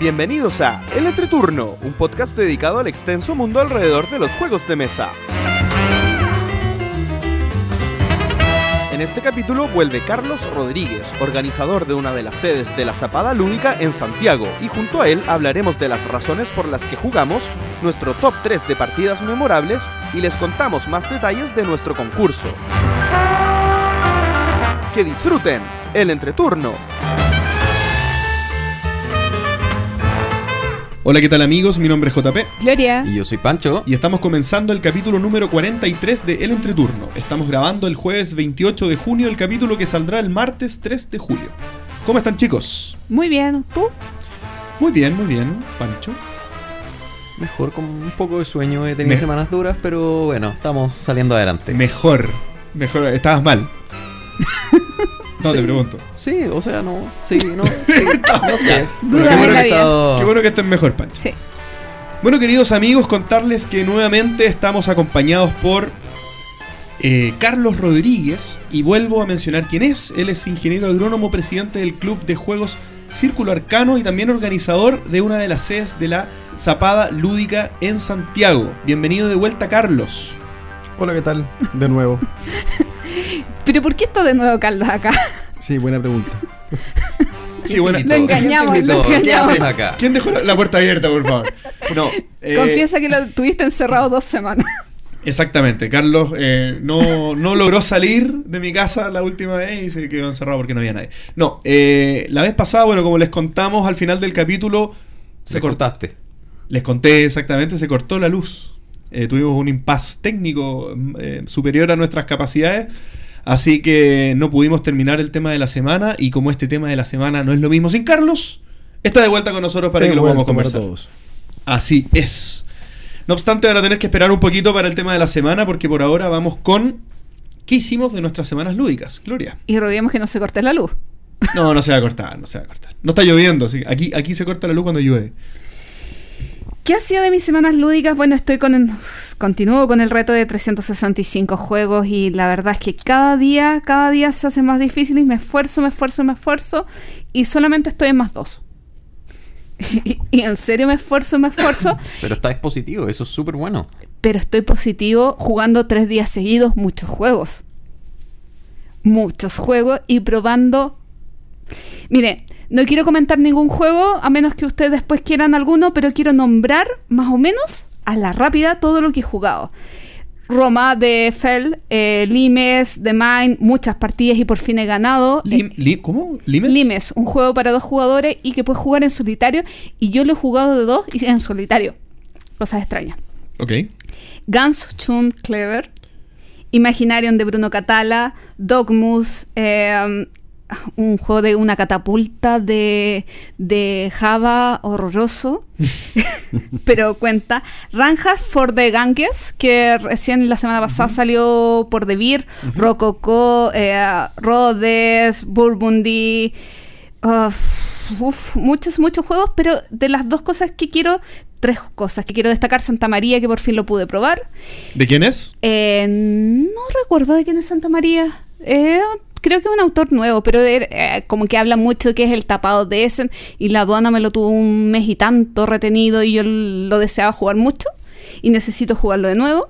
Bienvenidos a El Entreturno, un podcast dedicado al extenso mundo alrededor de los juegos de mesa. En este capítulo vuelve Carlos Rodríguez, organizador de una de las sedes de la Zapada Lúdica en Santiago, y junto a él hablaremos de las razones por las que jugamos, nuestro top 3 de partidas memorables y les contamos más detalles de nuestro concurso. Que disfruten el entreturno. Hola, ¿qué tal amigos? Mi nombre es JP Gloria. Y yo soy Pancho. y estamos comenzando el capítulo número 43 de El Entreturno. Estamos grabando el jueves 28 de junio el capítulo que saldrá el martes 3 de julio. ¿Cómo están chicos? Muy bien, ¿tú? Muy bien, muy bien, Pancho. Mejor con un poco de sueño. He tenido Me- semanas duras, pero bueno, estamos saliendo adelante. Mejor, mejor, estabas mal. No, te pregunto. Sí, o sea, no. Sí, no. sí, no sé. Qué en bueno la que vida. Qué bueno que estén mejor, Pancho. Sí. Bueno, queridos amigos, contarles que nuevamente estamos acompañados por eh, Carlos Rodríguez y vuelvo a mencionar quién es. Él es ingeniero agrónomo, presidente del Club de Juegos Círculo Arcano y también organizador de una de las sedes de la Zapada Lúdica en Santiago. Bienvenido de vuelta, Carlos. Hola, ¿qué tal? De nuevo. Pero ¿por qué está de nuevo Carlos acá? Sí, buena pregunta. Sí, bueno, Lo engañamos, ¿Quién te lo? ¿Qué engañamos. haces acá? ¿Quién dejó la, la puerta abierta, por favor? No, eh, Confiesa que lo tuviste encerrado dos semanas. Exactamente, Carlos eh, no, no logró salir de mi casa la última vez y se quedó encerrado porque no había nadie. No, eh, la vez pasada, bueno, como les contamos al final del capítulo, se cortó. cortaste. Les conté exactamente, se cortó la luz. Eh, tuvimos un impasse técnico eh, superior a nuestras capacidades. Así que no pudimos terminar el tema de la semana. Y como este tema de la semana no es lo mismo sin Carlos, está de vuelta con nosotros para He que lo podamos conversar. todos. Así es. No obstante, van a tener que esperar un poquito para el tema de la semana, porque por ahora vamos con. ¿Qué hicimos de nuestras semanas lúdicas, Gloria? Y roguemos que no se corte la luz. No, no se va a cortar, no se va a cortar. No está lloviendo, así que aquí, aquí se corta la luz cuando llueve. ¿Qué ha sido de mis semanas lúdicas? Bueno, estoy con continúo con el reto de 365 juegos y la verdad es que cada día, cada día se hace más difícil y me esfuerzo, me esfuerzo, me esfuerzo y solamente estoy en más dos. y, y en serio me esfuerzo, me esfuerzo, Pero estáis positivo, eso es súper bueno. pero estoy positivo jugando tres días seguidos muchos juegos. Muchos juegos y probando. Mire, no quiero comentar ningún juego a menos que ustedes después quieran alguno, pero quiero nombrar más o menos a la rápida todo lo que he jugado. Roma de Fell, eh, Limes, The Mine, muchas partidas y por fin he ganado. Lim- Eh, li- ¿Cómo? ¿Limes? Limes, un juego para dos jugadores y que puedes jugar en solitario. Y yo lo he jugado de dos y en solitario. Cosas extrañas. Ok. Guns Tune Clever, Imaginarium de Bruno Catala, Dogmus, eh, un juego de una catapulta de, de Java horroroso, pero cuenta. Ranjas for the Ganges, que recién la semana pasada salió por Beer, Rococo, eh, Rhodes, Burgundy. uf, muchos, muchos juegos, pero de las dos cosas que quiero, tres cosas que quiero destacar: Santa María, que por fin lo pude probar. ¿De quién es? Eh, no recuerdo de quién es Santa María. Eh, creo que es un autor nuevo, pero eh, como que habla mucho de que es el tapado de Essen y la aduana me lo tuvo un mes y tanto retenido y yo lo deseaba jugar mucho y necesito jugarlo de nuevo.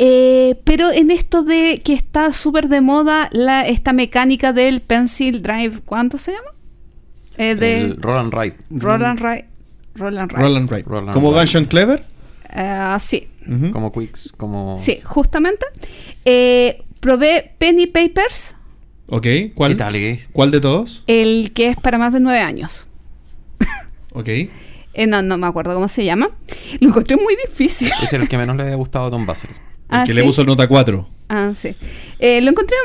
Eh, pero en esto de que está súper de moda la, esta mecánica del Pencil Drive, ¿cuánto se llama? Eh, de El Roll and Ride. Roll and Ride. Roll and Ride. Roll and Write. Roll and ¿Como Write. Gunshot Clever? Eh, sí. Como Quicks, como. sí, justamente. Eh, probé Penny Papers, Ok. ¿Cuál, ¿Qué tal es? ¿Cuál de todos? el que es para más de nueve años. Ok. Eh, no, no me acuerdo cómo se llama. Lo encontré muy difícil. Es el que menos le ha gustado a Tom Basel. El Ah, que ¿sí? le puso nota 4. Ah, sí. Eh, lo encontré...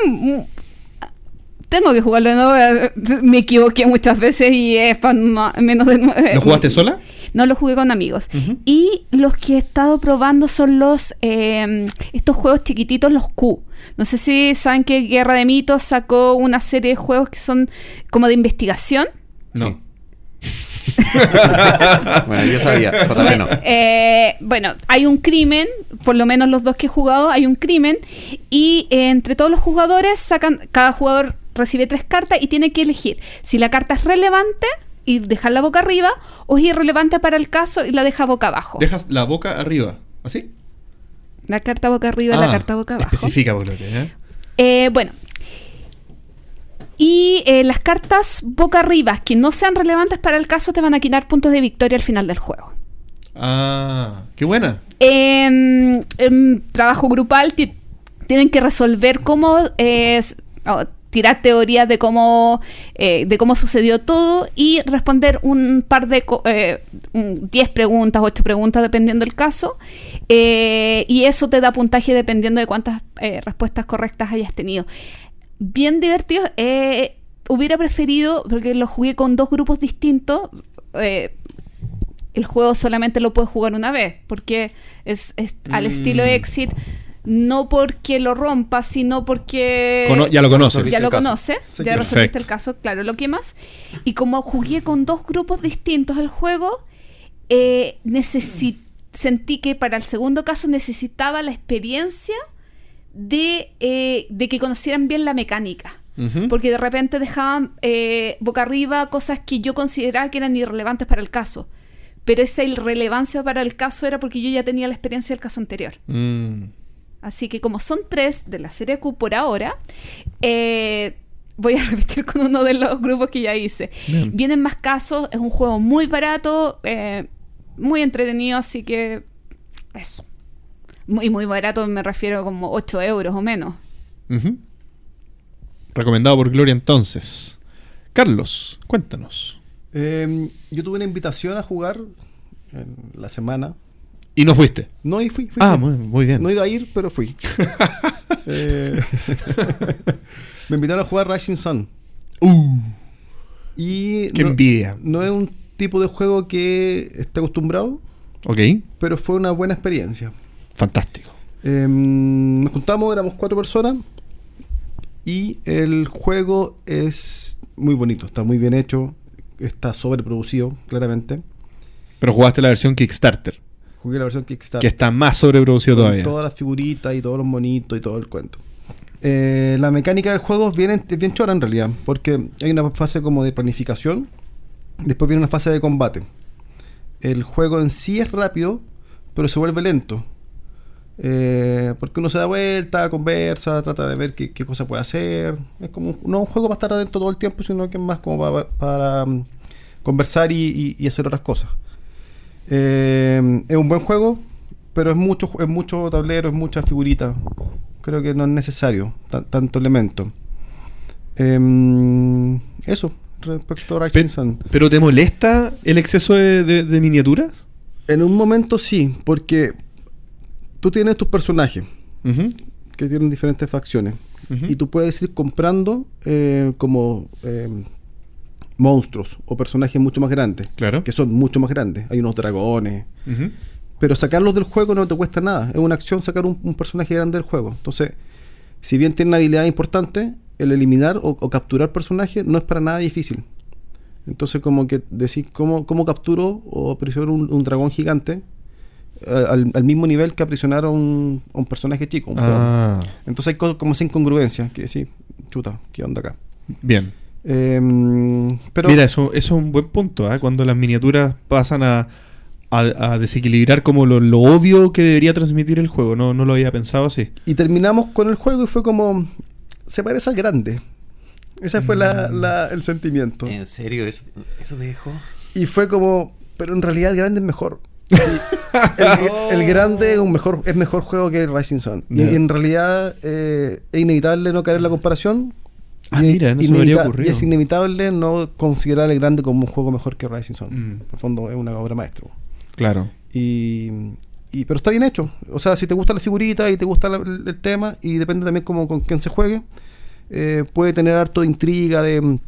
Tengo que jugarlo de nuevo. eh, Me equivoqué muchas veces y es para no- menos de nueve. ¿Lo jugaste sola? No, lo jugué con amigos. Y los que he estado probando son los eh, estos juegos chiquititos, los Q. No sé si saben que Guerra de Mitos sacó una serie de juegos que son como de investigación. No. Bueno, yo sabía, JP no. Eh, bueno, hay un crimen, por lo menos los dos que he jugado, hay un crimen, y eh, entre todos los jugadores sacan, cada jugador recibe tres cartas y tiene que elegir si la carta es relevante y dejarla boca arriba, o es irrelevante para el caso y la deja boca abajo. Dejas la boca arriba. ¿Así? la carta boca arriba, la Ah, carta boca abajo. Especifica, por lo que, ¿eh? Eh, bueno. Y eh, las cartas boca arriba que no sean relevantes para el caso te van a quitar puntos de victoria al final del juego. Ah, qué buena. En, en trabajo grupal ti- tienen que resolver cómo es, o tirar teorías de cómo eh, de cómo sucedió todo y responder un par de co- eh, un 10 preguntas, 8 preguntas dependiendo del caso. Eh, y eso te da puntaje dependiendo de cuántas eh, respuestas correctas hayas tenido. Bien divertido. hubiera preferido, porque lo jugué con dos grupos distintos. el juego solamente lo puedes jugar una vez, porque es, es al Mm. estilo Exit, no porque lo rompas, sino porque Cono- ya lo conoces. ya lo el caso. conoces, Sí, ya claro. resolviste Perfecto. el caso, claro, lo que más. Y como jugué con dos grupos distintos el juego, eh, sentí que para el segundo caso necesitaba la experiencia de, eh, de que conocieran bien la mecánica. Porque de repente dejaban eh, boca arriba cosas que yo consideraba que eran irrelevantes para el caso. Pero esa irrelevancia para el caso era porque yo ya tenía la experiencia del caso anterior. Mm. Así que como son tres de la serie Q por ahora, eh, voy a repetir con uno de los grupos que ya hice. Bien. Vienen más casos, es un juego muy barato, eh, muy entretenido, así que eso. Muy, muy barato me refiero como 8 euros o menos. Recomendado por Gloria entonces. Carlos, cuéntanos. Eh, yo tuve una invitación a jugar en la semana. ¿Y no fuiste? No, y fui. fui, Ah, fui. muy, bien. No iba a ir, pero fui. Eh, me invitaron a jugar Rising Sun. Uh, Y qué no, envidia. no es un tipo de juego que esté acostumbrado, Ok, pero fue una buena experiencia. fantástico. Eh, nos juntamos, éramos cuatro personas. Y el juego es muy bonito, está muy bien hecho, está sobreproducido, claramente. Pero jugaste la versión Kickstarter, Jugué la versión Kickstarter. que está más sobreproducido con todavía. todas las figuritas y todos los monitos y todo el cuento. Eh, la mecánica del juego es bien, chora en realidad, porque hay una fase como de planificación, después viene una fase de combate. El juego en sí es rápido, pero se vuelve lento. Eh, porque uno se da vuelta, conversa, trata de ver qué, qué cosa puede hacer. Es como un- no un juego para estar adentro todo el tiempo, sino que es más como para, para, mm, conversar y, y- y hacer otras cosas. Eh, es un buen juego, pero es mucho, es mucho tablero, es mucha figurita. Creo que no es necesario tan- tanto elemento. Em, eso, respecto a Pe- Rising Sun. ¿Pero te molesta el exceso de, de- de miniaturas? En un momento sí, porque tú tienes tus personajes que tienen diferentes facciones y tú puedes ir comprando eh, como em, monstruos o personajes mucho más grandes, Claro. que son mucho más grandes. Hay unos dragones, pero sacarlos del juego no te cuesta nada. Es una acción sacar un, un personaje grande del juego. Entonces, si bien tiene una habilidad importante, el eliminar o, o capturar personajes no es para nada difícil. Entonces, como que decir cómo, cómo capturo o aprisiono un, un dragón gigante eh, al, al mismo nivel que aprisionar a un, a un personaje chico. un. Ah, Entonces hay cosas como esa incongruencia, que sí, chuta, ¿qué onda acá? bien. Em, pero Mira, eso, eso es un buen punto, ¿ah? Cuando las miniaturas pasan a, a- a desequilibrar como lo, lo obvio que debería transmitir el juego. No, no lo había pensado así. Y terminamos con el juego y fue como, se parece al grande. Ese fue la- Mm. la- el sentimiento. ¿En serio? ¿Eso, eso te dejó? Y fue como, pero en realidad el grande es mejor. Sí, el, el grande es un mejor, es mejor juego que el Rising Sun. Y, en realidad eh, es inevitable no caer en la comparación. Ah, y, mira, no se me habría ocurrido. y es inevitable no considerar el grande como un juego mejor que Rising Sun. Mm. En el fondo es una obra maestra. Claro. Y, y- pero está bien hecho. O sea, si te gusta la figurita y te gusta la- el, el tema, y depende también como con quién se juegue, eh, puede tener harto de intriga, de,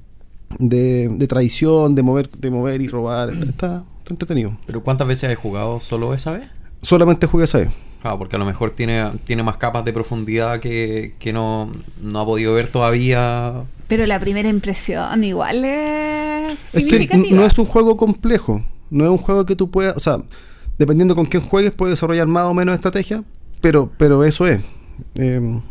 de, de traición, de mover, de mover y robar. Está, está- está entretenido. ¿Pero cuántas veces has jugado solo esa vez? Solamente jugué esa vez. Claro, porque a lo mejor tiene, tiene más capas de profundidad que, que no, no ha podido ver todavía. Pero la primera impresión igual es Es que significativa. no es un juego complejo. No es un juego que tú puedas. O sea, dependiendo con quién juegues, puedes desarrollar más o menos estrategia. Pero, pero eso es. Eh, no,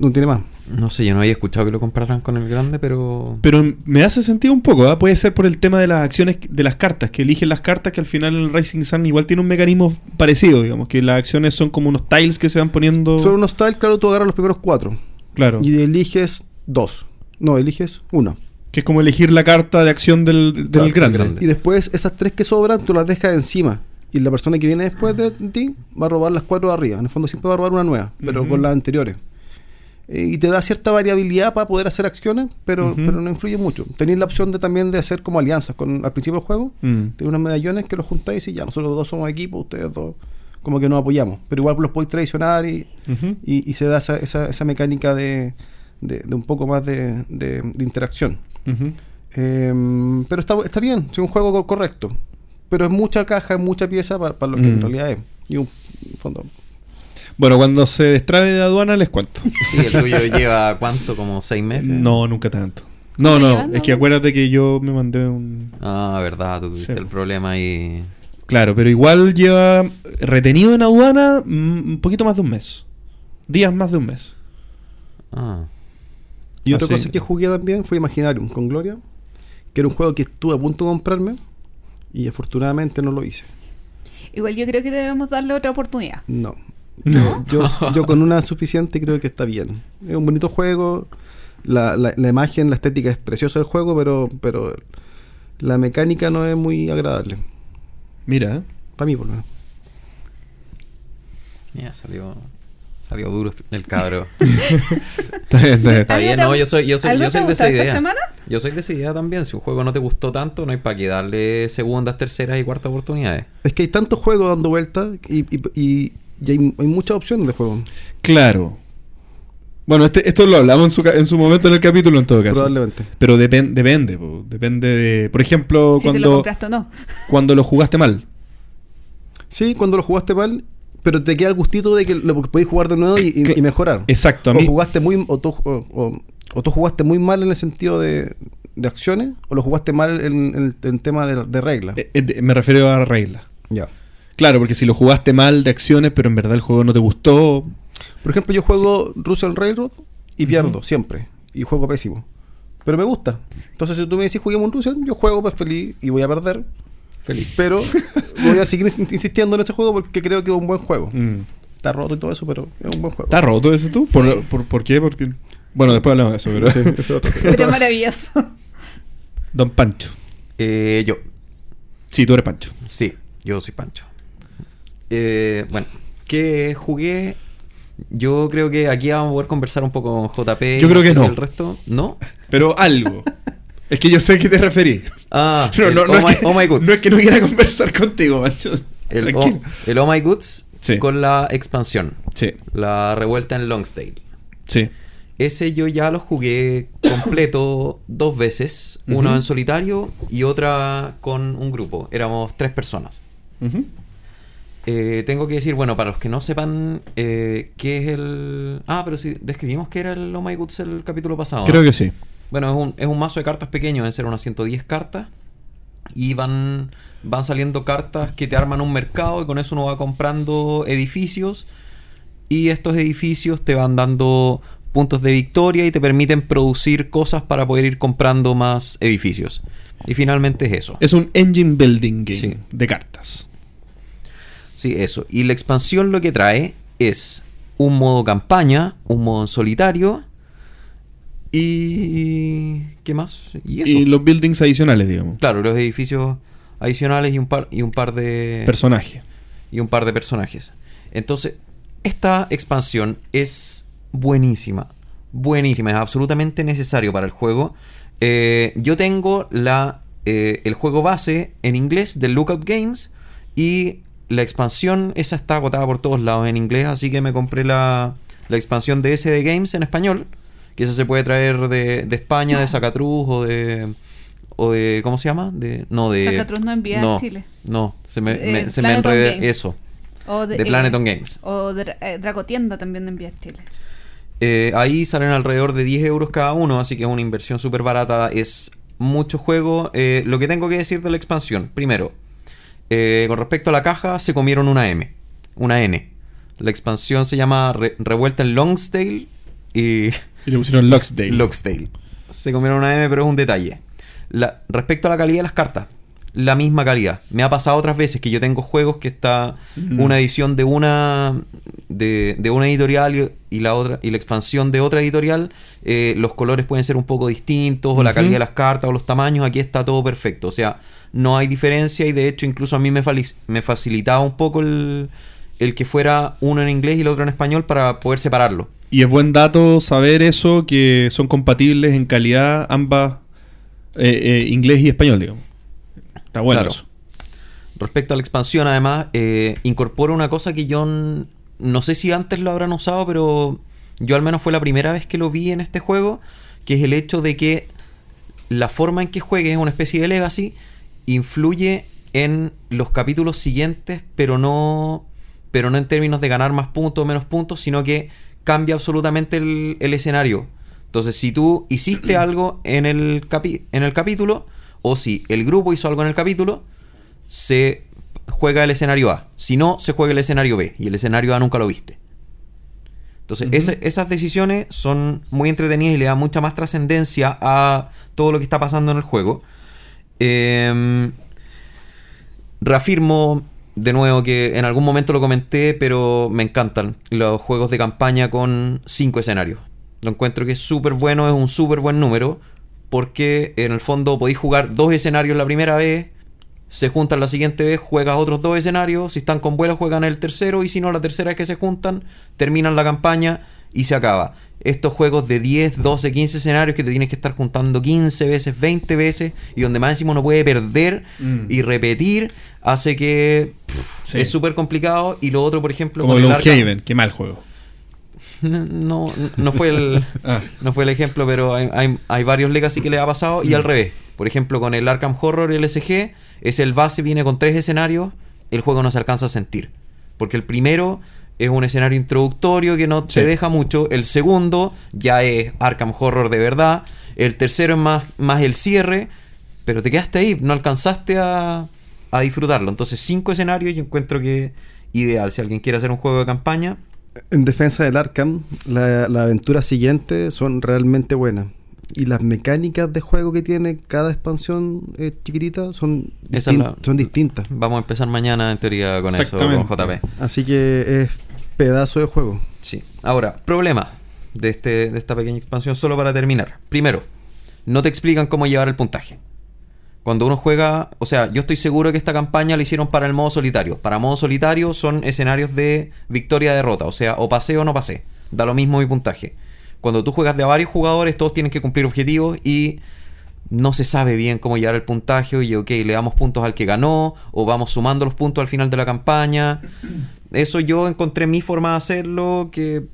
no tiene más. No sé, yo no había escuchado que lo compraran con el grande, pero. Pero me hace sentido un poco, ¿ah? puede ser por el tema de las acciones de las cartas, que eligen las cartas, que al final el Racing Sun igual tiene un mecanismo parecido, digamos, que las acciones son como unos tiles que se van poniendo. Son unos tiles, claro, tú agarras los primeros cuatro. Claro. Y eliges dos. No, eliges uno. Que es como elegir la carta de acción del, del Claro, grande. grande. Y después esas tres que sobran, tú las dejas encima. Y la persona que viene después de ti va a robar las cuatro de arriba. En el fondo siempre va a robar una nueva, pero con las anteriores. Eh, y te da cierta variabilidad para poder hacer acciones, pero, pero no influye mucho. Tenéis la opción de también de hacer como alianzas con al principio del juego. Mm. Tenéis unos medallones que los juntáis y ya, nosotros dos somos equipo, ustedes dos como que nos apoyamos. Pero igual los podéis traicionar y, y, y se da esa, esa, esa mecánica de, de, de un poco más de, de- interacción. Eh, pero está, está bien, es un juego co- correcto. Pero es mucha caja, es mucha pieza para, para lo que en Mm. realidad es. Y un fondo. Bueno, cuando se destrabe de aduana les cuento. Sí, el tuyo lleva cuánto, como seis meses. No, nunca tanto. No, ¿Está no, llevando? es que acuérdate que yo me mandé un... Ah, verdad, tú tuviste Sí. el problema y. Claro, pero igual lleva retenido en aduana mm, un poquito más de un mes. Días más de un mes. Ah. Y otra Así- cosa que jugué también fue Imaginarium con Gloria, que era un juego que estuve a punto de comprarme y afortunadamente no lo hice. Igual yo creo que debemos darle otra oportunidad. No. No. Yo, yo con una suficiente creo que está bien. Es un bonito juego. La, la, la imagen, la estética es preciosa del juego, pero, pero la mecánica no es muy agradable. Mira, ¿eh? Para mí, por lo menos. Mira, salió. Salió duro el cabro. Está bien, está bien. Está bien, ¿Algo te no, yo soy, yo soy, yo te soy de gustó esa idea. semana? Yo soy de esa idea también. Si un juego no te gustó tanto, no hay para qué darle segundas, terceras y cuartas oportunidades. Es que hay tantos juegos dando vueltas y, y, y- y hay, hay muchas opciones de juego. Claro. Bueno, este, esto lo hablamos en su, ca- en su momento en el capítulo en todo caso. Probablemente. Pero depen- depende, po. depende de... Por ejemplo, Si te lo cuando, compraste o no. cuando lo jugaste mal. Sí, cuando lo jugaste mal, pero te queda el gustito de que lo podéis jugar de nuevo y, y- Cla- y mejorar. Exacto, a o jugaste muy o tú, o- o- o tú jugaste muy mal en el sentido de, de acciones o lo jugaste mal en, en el en tema de, de reglas. eh, eh, me refiero a regla. ya. Claro, porque si lo jugaste mal de acciones, pero en verdad el juego no te gustó... Por ejemplo, yo juego Russian Railroad y pierdo siempre. Y juego pésimo. Pero me gusta. Entonces, si tú me decís juguemos un Russian, yo juego pues feliz y voy a perder. Feliz. Pero voy a seguir ins- insistiendo en ese juego porque creo que es un buen juego. Mm. Está roto y todo eso, pero es un buen juego. ¿Está roto ese tú? ¿Por, por, por qué? Porque... Bueno, después hablamos de eso, pero... Sí, eso es otro. Pero maravilloso. Don Pancho. Eh, yo. Sí, tú eres Pancho. Sí, yo soy Pancho. Eh, bueno, ¿qué jugué? Yo creo que aquí vamos a poder conversar un poco con JP. Yo creo que no. El resto, ¿no? Pero algo. es que yo sé a qué te referí. Ah, No, no, no, oh, es my, que, oh My Goods. no es que no quiera conversar contigo, macho. el, oh, el Oh My Goods Sí. con la expansión. Sí, La revuelta en Longsdale. sí. Ese yo ya lo jugué completo dos veces. Uno Ujú. en solitario y otra con un grupo. Éramos tres personas. Ujú. Eh, tengo que decir, bueno, para los que no sepan eh, qué es el... Ah, pero si describimos qué era el Oh My Goods el capítulo pasado. Creo ¿no? que sí. Bueno, es un, es un mazo de cartas pequeño, deben ser unas 110 cartas. Y van, van saliendo cartas que te arman un mercado y con eso uno va comprando edificios. Y estos edificios te van dando puntos de victoria y te permiten producir cosas para poder ir comprando más edificios. Y finalmente es eso. Es un engine building game Sí. de cartas. Sí, eso. Y la expansión lo que trae es un modo campaña, un modo solitario y... ¿Qué más? Y eso. Y los buildings adicionales, digamos. Claro, los edificios adicionales y un par, y un par de... Personaje. y un par de personajes. Entonces, esta expansión es buenísima. Buenísima, es absolutamente necesario para el juego. Eh, yo tengo la, eh, el juego base en inglés del Lookout Games y la expansión, esa está agotada por todos lados en inglés, así que me compré la, la expansión de SD Games en español, que esa se puede traer de, de España, de Zacatruz o de... O de ¿Cómo se llama? De, no, de... Zacatruz no envía a no, Chile. No, se me, Eh, me- se me Planet on enredé eso. O De Planeton Games. O de eh, Dracotienda también envía a Chile. Eh, ahí salen alrededor de 10 euros cada uno, así que es una inversión súper barata. Es mucho juego. Eh, lo que tengo que decir de la expansión, primero, eh, con respecto a la caja, se comieron una M, una N. La expansión se llama Re- Revuelta en Longsdale y Y le pusieron. Loxdale. Se comieron una M, pero es un detalle. La- respecto a la calidad de las cartas, la misma calidad. Me ha pasado otras veces que yo tengo juegos que está Mm. una edición de una de, de una editorial y, y la otra y la expansión de otra editorial. eh, los colores pueden ser un poco distintos o la calidad de las cartas o los tamaños. Aquí está todo perfecto. O sea, no hay diferencia y de hecho incluso a mí me, facilitaba un poco el, el que fuera uno en inglés y el otro en español para poder separarlo. Y es buen dato saber eso, que son compatibles en calidad ambas, eh, eh, inglés y español, digamos. Está bueno Claro. eso. Respecto a la expansión, además, eh, incorpora una cosa que yo no sé si antes lo habrán usado, pero yo al menos fue la primera vez que lo vi en este juego, que es el hecho de que la forma en que juegues es una especie de legacy, influye en los capítulos siguientes, pero no, pero no en términos de ganar más puntos o menos puntos, sino que cambia absolutamente el, el escenario. Entonces, si tú hiciste algo en el, capi- en el capítulo, o si el grupo hizo algo en el capítulo, se juega el escenario A. Si no, se juega el escenario B. Y el escenario A nunca lo viste. Entonces, ese- esas decisiones son muy entretenidas y le dan mucha más trascendencia a todo lo que está pasando en el juego. Em, reafirmo de nuevo que en algún momento lo comenté, pero me encantan los juegos de campaña con cinco escenarios. Lo encuentro que es súper bueno, es un súper buen número, porque en el fondo podéis jugar dos escenarios la primera vez, se juntan la siguiente vez, juegas otros dos escenarios, si están con vuelo juegan el tercero y si no la tercera vez que se juntan, terminan la campaña y se acaba. Estos juegos de 10, 12, 15 escenarios que te tienes que estar juntando 15 veces, 20 veces y donde más encima uno puede perder Mm. y repetir, hace que pff, Sí. es súper complicado y lo otro, por ejemplo, Como con el Arkham- Gloomhaven, qué mal juego. no, no fue el Ah. no fue el ejemplo, pero hay, hay, hay varios Legacy que le ha pasado y al revés. Por ejemplo, con el Arkham Horror y el SG, es el base, viene con tres escenarios, el juego no se alcanza a sentir. Porque el primero es un escenario introductorio que no Sí. te deja mucho, el segundo ya es Arkham Horror de verdad, el tercero es más, más el cierre, pero te quedaste ahí, no alcanzaste a, a disfrutarlo. Entonces, cinco escenarios yo encuentro que ideal. Si alguien quiere hacer un juego de campaña, En defensa del Arkham, la, la aventura siguiente son realmente buenas. Y las mecánicas de juego que tiene cada expansión eh, chiquitita son, distin- la- son distintas. Vamos a empezar mañana en teoría con eso, con. JP. Así que es pedazo de juego. Sí. Ahora, problema de, este, de esta pequeña expansión solo para terminar. Primero, no te explican cómo llevar el puntaje. Cuando uno juega, o sea, yo estoy seguro que esta campaña la hicieron para el modo solitario. Para modo solitario son escenarios de victoria-derrota, o sea, o pasé o no pasé. Da lo mismo mi puntaje. Cuando tú juegas de varios jugadores, todos tienen que cumplir objetivos y no se sabe bien cómo llevar el puntaje. Oye, ok, le damos puntos al que ganó, o vamos sumando los puntos al final de la campaña. Eso yo encontré mi forma de hacerlo que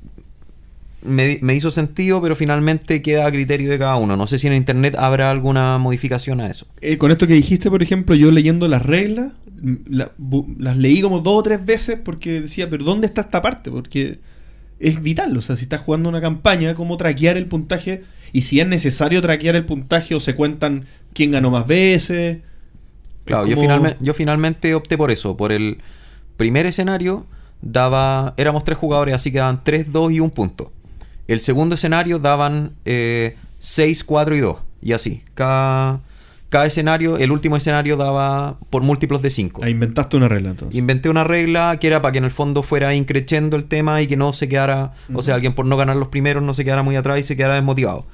me, me hizo sentido, pero finalmente queda a criterio de cada uno. No sé si en internet habrá alguna modificación a eso. Eh, con esto que dijiste, por ejemplo, yo leyendo las reglas, las leí como dos o tres veces porque decía, pero ¿dónde está esta parte? Porque es vital, o sea, si estás jugando una campaña, ¿cómo traquear el puntaje? Y si es necesario traquear el puntaje o se cuentan quién ganó más veces. Claro, yo, yo finalmente opté por eso, por el primer escenario daba, éramos tres jugadores, así que daban 3, 2 y un punto. El segundo escenario daban 6, 4 y 2, y así. Cada, cada escenario, el último escenario daba por múltiplos de 5. Ah, inventaste una regla entonces. Inventé una regla que era para que en el fondo fuera increciendo el tema y que no se quedara, o sea, alguien por no ganar los primeros no se quedara muy atrás y se quedara desmotivado.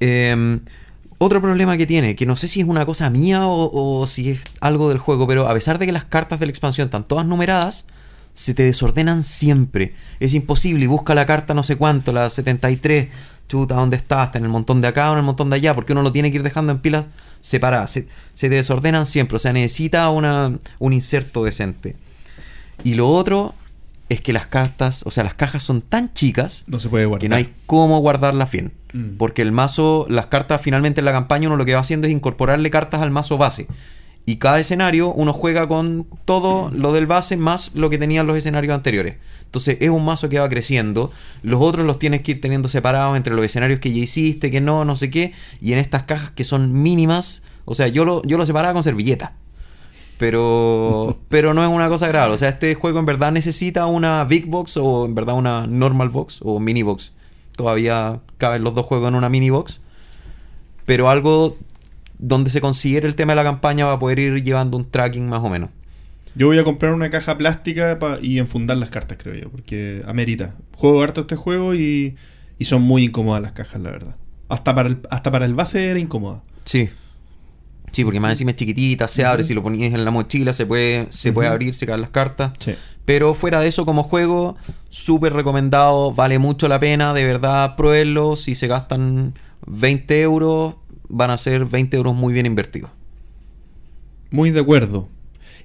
Eh, otro problema que tiene, que no sé si es una cosa mía o, o si es algo del juego, pero a pesar de que las cartas de la expansión están todas numeradas, se te desordenan siempre. Es imposible y busca la carta no sé cuánto, la 73, chuta, ¿dónde está? Está en el montón de acá o en el montón de allá, porque uno lo tiene que ir dejando en pilas separadas. Se, se te desordenan siempre, o sea, necesita una, un inserto decente. Y lo otro es que las cartas, o sea, las cajas son tan chicas No se puede guardar. que no hay cómo guardarlas bien. Mm. Porque el mazo, las cartas finalmente en la campaña uno lo que va haciendo es incorporarle cartas al mazo base. Y cada escenario uno juega con todo lo del base más lo que tenían los escenarios anteriores. Entonces es un mazo que va creciendo. Los otros los tienes que ir teniendo separados entre los escenarios que ya hiciste, que no, no sé qué. Y en estas cajas que son mínimas. O sea, yo lo, yo lo separaba con servilleta. Pero, pero no es una cosa grave. O sea, este juego en verdad necesita una Big Box o en verdad una Normal Box o Mini Box. todavía caben los dos juegos en una mini box. Pero algo donde se considere el tema de la campaña va a poder ir llevando un tracking más o menos. Yo voy a comprar una caja plástica y enfundar las cartas, creo yo, porque amerita. Juego harto este juego y, y son muy incómodas las cajas, la verdad. Hasta para el, hasta para el base era incómoda. Sí. Sí, porque más encima es chiquitita, se abre, si lo ponías en la mochila se puede, se puede abrir, se caen las cartas. Sí. Pero fuera de eso, como juego, súper recomendado, vale mucho la pena, de verdad, pruébenlo. Si se gastan 20 euros, van a ser 20 euros muy bien invertidos. Muy de acuerdo.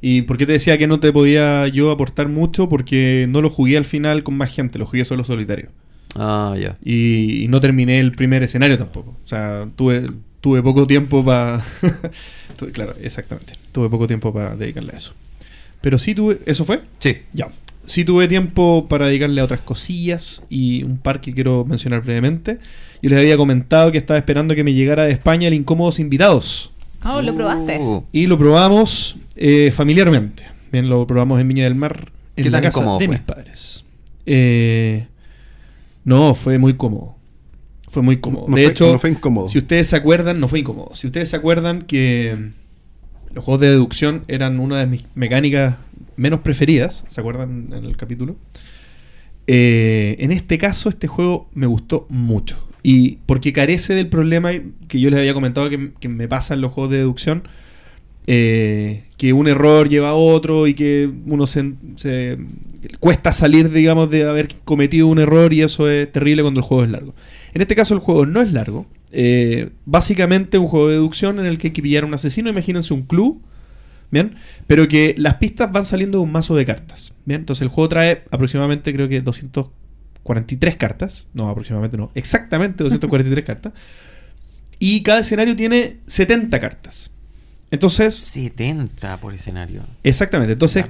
¿Y por qué te decía que no te podía yo aportar mucho? Porque no lo jugué al final con más gente, lo jugué solo solitario. Ah, ya. Y, y no terminé el primer escenario tampoco. O sea, tuve, tuve poco tiempo para... claro, exactamente. Tuve poco tiempo para dedicarle a eso. Pero sí tuve... ¿Eso fue? Sí. Ya. Sí tuve tiempo para dedicarle a otras cosillas y un par que quiero mencionar brevemente. Yo les había comentado que estaba esperando que me llegara de España el Incómodos Invitados. Oh, lo probaste. Uh, Y lo probamos eh, familiarmente. Bien, lo probamos en Viña del Mar. En ¿Qué la tan casa de fue? mis padres. Eh, no, fue muy cómodo. Fue muy cómodo. No de fue- hecho, no fue incómodo. si ustedes se acuerdan, no fue incómodo. Si ustedes se acuerdan que los juegos de deducción eran una de mis mecánicas menos preferidas, ¿se acuerdan en el capítulo? Eh, en este caso, este juego me gustó mucho. Y porque carece del problema que yo les había comentado que, me pasa en los juegos de deducción, eh, que un error lleva a otro y que uno se, cuesta salir, digamos, de haber cometido un error y eso es terrible cuando el juego es largo. En este caso el juego no es largo. Eh, básicamente un juego de deducción en el que hay que pillar a un asesino, imagínense un club, ¿bien? Pero que las pistas van saliendo de un mazo de cartas, ¿bien? Entonces el juego trae aproximadamente creo que 243 cartas, no, aproximadamente no, exactamente 243 cartas. Y cada escenario tiene 70 cartas. Entonces, 70 por escenario. exactamente, entonces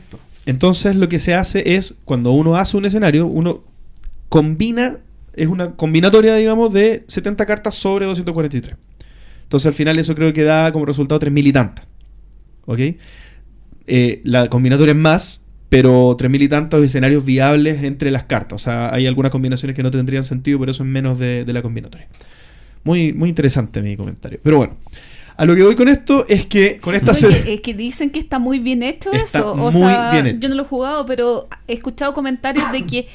entonces lo que se hace es, cuando uno hace un escenario, uno combina, es una combinatoria, digamos, de 70 cartas sobre 243. Entonces al final eso creo que da como resultado 3.000 y tantas. ¿Ok? Eh, la combinatoria es más, pero 3.000 y tantos escenarios viables entre las cartas. O sea, hay algunas combinaciones que no tendrían sentido, pero eso es menos de, de la combinatoria. Muy, muy interesante mi comentario. Pero bueno, a lo que voy con esto es que con esta... Es que dicen que está muy bien hecho Está eso. O muy sea, bien hecho. yo no lo he jugado, pero he escuchado comentarios de que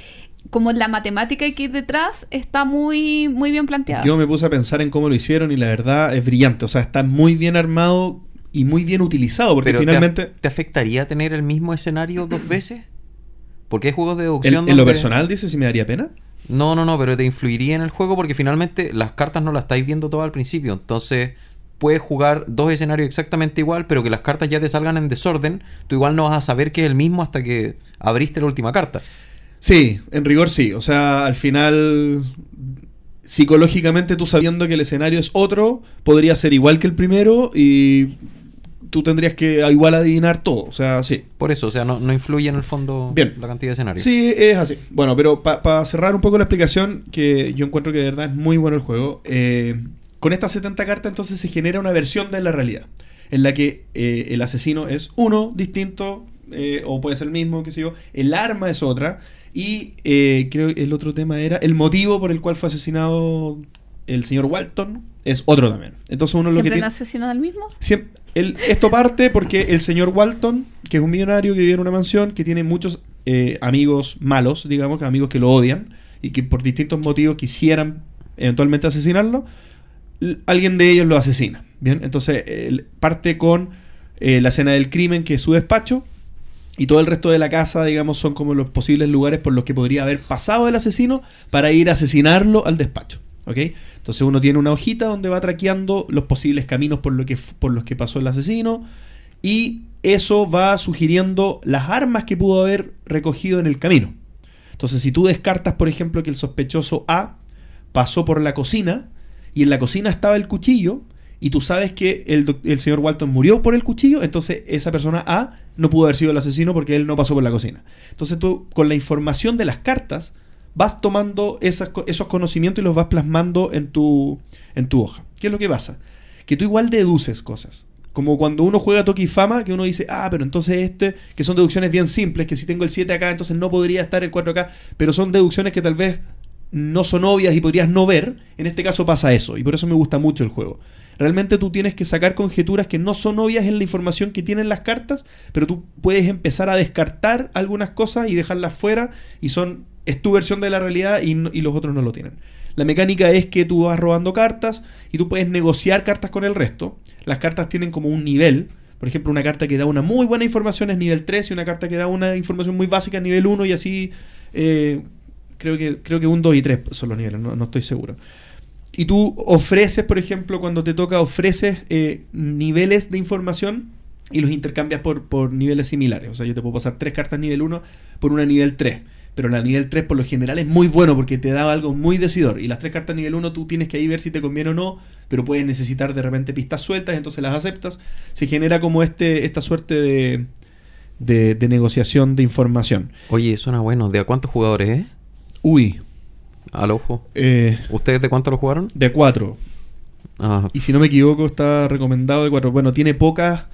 como la matemática que hay detrás está muy, muy bien planteada. Yo me puse a pensar en cómo lo hicieron y la verdad es brillante. O sea, está muy bien armado y muy bien utilizado. Porque Pero ¿te finalmente, ¿te, afectaría tener el mismo escenario dos veces? Porque hay juegos de en, deducción en lo donde- personal, dice, si me daría pena. No, no, no, pero te influiría en el juego porque finalmente las cartas no las estáis viendo todo al principio. Entonces, puedes jugar dos escenarios exactamente igual, pero que las cartas ya te salgan en desorden. Tú igual no vas a saber que es el mismo hasta que abriste la última carta. Sí, en rigor sí. O sea, al final, psicológicamente tú sabiendo que el escenario es otro, podría ser igual que el primero y tú tendrías que a igual adivinar todo. O sea, sí. Por eso, o sea, no, no influye en el fondo Bien. la cantidad de escenarios. Sí, es así. Bueno, pero para cerrar un poco la explicación, que yo encuentro que de verdad es muy bueno el juego, eh, con estas 70 cartas entonces se genera una versión de la realidad, en la que eh, el asesino es uno distinto, eh, o puede ser el mismo, qué sé yo, el arma es otra, y eh, creo que el otro tema era el motivo por el cual fue asesinado el señor Walton, es otro también. Entonces uno lo que ¿Siempre tiene... han asesinado al mismo? Siem- esto parte porque el señor Walton, que es un millonario que vive en una mansión, que tiene muchos eh, amigos malos, digamos, amigos que lo odian y que por distintos motivos quisieran eventualmente asesinarlo, alguien de ellos lo asesina. Bien, entonces parte con eh, la escena del crimen, que es su despacho, y todo el resto de la casa, digamos, son como los posibles lugares por los que podría haber pasado el asesino para ir a asesinarlo al despacho. ¿Ok? Entonces uno tiene una hojita donde va traqueando los posibles caminos por, lo que, por los que pasó el asesino. Y eso va sugiriendo las armas que pudo haber recogido en el camino. Entonces, si tú descartas, por ejemplo, que el sospechoso A pasó por la cocina y en la cocina estaba el cuchillo y tú sabes que el, el señor Walton murió por el cuchillo, entonces esa persona A no pudo haber sido el asesino porque él no pasó por la cocina. Entonces tú, con la información de las cartas, vas tomando esos conocimientos y los vas plasmando en tu, en tu hoja. ¿Qué es lo que pasa? Que tú igual deduces cosas. Como cuando uno juega Toki Fama, que uno dice, ah, pero entonces este, que son deducciones bien simples, que si tengo el 7 acá, entonces no podría estar el 4 acá, pero son deducciones que tal vez no son obvias y podrías no ver, en este caso pasa eso, y por eso me gusta mucho el juego. Realmente tú tienes que sacar conjeturas que no son obvias en la información que tienen las cartas, pero tú puedes empezar a descartar algunas cosas y dejarlas fuera, y son es tu versión de la realidad y, y los otros no lo tienen. La mecánica es que tú vas robando cartas y tú puedes negociar cartas con el resto. Las cartas tienen como un nivel. Por ejemplo, una carta que da una muy buena información es nivel 3 y una carta que da una información muy básica es nivel 1 y así eh, creo, que, creo que un 2 y 3 son los niveles, no, no estoy seguro. Y tú ofreces, por ejemplo, cuando te toca, ofreces eh, niveles de información y los intercambias por, por niveles similares. O sea, yo te puedo pasar tres cartas nivel 1 por una nivel 3. Pero la nivel 3 por lo general es muy bueno porque te da algo muy decidor. Y las tres cartas nivel 1 tú tienes que ahí ver si te conviene o no, pero puedes necesitar de repente pistas sueltas, entonces las aceptas. Se genera como este esta suerte de, de, de negociación de información. Oye, suena bueno. ¿De a cuántos jugadores es? Uy, Al ojo. eh, ¿Ustedes de cuánto lo jugaron? de 4. Ah, Y si no me equivoco, está recomendado de 4. Bueno, tiene pocas.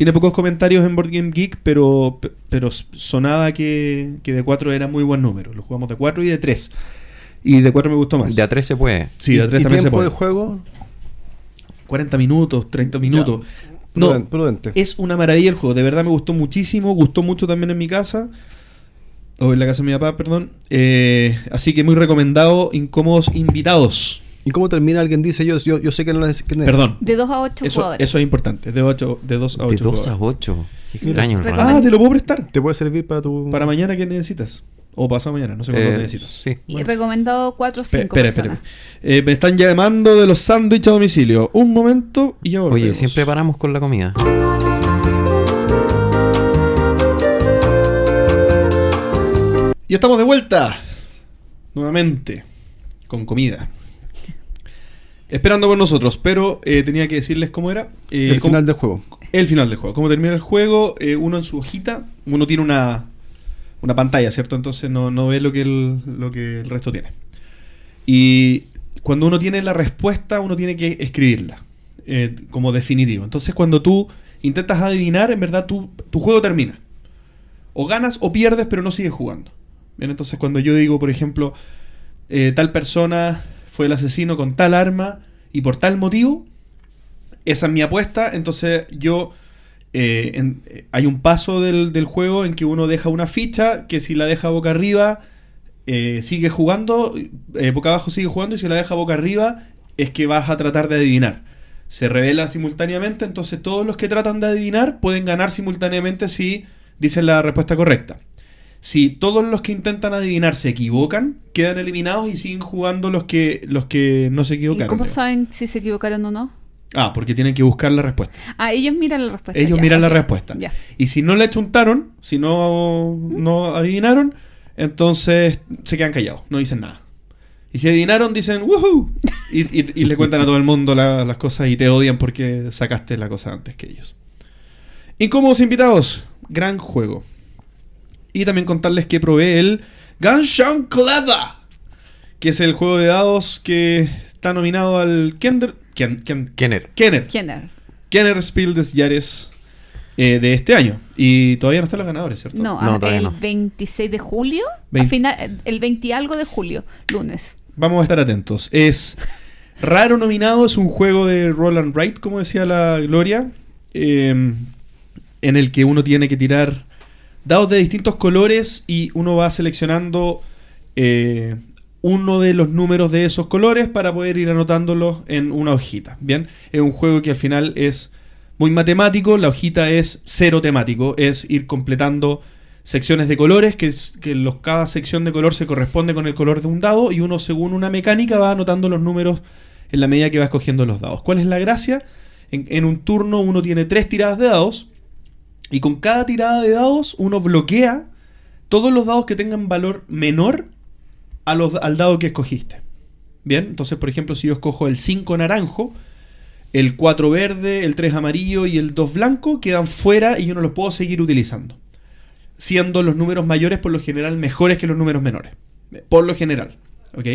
Tiene pocos comentarios en Board Game Geek, pero, pero sonaba que, que de 4 era muy buen número. Lo jugamos de 4 y de 3. Y de 4 me gustó más. de a 3 se puede. Sí, de a 3 ¿Y también se tiempo puede. de juego? 40 minutos, 30 minutos. No, prudente. es una maravilla el juego. De verdad me gustó muchísimo. Gustó mucho también en mi casa. O en la casa de mi papá, perdón. Eh, así que muy recomendado. Incómodos invitados. ¿Y cómo termina? Alguien dice, yo, yo, yo sé que no es... quién es. Perdón. De 2 a 8 Eso, jugadores. eso es importante. De, 8, de 2 a 8. De 2 a 8. Qué extraño el. Ah, te lo puedo prestar. ¿Te puede servir para tu... Para mañana que necesitas. O pasado mañana, no sé cuándo Eh, necesitas. Sí. Y recomendado 4 o Pe- 5 Espera, personas. espera. Eh, me están llamando de los sándwiches a domicilio. Un momento y ya volvemos. Oye, siempre paramos con la comida. Y estamos de vuelta. Nuevamente. Con comida. Esperando por nosotros, pero eh, tenía que decirles cómo era. Eh, el cómo- final del juego. el final del juego. Cómo termina el juego, eh, uno en su hojita, uno tiene una, una pantalla, ¿cierto? Entonces no, no ve lo que, el, lo que el resto tiene. Y cuando uno tiene la respuesta, uno tiene que escribirla como definitivo. Entonces cuando tú intentas adivinar, en verdad tu, tu juego termina. O ganas o pierdes, pero no sigues jugando. Bien, entonces cuando yo digo, por ejemplo, tal persona fue el asesino con tal arma y por tal motivo, esa es mi apuesta. Entonces yo. eh, eh, hay un paso del, juego en que uno deja una ficha que si la deja boca arriba eh, sigue jugando, boca abajo sigue jugando y si la deja boca arriba es que vas a tratar de adivinar. Se revela simultáneamente, entonces todos los que tratan de adivinar pueden ganar simultáneamente si dicen la respuesta correcta. Si todos los que intentan adivinar se equivocan, quedan eliminados y siguen jugando los que, los que no se ¿Y equivocaron. cómo digamos. saben si se equivocaron o no? Ah, porque tienen que buscar la respuesta. Ah, ellos miran la respuesta. Ellos ya, miran la respuesta. Ya. Y si no le chuntaron, si no, no adivinaron, entonces se quedan callados, no dicen nada. Y si adivinaron, dicen ¡Woohoo! Y, y- y le cuentan a todo el mundo la- las cosas y te odian porque sacaste la cosa antes que ellos. Incómodos invitados, gran juego. Y también contarles que probé el Gunshot Clever, que es el juego de dados que está nominado al Kender, Ken, Ken- Kenner. Kenner. ¿Quién era? Kenner Spiel des Jahres eh, de este año. Y todavía no están los ganadores, ¿cierto? No, No, todavía el no. 26 de julio. Vein- a final- el 20 y algo de julio, lunes. Vamos a estar atentos. Es raro nominado, es un juego de Roland Wright, como decía la Gloria, eh, en el que uno tiene que tirar dados de distintos colores y uno va seleccionando eh, uno de los números de esos colores para poder ir anotándolos en una hojita. Bien, es un juego que al final es muy matemático, la hojita es cero temático, es ir completando secciones de colores, que, los, cada sección de color se corresponde con el color de un dado y uno según una mecánica va anotando los números en la medida que va escogiendo los dados. ¿Cuál es la gracia? En un turno uno tiene tres tiradas de dados y con cada tirada de dados uno bloquea todos los dados que tengan valor menor a los, al dado que escogiste. Bien, entonces por ejemplo si yo escojo el 5 naranjo, el 4 verde, el 3 amarillo y el 2 blanco quedan fuera y yo no los puedo seguir utilizando. Siendo los números mayores por lo general mejores que los números menores. Por lo general. ¿Ok?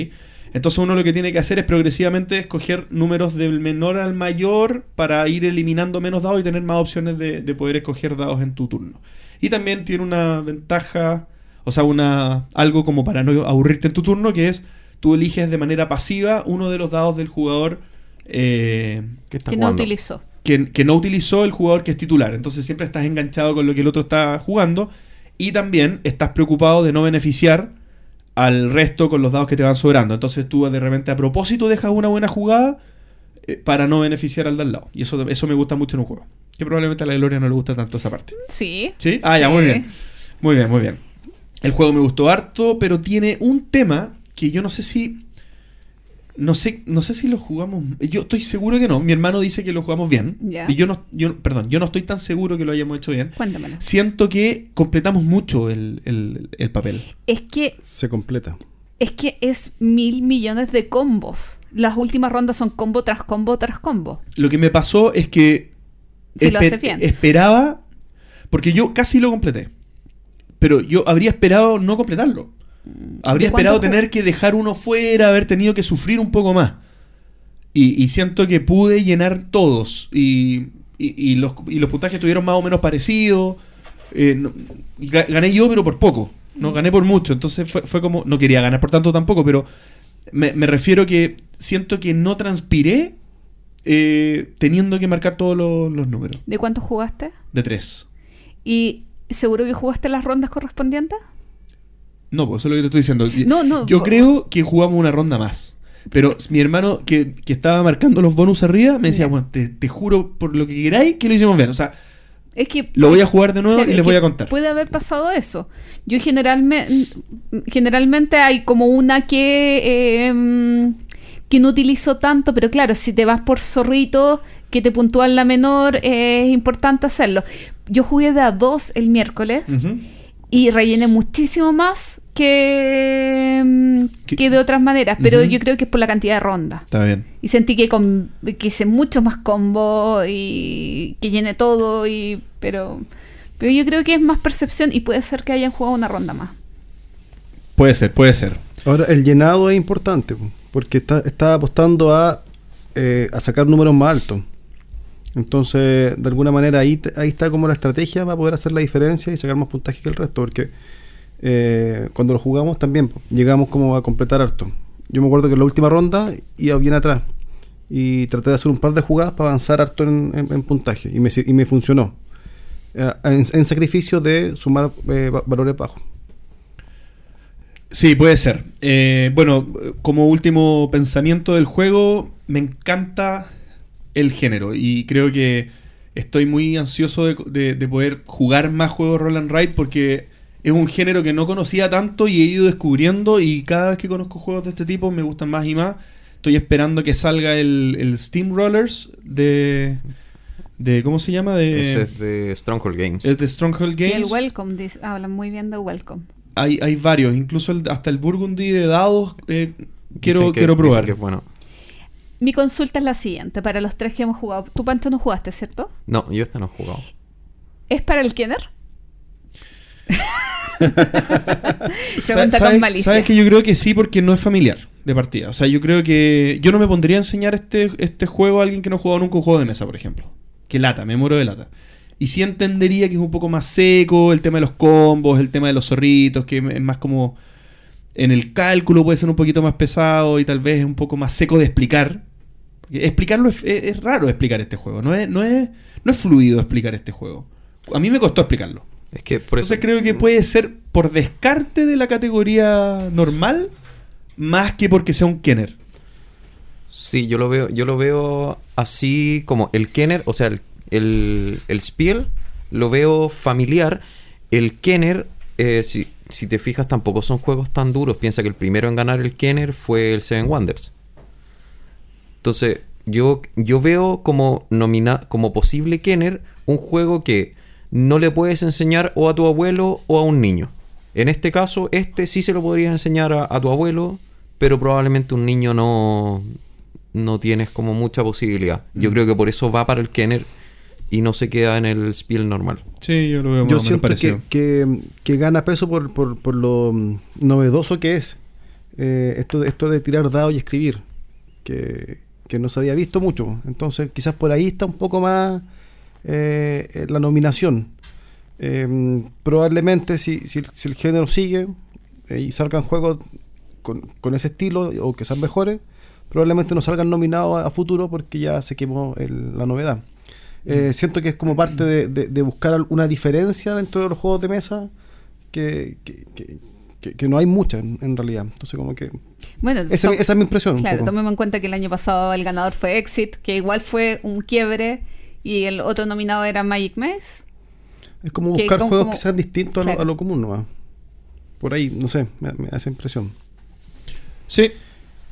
Entonces uno lo que tiene que hacer es progresivamente escoger números del menor al mayor para ir eliminando menos dados y tener más opciones de, de poder escoger dados en tu turno. Y también tiene una ventaja, o sea, una algo como para no aburrirte en tu turno, que es tú eliges de manera pasiva uno de los dados del jugador eh, ¿Qué está Que no jugando? utilizó. que, que no utilizó el jugador que es titular. Entonces siempre estás enganchado con lo que el otro está jugando y también estás preocupado de no beneficiar al resto con los dados que te van sobrando. Entonces tú de repente a propósito dejas una buena jugada eh, para no beneficiar al de al lado. Y eso, eso me gusta mucho en un juego. Que probablemente a la Gloria no le gusta tanto esa parte. Sí. ¿Sí? Ah, ya, muy bien. Muy bien, muy bien. El juego me gustó harto, pero tiene un tema que yo no sé si. No sé, no sé si lo jugamos. Yo estoy seguro que no. Mi hermano dice que lo jugamos bien. Ya. Y yo no, yo, perdón, yo no estoy tan seguro que lo hayamos hecho bien. Cuéntamelo. Siento que completamos mucho el, el- el papel. Es que Se completa. es que es mil millones de combos. Las últimas rondas son combo tras combo tras combo. Lo que me pasó es que. Si lo haces bien. Esperaba. Porque yo casi lo completé. Pero yo habría esperado no completarlo. Habría ¿De cuánto esperado tener que dejar uno fuera, haber tenido que sufrir un poco más. Y, y siento que pude llenar todos. Y, y- y los, y los puntajes estuvieron más o menos parecidos. Eh, no- gané yo, pero por poco. No gané por mucho. Entonces fue, fue como. No quería ganar por tanto tampoco, pero me, me refiero que siento que no transpiré eh, teniendo que marcar todos los, los números. ¿De cuántos jugaste? De tres. ¿Y seguro que jugaste las rondas correspondientes? No, pues eso es lo que te estoy diciendo. No, no, Yo creo que jugamos una ronda más. Pero mi hermano que, que estaba marcando los bonus arriba me decía, bueno, te, te juro por lo que queráis que lo hicimos bien. O sea, Es que lo voy a jugar de nuevo Claro, y es les voy a contar. Puede haber pasado eso. Yo generalmente, generalmente hay como una que, eh, mm, que no utilizo tanto, pero claro, si te vas por zorrito que te puntúan la menor, eh, es importante hacerlo. Yo jugué de a dos el miércoles. Y rellené muchísimo más que, mm, Que- que de otras maneras, pero yo creo que es por la cantidad de rondas. Está bien. Y sentí que, con, que hice mucho más combo y que llené todo, y pero, pero yo creo que es más percepción y puede ser que hayan jugado una ronda más. Puede ser, puede ser. Ahora, el llenado es importante, po, porque está, está apostando a, eh, a sacar números más altos. Entonces, de alguna manera, ahí, ahí está como la estrategia para poder hacer la diferencia y sacar más puntaje que el resto, porque eh, cuando lo jugamos también llegamos como a completar harto. Yo me acuerdo que en la última ronda iba bien atrás y traté de hacer un par de jugadas para avanzar harto en, puntaje y me, y me funcionó. Eh, en, sacrificio de sumar eh, va- valores bajos. Sí, puede ser. Bueno, como último pensamiento del juego, me encanta el género y creo que estoy muy ansioso de, de- de poder jugar más juegos Roll and Ride porque es un género que no conocía tanto y he ido descubriendo y cada vez que conozco juegos de este tipo me gustan más y más. Estoy esperando que salga el, el Steam Rollers de, de... ¿Cómo se llama? De, es de Stronghold Games. es de Stronghold Y el Games. Welcome, dice- hablan muy bien de Welcome. Hay, hay varios, incluso el- hasta el Burgundy de dados eh, quiero, que- quiero probar. que es bueno. Mi consulta es la siguiente, para los tres que hemos jugado. Tú, Pancho, no jugaste, ¿cierto? No, yo este no he jugado. ¿Es para el Kenner? Pregunta con ¿sabes- malicia. sabes que yo creo que sí porque no es familiar de partida. O sea, yo creo que yo no me pondría a enseñar este, este juego a alguien que no ha jugado nunca un juego de mesa, por ejemplo. Que lata, me muero de lata. Y sí entendería que es un poco más seco el tema de los combos, el tema de los zorritos, que es más como... En el cálculo puede ser un poquito más pesado y tal vez es un poco más seco de explicar. Porque explicarlo es, es- es raro explicar este juego. No es, no, es, no es fluido explicar este juego. A mí me costó explicarlo. Es que por eso. Entonces creo que puede ser por descarte de la categoría normal más que porque sea un Kenner. Sí, yo lo veo, yo lo veo así como el Kenner, o sea, el, el, el Spiel lo veo familiar. El Kenner, eh, si, si te fijas, tampoco son juegos tan duros. Piensa que el primero en ganar el Kenner fue el Seven Wonders. Entonces, yo, yo veo como, nomina como posible Kenner un juego que no le puedes enseñar o a tu abuelo o a un niño. En este caso, este sí se lo podrías enseñar a, a tu abuelo, pero probablemente un niño no, no tienes como mucha posibilidad. Yo Mm. creo que por eso va para el Kenner y no se queda en el Spiel normal. Sí, yo lo veo Yo siento que, que, que gana peso por, por, por lo novedoso que es. Eh, esto, esto de tirar dados y escribir. Que, que no se había visto mucho. Entonces, quizás por ahí está un poco más eh, eh, la nominación. Eh, probablemente, si, si, si el género sigue eh, y salgan juegos con, con ese estilo o que sean mejores, probablemente no salgan nominados a, a futuro porque ya se quemó el- la novedad. Eh, siento que es como parte de, de- de buscar una diferencia dentro de los juegos de mesa que, que, que- que- que no hay mucha en, en realidad. Entonces, como que. Bueno, Esa, es mi impresión. Claro, tomemos en cuenta que el año pasado el ganador fue Exit, que igual fue un quiebre, y el otro nominado era Magic Maze. Es como buscar como- juegos como- que sean distintos a, lo, Claro. a lo común nomás. Por ahí, no sé, me, esa impresión. Sí,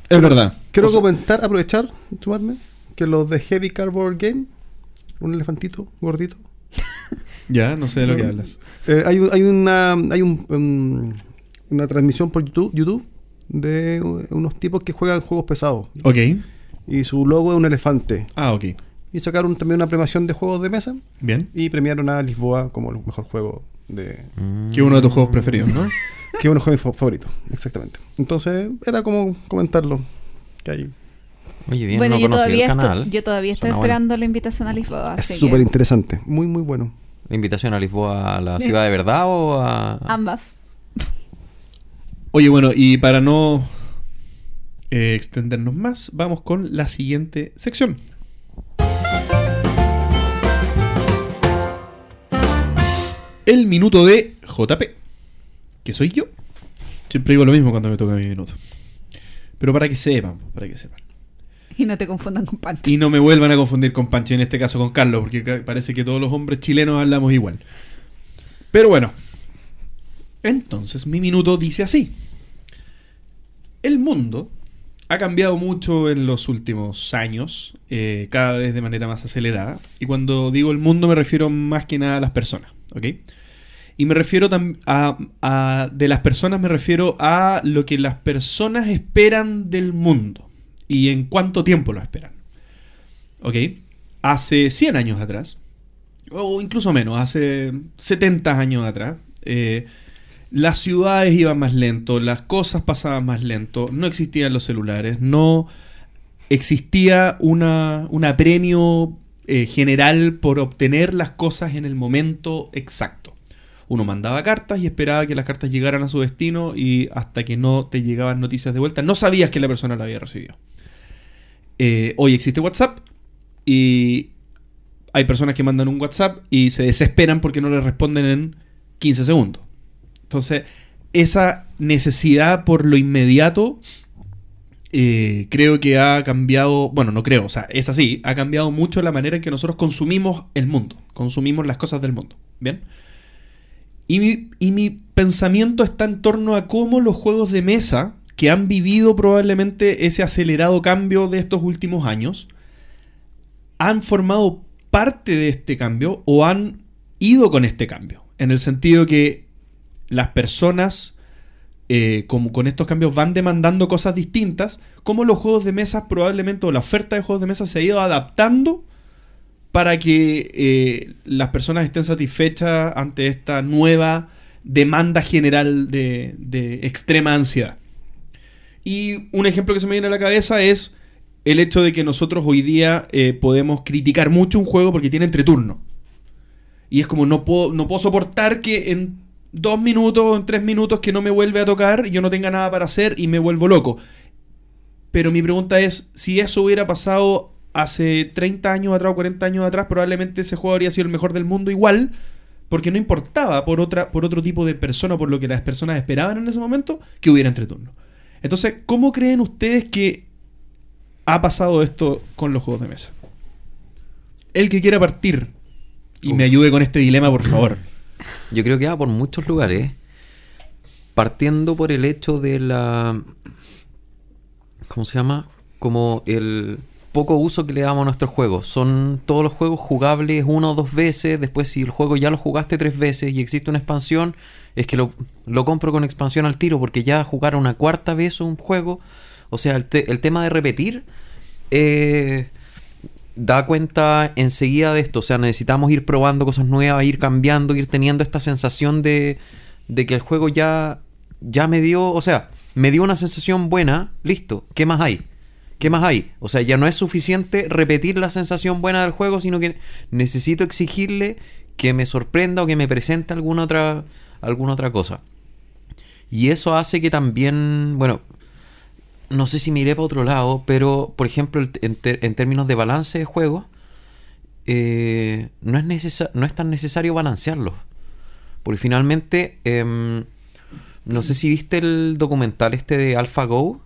es verdad. Quiero O sea, comentar, aprovechar, sumarme, que los de Heavy Cardboard Game, un elefantito gordito, Ya, no sé de lo que hablas. eh, hay, un- hay una hay un, um, una transmisión por YouTube, YouTube de unos tipos que juegan juegos pesados Ok. y su logo es un elefante. Ah, ok. Y sacaron también una premiación de juegos de mesa Bien. y premiaron a Lisboa como el mejor juego de... Que uno de tus juegos preferidos, ¿no? que es uno de mis juegos favoritos, exactamente. Entonces, era como comentarlo. Que hay. Oye, bien, bueno, no yo, todavía el canal. estoy, yo todavía estoy Suena bueno. esperando la invitación a Lisboa. Es que súper interesante, muy, muy bueno. ¿La invitación a Lisboa a la ciudad de verdad o a...? Ambas. Oye, bueno, y para no eh, extendernos más, vamos con la siguiente sección. El minuto de JP, que soy yo. Siempre digo lo mismo cuando me toca mi minuto. Pero para que sepan, para que sepan. Y no te confundan con Pancho. Y no me vuelvan a confundir con Pancho, en este caso con Carlos, porque parece que todos los hombres chilenos hablamos igual. Pero bueno. Entonces, mi minuto dice así. El mundo ha cambiado mucho en los últimos años, eh, cada vez de manera más acelerada. Y cuando digo el mundo me refiero más que nada a las personas, ¿ok? Y me refiero a, a- De las personas me refiero a lo que las personas esperan del mundo. Y en cuánto tiempo lo esperan. ¿Ok? Hace 100 años atrás, o incluso menos, hace 70 años atrás, eh, las ciudades iban más lento, las cosas pasaban más lento, no existían los celulares, no existía una, un apremio eh, general por obtener las cosas en el momento exacto. Uno mandaba cartas y esperaba que las cartas llegaran a su destino y hasta que no te llegaban noticias de vuelta, no sabías que la persona la había recibido. Eh, hoy existe WhatsApp y hay personas que mandan un WhatsApp y se desesperan porque no le responden en 15 segundos. Entonces, esa necesidad por lo inmediato eh, creo que ha cambiado, bueno, no creo, o sea, es así, ha cambiado mucho la manera en que nosotros consumimos el mundo, consumimos las cosas del mundo, ¿bien? Y mi, y mi pensamiento está en torno a cómo los juegos de mesa, que han vivido probablemente ese acelerado cambio de estos últimos años, han formado parte de este cambio o han ido con este cambio. En el sentido que las personas, eh, como con estos cambios, van demandando cosas distintas, como los juegos de mesa probablemente, o la oferta de juegos de mesa se ha ido adaptando para que eh, las personas estén satisfechas ante esta nueva demanda general de, de extrema ansiedad. Y un ejemplo que se me viene a la cabeza es el hecho de que nosotros hoy día eh, podemos criticar mucho un juego porque tiene entreturno. Y es como no puedo, no puedo soportar que en dos minutos tres minutos que no me vuelve a tocar, yo no tenga nada para hacer y me vuelvo loco. Pero mi pregunta es, si eso hubiera pasado hace 30 años atrás o 40 años atrás, probablemente ese juego habría sido el mejor del mundo igual, porque no importaba por, otra, por otro tipo de persona, por lo que las personas esperaban en ese momento, que hubiera entreturno. Entonces, ¿cómo creen ustedes que ha pasado esto con los juegos de mesa? El que quiera partir y me ayude con este dilema, por favor. Yo creo que va por muchos lugares. Partiendo por el hecho de la. ¿Cómo se llama? Como el poco uso que le damos a nuestros juegos. Son todos los juegos jugables una o dos veces. Después, si el juego ya lo jugaste tres veces y existe una expansión, es que lo, lo compro con expansión al tiro. Porque ya jugar una cuarta vez un juego. O sea, el, te- el tema de repetir. eh, da cuenta enseguida de esto. O sea, necesitamos ir probando cosas nuevas, ir cambiando, ir teniendo esta sensación de, de que el juego ya, ya me dio, o sea, me dio una sensación buena, listo, ¿qué más hay? ¿Qué más hay? O sea, ya no es suficiente repetir la sensación buena del juego, sino que necesito exigirle que me sorprenda o que me presente alguna otra, alguna otra cosa. Y eso hace que también, bueno, no sé si miré para otro lado, pero por ejemplo, en, términos de balance de juego, eh, no, es necesa- no es tan necesario balancearlos. Porque finalmente, em, no sé si viste el documental este de AlphaGo,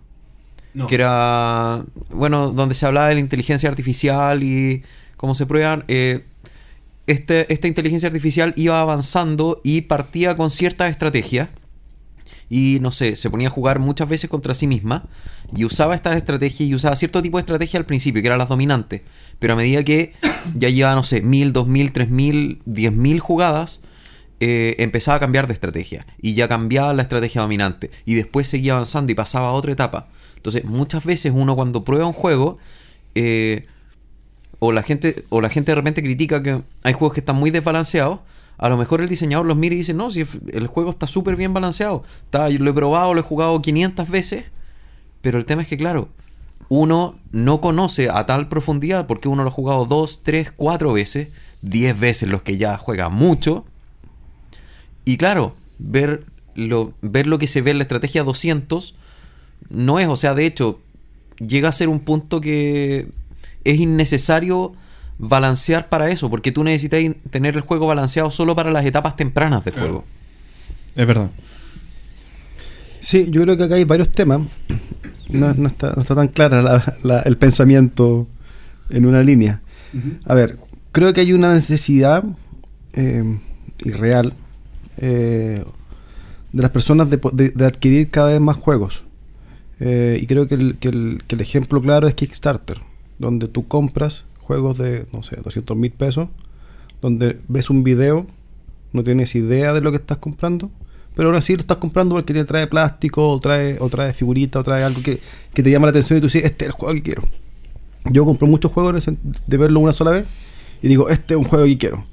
que era, bueno, donde se hablaba de la inteligencia artificial y cómo se prueban. eh, este, esta inteligencia artificial iba avanzando y partía con ciertas estrategias y no sé, se ponía a jugar muchas veces contra sí misma y usaba estas estrategias y usaba cierto tipo de estrategia al principio, que eran las dominantes, pero a medida que ya llevaba, no sé, mil, dos mil, tres mil, diez mil jugadas, eh, empezaba a cambiar de estrategia y ya cambiaba la estrategia dominante y después seguía avanzando y pasaba a otra etapa. Entonces, muchas veces uno cuando prueba un juego, eh, o la gente o la gente de repente critica que hay juegos que están muy desbalanceados a lo mejor el diseñador los mira y dice no si el juego está súper bien balanceado. Está, lo he probado lo he jugado 500 veces pero el tema es que claro uno no conoce a tal profundidad porque uno lo ha jugado 2, 3, 4 veces 10 veces los que ya juegan mucho. Y claro ver lo, ver lo que se ve en la estrategia 200 no es o sea de hecho llega a ser un punto que es innecesario balancear para eso, porque tú necesitas tener el juego balanceado solo para las etapas tempranas del juego. Es verdad. Sí, yo creo que acá hay varios temas. No, no está, no está tan clara la- la- el pensamiento en una línea. A ver, creo que hay una necesidad eh, irreal eh, de las personas de, po- de- de adquirir cada vez más juegos. Eh, y creo que el, que, el, que el ejemplo claro es Kickstarter, donde tú compras juegos de, no sé, 200 mil pesos, donde ves un video, no tienes idea de lo que estás comprando, pero aún así lo estás comprando porque te trae plástico, o trae, o trae figurita, o trae algo que, que te llama la atención y tú dices, este es el juego que quiero. Yo compro muchos juegos de verlo una sola vez y digo, este es un juego que quiero.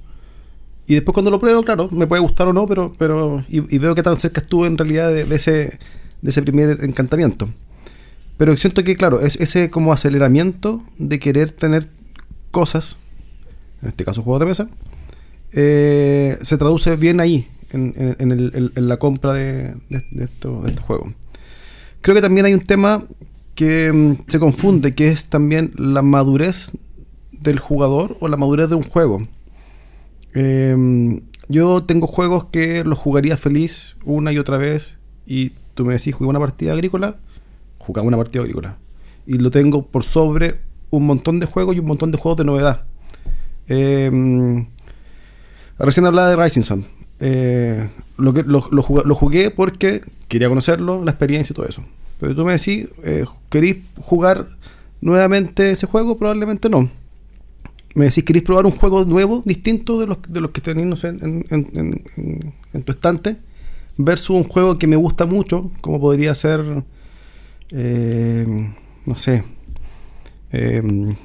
Y después cuando lo pruebo, claro, me puede gustar o no, pero, pero y, veo que tan cerca estuve en realidad de ese, de ese primer encantamiento. Pero siento que, claro, es ese como aceleramiento de querer tener cosas, en este caso juegos de mesa, eh, se traduce bien ahí, en, la compra de, de, de esto- de estos juegos. Creo que también hay un tema que mm, se confunde, que es también la madurez del jugador o la madurez de un juego. Eh, yo tengo juegos que los jugaría feliz una y otra vez y tú me decís, jugué una partida agrícola, jugaba una partida agrícola. Y lo tengo por sobre un montón de juegos y un montón de juegos de novedad. Eh, recién hablaba de Rising Sun. Eh, lo, lo, jugué, porque quería conocerlo, la experiencia y todo eso. Pero tú me decís, eh, ¿queréis jugar nuevamente ese juego? Probablemente no. Me decís, ¿queréis probar un juego nuevo, distinto de los, de los que tenéis en- en tu estante? Versus un juego que me gusta mucho, como podría ser, eh, no sé, eh,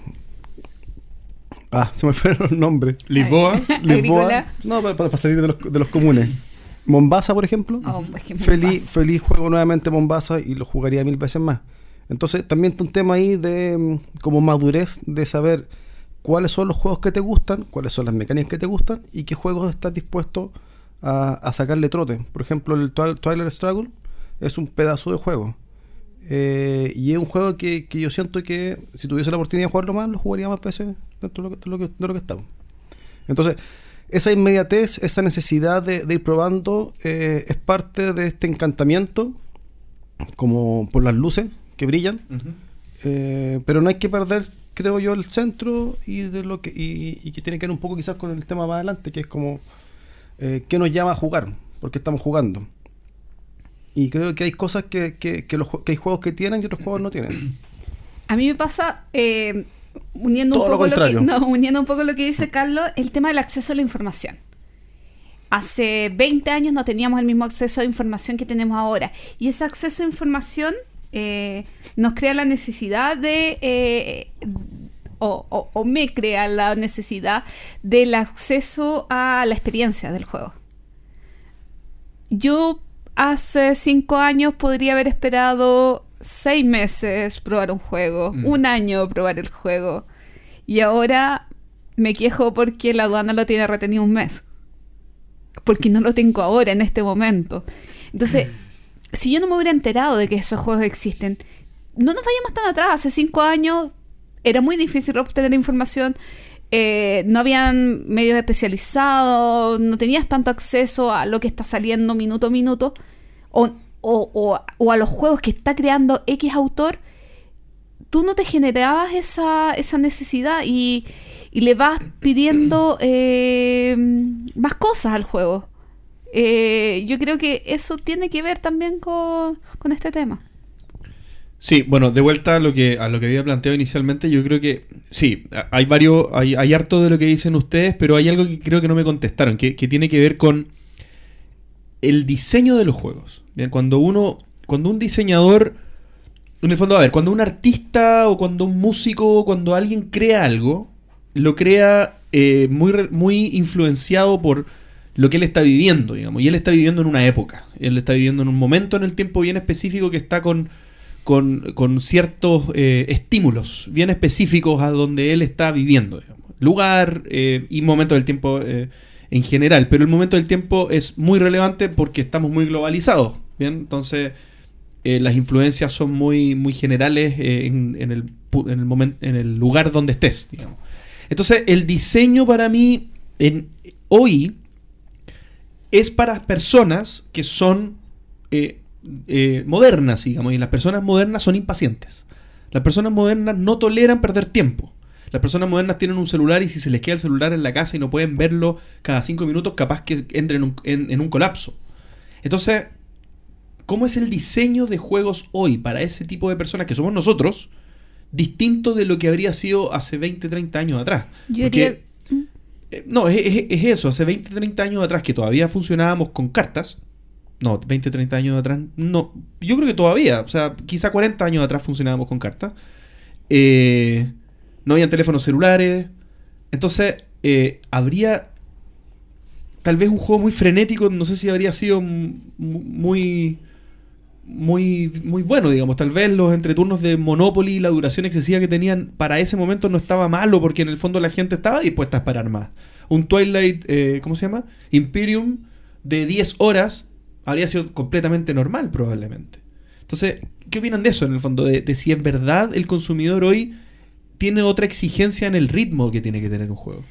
ah, se me fueron los nombres. Lisboa. Lisboa. No, para, para salir de los, de los comunes. Mombasa, por ejemplo. Oh, es que feliz, Mombasa. feliz juego nuevamente Mombasa y lo jugaría mil veces más. Entonces también está un tema ahí de mm, como madurez de saber cuáles son los juegos que te gustan, cuáles son las mecánicas que te gustan y qué juegos estás dispuesto a, a sacarle trote. Por ejemplo, el Twi- Twilight Struggle es un pedazo de juego. Eh, y es un juego que, que yo siento que si tuviese la oportunidad de jugarlo más, lo jugaría más veces dentro de lo que, de lo que, de lo que estaba. Entonces, esa inmediatez, esa necesidad de, de ir probando, eh, es parte de este encantamiento, como por las luces que brillan. Eh, pero no hay que perder, creo yo, el centro y de lo que y, y que tiene que ver un poco quizás con el tema más adelante, que es como qué nos llama a jugar, porque estamos jugando. Y creo que hay cosas que, que, que los que hay juegos que tienen y otros juegos no tienen. A mí me pasa, eh, uniendo, un Todo poco lo que, no, uniendo un poco lo que dice Carlos, el tema del acceso a la información. Hace 20 años no teníamos el mismo acceso a información que tenemos ahora. Y ese acceso a información eh, nos crea la necesidad de... eh, o, o- o me crea la necesidad del acceso a la experiencia del juego. Yo hace cinco años podría haber esperado seis meses probar un juego, Mm. un año probar el juego. Y ahora me quejo porque la aduana lo tiene retenido un mes. Porque no lo tengo ahora, en este momento. Entonces, si yo no me hubiera enterado de que esos juegos existen, no nos vayamos tan atrás. Hace cinco años era muy difícil obtener información. Eh, no habían medios especializados, no tenías tanto acceso a lo que está saliendo minuto a minuto, o, o- o- o a los juegos que está creando X autor, tú no te generabas esa, esa necesidad y, y le vas pidiendo eh, más cosas al juego. Eh, yo creo que eso tiene que ver también con, con este tema. Sí, bueno, de vuelta a lo que a lo que había planteado inicialmente, yo creo que sí, hay varios, hay, hay harto de lo que dicen ustedes, pero hay algo que creo que no me contestaron, que, que tiene que ver con el diseño de los juegos. Bien, cuando uno, cuando un diseñador, en el fondo, a ver, cuando un artista o cuando un músico, cuando alguien crea algo, lo crea eh, muy, muy influenciado por lo que él está viviendo, digamos. Y él está viviendo en una época. Él está viviendo en un momento en el tiempo bien específico que está con, con, ciertos eh, estímulos bien específicos a donde él está viviendo. Lugar eh, y momento del tiempo eh, en general. Pero el momento del tiempo es muy relevante porque estamos muy globalizados. Bien, entonces las influencias son muy, muy generales en, el, lugar donde estés. Entonces, el diseño para mí, hoy, es para personas que son eh, modernas, digamos, y las personas modernas son impacientes. Las personas modernas no toleran perder tiempo. Las personas modernas tienen un celular y si se les queda el celular en la casa y no pueden verlo cada cinco minutos, capaz que entren en un, en- en un colapso. Entonces, ¿cómo es el diseño de juegos hoy para ese tipo de personas que somos nosotros? Distinto de lo que habría sido hace 20, 30 años atrás. Yo Porque- diría- eh, No, es, es- es eso. Hace 20, 30 años atrás que todavía funcionábamos con cartas. No, 20, 30 años atrás. No, yo creo que todavía. O sea, quizá 40 años atrás funcionábamos con cartas. Eh, no habían teléfonos celulares. Entonces, eh, habría tal vez un juego muy frenético. No sé si habría sido muy muy, muy bueno, digamos. Tal vez los entreturnos de Monopoly la duración excesiva que tenían para ese momento no estaba malo porque en el fondo la gente estaba dispuesta a esperar más. Un Twilight, eh, ¿cómo se llama? Imperium de 10 horas habría sido completamente normal probablemente. Entonces, ¿qué opinan de eso en el fondo? De, de si en verdad el consumidor hoy tiene otra exigencia en el ritmo que tiene que tener un juego.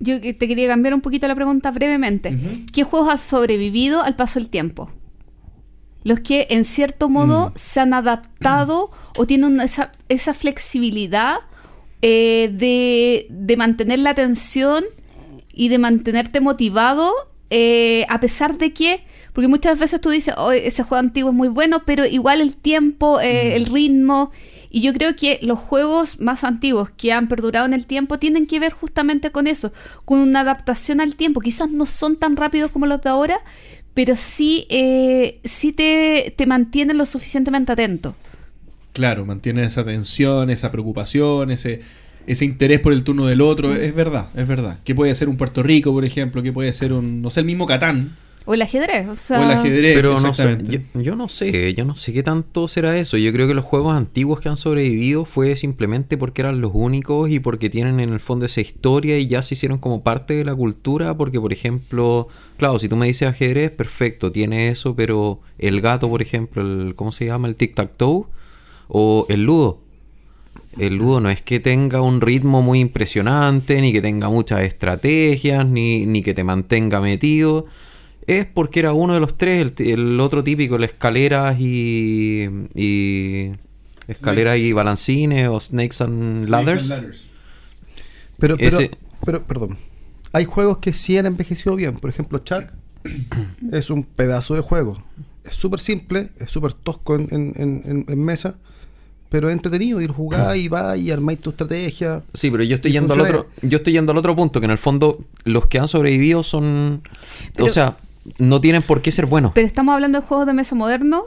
Yo te quería cambiar un poquito la pregunta brevemente. ¿Qué juegos han sobrevivido al paso del tiempo? Los que en cierto modo Mm. se han adaptado o tienen una- esa, esa flexibilidad eh, de, de mantener la atención y de mantenerte motivado eh, a pesar de que, porque muchas veces tú dices, oh, ese juego antiguo es muy bueno, pero igual el tiempo, eh, el ritmo, y yo creo que los juegos más antiguos que han perdurado en el tiempo tienen que ver justamente con eso, con una adaptación al tiempo. Quizás no son tan rápidos como los de ahora, pero sí, eh, sí te, te mantienen lo suficientemente atento. Claro, mantiene esa tensión, esa preocupación, ese, ese interés por el turno del otro. Es verdad, es verdad. Que puede ser un Puerto Rico, por ejemplo, que puede ser un, no sé, el mismo Catán O el ajedrez. O, sea, o el ajedrez. Pero no sé, yo no sé, yo no sé qué tanto será eso. Yo creo que los juegos antiguos que han sobrevivido fue simplemente porque eran los únicos y porque tienen en el fondo esa historia y ya se hicieron como parte de la cultura. Porque, por ejemplo, claro, si tú me dices ajedrez, perfecto, tiene eso, pero el gato, por ejemplo, el, ¿cómo se llama? El tic-tac-toe o el ludo. El ludo no es que tenga un ritmo muy impresionante, ni que tenga muchas estrategias, ni, ni que te mantenga metido. Es porque era uno de los tres, el, otro típico, el escaleras y. y escaleras y balancines o snakes and ladders. Pero, pero, Ese- pero, perdón. Hay juegos que sí han envejecido bien. Por ejemplo, Shark es un pedazo de juego. Es súper simple, es súper tosco en, en- en- en- en mesa, pero es entretenido ir jugar y va y armáis tu estrategia. Sí, pero yo estoy yendo al otro, yo estoy yendo al otro punto, que en el fondo los que han sobrevivido son. Pero- o sea, no tienen por qué ser buenos. Pero estamos hablando de juegos de mesa modernos.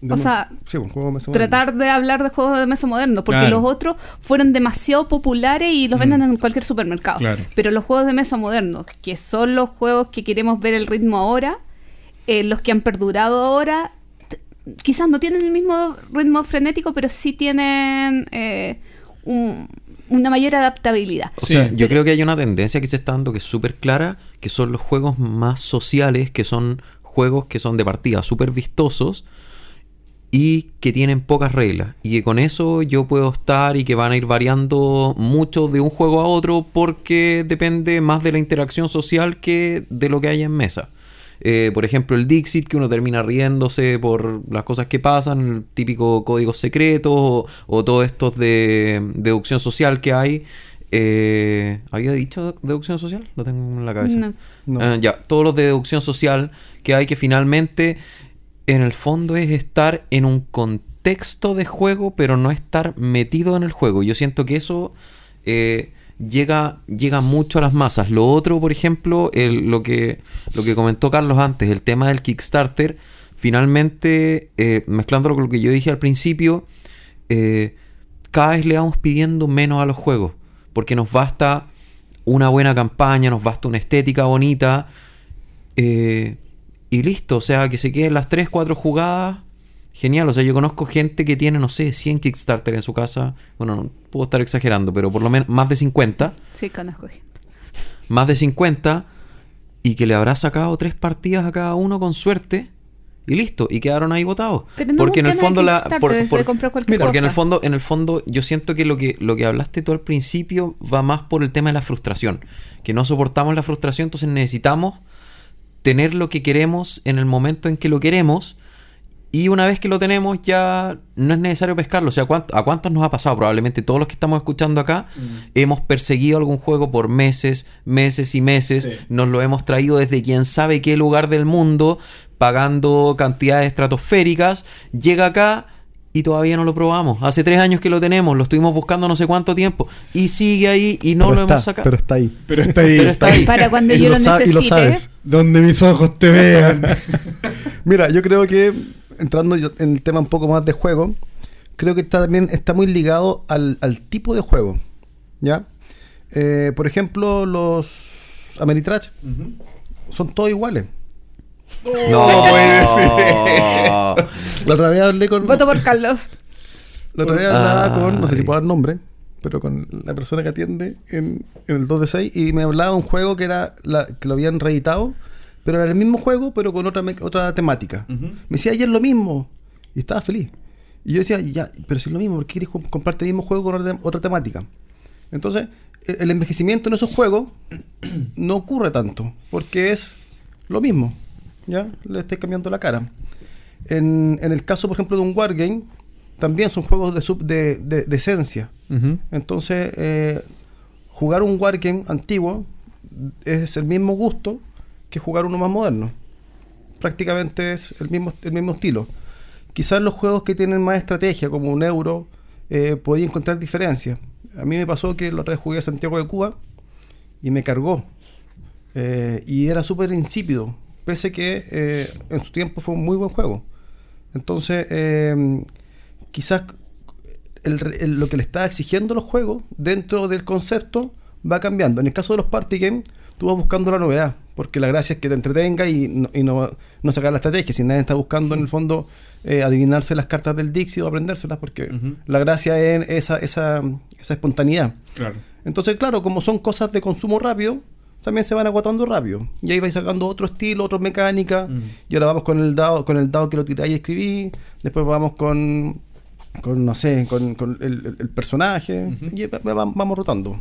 De O sea, sí, un juego de mesa moderno. tratar de hablar de juegos de mesa modernos, porque Claro. los otros fueron demasiado populares y los Mm. venden en cualquier supermercado. Claro. Pero los juegos de mesa modernos, que son los juegos que queremos ver el ritmo ahora, eh, los que han perdurado ahora, quizás no tienen el mismo ritmo frenético, pero sí tienen eh, un- una mayor adaptabilidad. O Sí. sea, yo creo que hay una tendencia que se está dando que es súper clara, que son los juegos más sociales, que son juegos que son de partida súper vistosos y que tienen pocas reglas. Y que con eso yo puedo estar y que van a ir variando mucho de un juego a otro porque depende más de la interacción social que de lo que hay en mesa. Eh, por ejemplo, el Dixit, que uno termina riéndose por las cosas que pasan, el típico código secreto o, o todos estos de deducción social que hay. Eh, ¿Había dicho deducción social? Lo tengo en la cabeza. No. No. Ah, ya, todos los de deducción social que hay que finalmente, en el fondo, es estar en un contexto de juego, pero no estar metido en el juego. Yo siento que eso eh, llega, llega mucho a las masas. Lo otro, por ejemplo, el- lo, que, lo que comentó Carlos antes, el tema del Kickstarter, finalmente, eh, mezclándolo con lo que yo dije al principio, eh, cada vez le vamos pidiendo menos a los juegos, porque nos basta una buena campaña, nos basta una estética bonita, eh, y listo, o sea, que se queden las 3, 4 jugadas, genial, o sea, yo conozco gente que tiene, no sé, 100 Kickstarter en su casa, bueno, no puedo estar exagerando, pero por lo menos más de 50, Sí, conozco gente. más de 50, y que le habrá sacado tres partidas a cada uno con suerte. Y listo, y quedaron ahí votados. Pero no porque en el fondo la por- por- porque en el fondo en el fondo yo siento que lo que lo que hablaste tú al principio va más por el tema de la frustración, que no soportamos la frustración, entonces necesitamos tener lo que queremos en el momento en que lo queremos y una vez que lo tenemos ya no es necesario pescarlo. O sea, ¿cuánto- ¿a cuántos nos ha pasado? Probablemente todos los que estamos escuchando acá hemos perseguido algún juego por meses, meses y meses. Sí. Nos lo hemos traído desde quién sabe qué lugar del mundo, pagando cantidades estratosféricas. Llega acá y todavía no lo probamos. Hace tres años que lo tenemos, lo estuvimos buscando no sé cuánto tiempo y sigue ahí y no Pero lo está, hemos sacado. Pero está ahí. Pero está ahí. Pero está ahí. Para cuando Y yo lo lo sa- y lo necesite. sabes. Donde mis ojos te vean. Mira, yo creo que entrando en el tema un poco más de juego, creo que está también está muy ligado al, al tipo de juego. ¿Ya? Eh, por ejemplo, los Ameritrash son todos iguales. No puede La otra vez hablé con. Voto por Carlos. La otra vez hablaba Ay. con, no sé si puedo dar nombre, pero con la persona que atiende en, en el 2 de 6 y me hablaba de un juego que era la, que lo habían reeditado, pero era el mismo juego, pero con otra, otra temática. Me decía, ayer lo mismo. Y estaba feliz. Y yo decía, ya, pero si es lo mismo, ¿por qué quieres comp- comprarte el mismo juego con otra, otra temática? Entonces, el, el envejecimiento en esos juegos no ocurre tanto, porque es lo mismo. ¿Ya? Le estoy cambiando la cara. En, en el caso, por ejemplo, de un Wargame, también son juegos de, sub, de, de- de esencia. Entonces, eh, jugar un Wargame antiguo es el mismo gusto que jugar uno más moderno. Prácticamente es el mismo, el mismo estilo. Quizás los juegos que tienen más estrategia, como un euro, eh, podía encontrar diferencias. A mí me pasó que la otra vez jugué a Santiago de Cuba y me cargó. Eh, y era súper insípido, pese que eh, en su tiempo fue un muy buen juego. Entonces, eh, quizás el re- el- lo que le está exigiendo los juegos dentro del concepto va cambiando. En el caso de los party games, tú vas buscando la novedad, porque la gracia es que te entretenga y no, y no, no sacar la estrategia. Si nadie está buscando en el fondo eh, adivinarse las cartas del Dixie o aprendérselas, porque la gracia es esa, esa, esa espontaneidad. Claro. Entonces, claro, como son cosas de consumo rápido, también se van agotando rápido. Y ahí vais sacando otro estilo, otra mecánica. Y ahora vamos con el dado, con el dado que lo tiráis y escribí. Después vamos con, con no sé, con, con el, el- personaje. Y va- va- vamos rotando.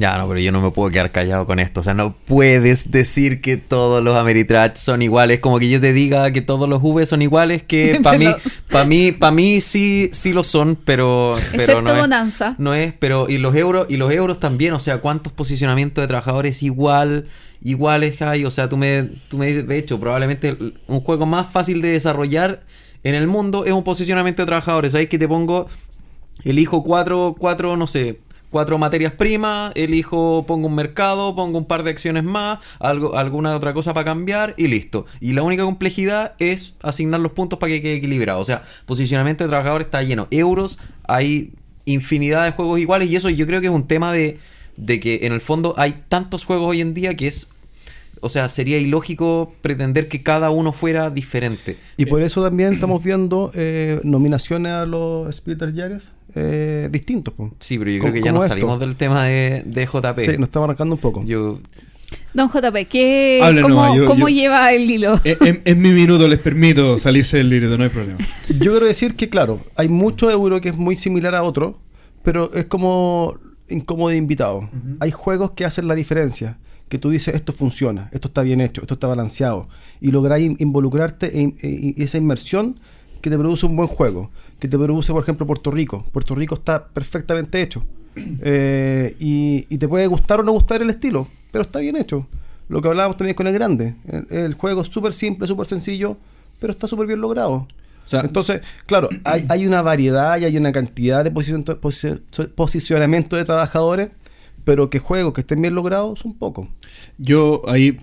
Ya, no, pero yo no me puedo quedar callado con esto. O sea, no puedes decir que todos los Ameritrash son iguales. Como que yo te diga que todos los V son iguales, que para mí, para mí, para mí sí, sí lo son, pero, pero Excepto no es, Bonanza. no es, pero y los euros y los euros también. O sea, cuántos posicionamientos de trabajadores igual, iguales hay. O sea, tú me, tú me dices, de hecho, probablemente un juego más fácil de desarrollar en el mundo es un posicionamiento de trabajadores. ¿Sabes que te pongo elijo cuatro, cuatro, no sé, cuatro materias primas, elijo, pongo un mercado, pongo un par de acciones más, algo, alguna otra cosa para cambiar y listo. Y la única complejidad es asignar los puntos para que quede equilibrado. O sea, posicionamiento de trabajadores está lleno. Euros, hay infinidad de juegos iguales y eso yo creo que es un tema de, de que en el fondo hay tantos juegos hoy en día que es... O sea, sería ilógico pretender que cada uno fuera diferente. Y por eso también estamos viendo eh, nominaciones a los Splitter Yares eh, distintos. po. Sí, pero yo creo que ya nos esto. salimos del tema de, de JP. Sí, nos estamos arrancando un poco. Yo Don JP, ¿qué, Hable ¿cómo, nomás, yo- cómo yo- lleva el hilo? En, en- mi minuto les permito salirse del libreto, no hay problema. Yo quiero decir que, claro, hay mucho euro que es muy similar a otro, pero es como incómodo de invitado. Hay juegos que hacen la diferencia, que tú dices, esto funciona, esto está bien hecho, esto está balanceado, y lograr involucrarte en, en- en esa inmersión que te produce un buen juego, que te produce, por ejemplo, Puerto Rico. Puerto Rico está perfectamente hecho. Eh, y, y te puede gustar o no gustar el estilo, pero está bien hecho. Lo que hablábamos también con el grande. El, el juego es súper simple, súper sencillo, pero está súper bien logrado. O sea, Entonces, claro, hay, hay una variedad y hay una cantidad de posi- posicionamiento de trabajadores, pero que juegos que estén bien logrados son pocos. yo ahí,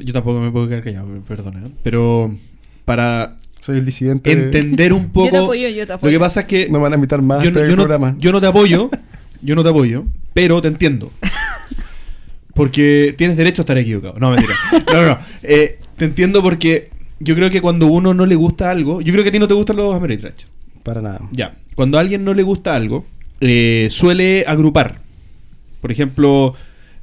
yo tampoco me puedo quedar callado, perdona, ¿eh? pero para Soy el disidente. de- entender un poco... Yo te apoyo, yo te apoyo. Lo que pasa es que Me van a invitar más yo, a no, este yo no- programa. yo no te apoyo, yo no te apoyo, pero te entiendo. Porque tienes derecho a estar equivocado. No, mentira. No, no, no. Eh, te entiendo porque yo creo que cuando uno no le gusta algo, yo creo que a ti no te gustan los Ameritrash. Para nada. Ya. Cuando a alguien no le gusta algo, eh, suele agrupar. Por ejemplo,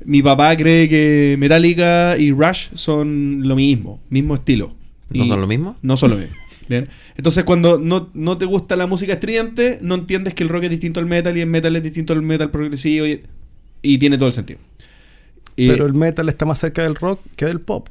mi papá cree que Metallica y Rush son lo mismo, mismo estilo. ¿No Y- son lo mismo? No son lo mismo. Bien. Entonces, cuando no, no te gusta la música estridente, no entiendes que el rock es distinto al metal y el metal es distinto al metal progresivo y, y tiene todo el sentido. Y- Pero el metal está más cerca del rock que del pop.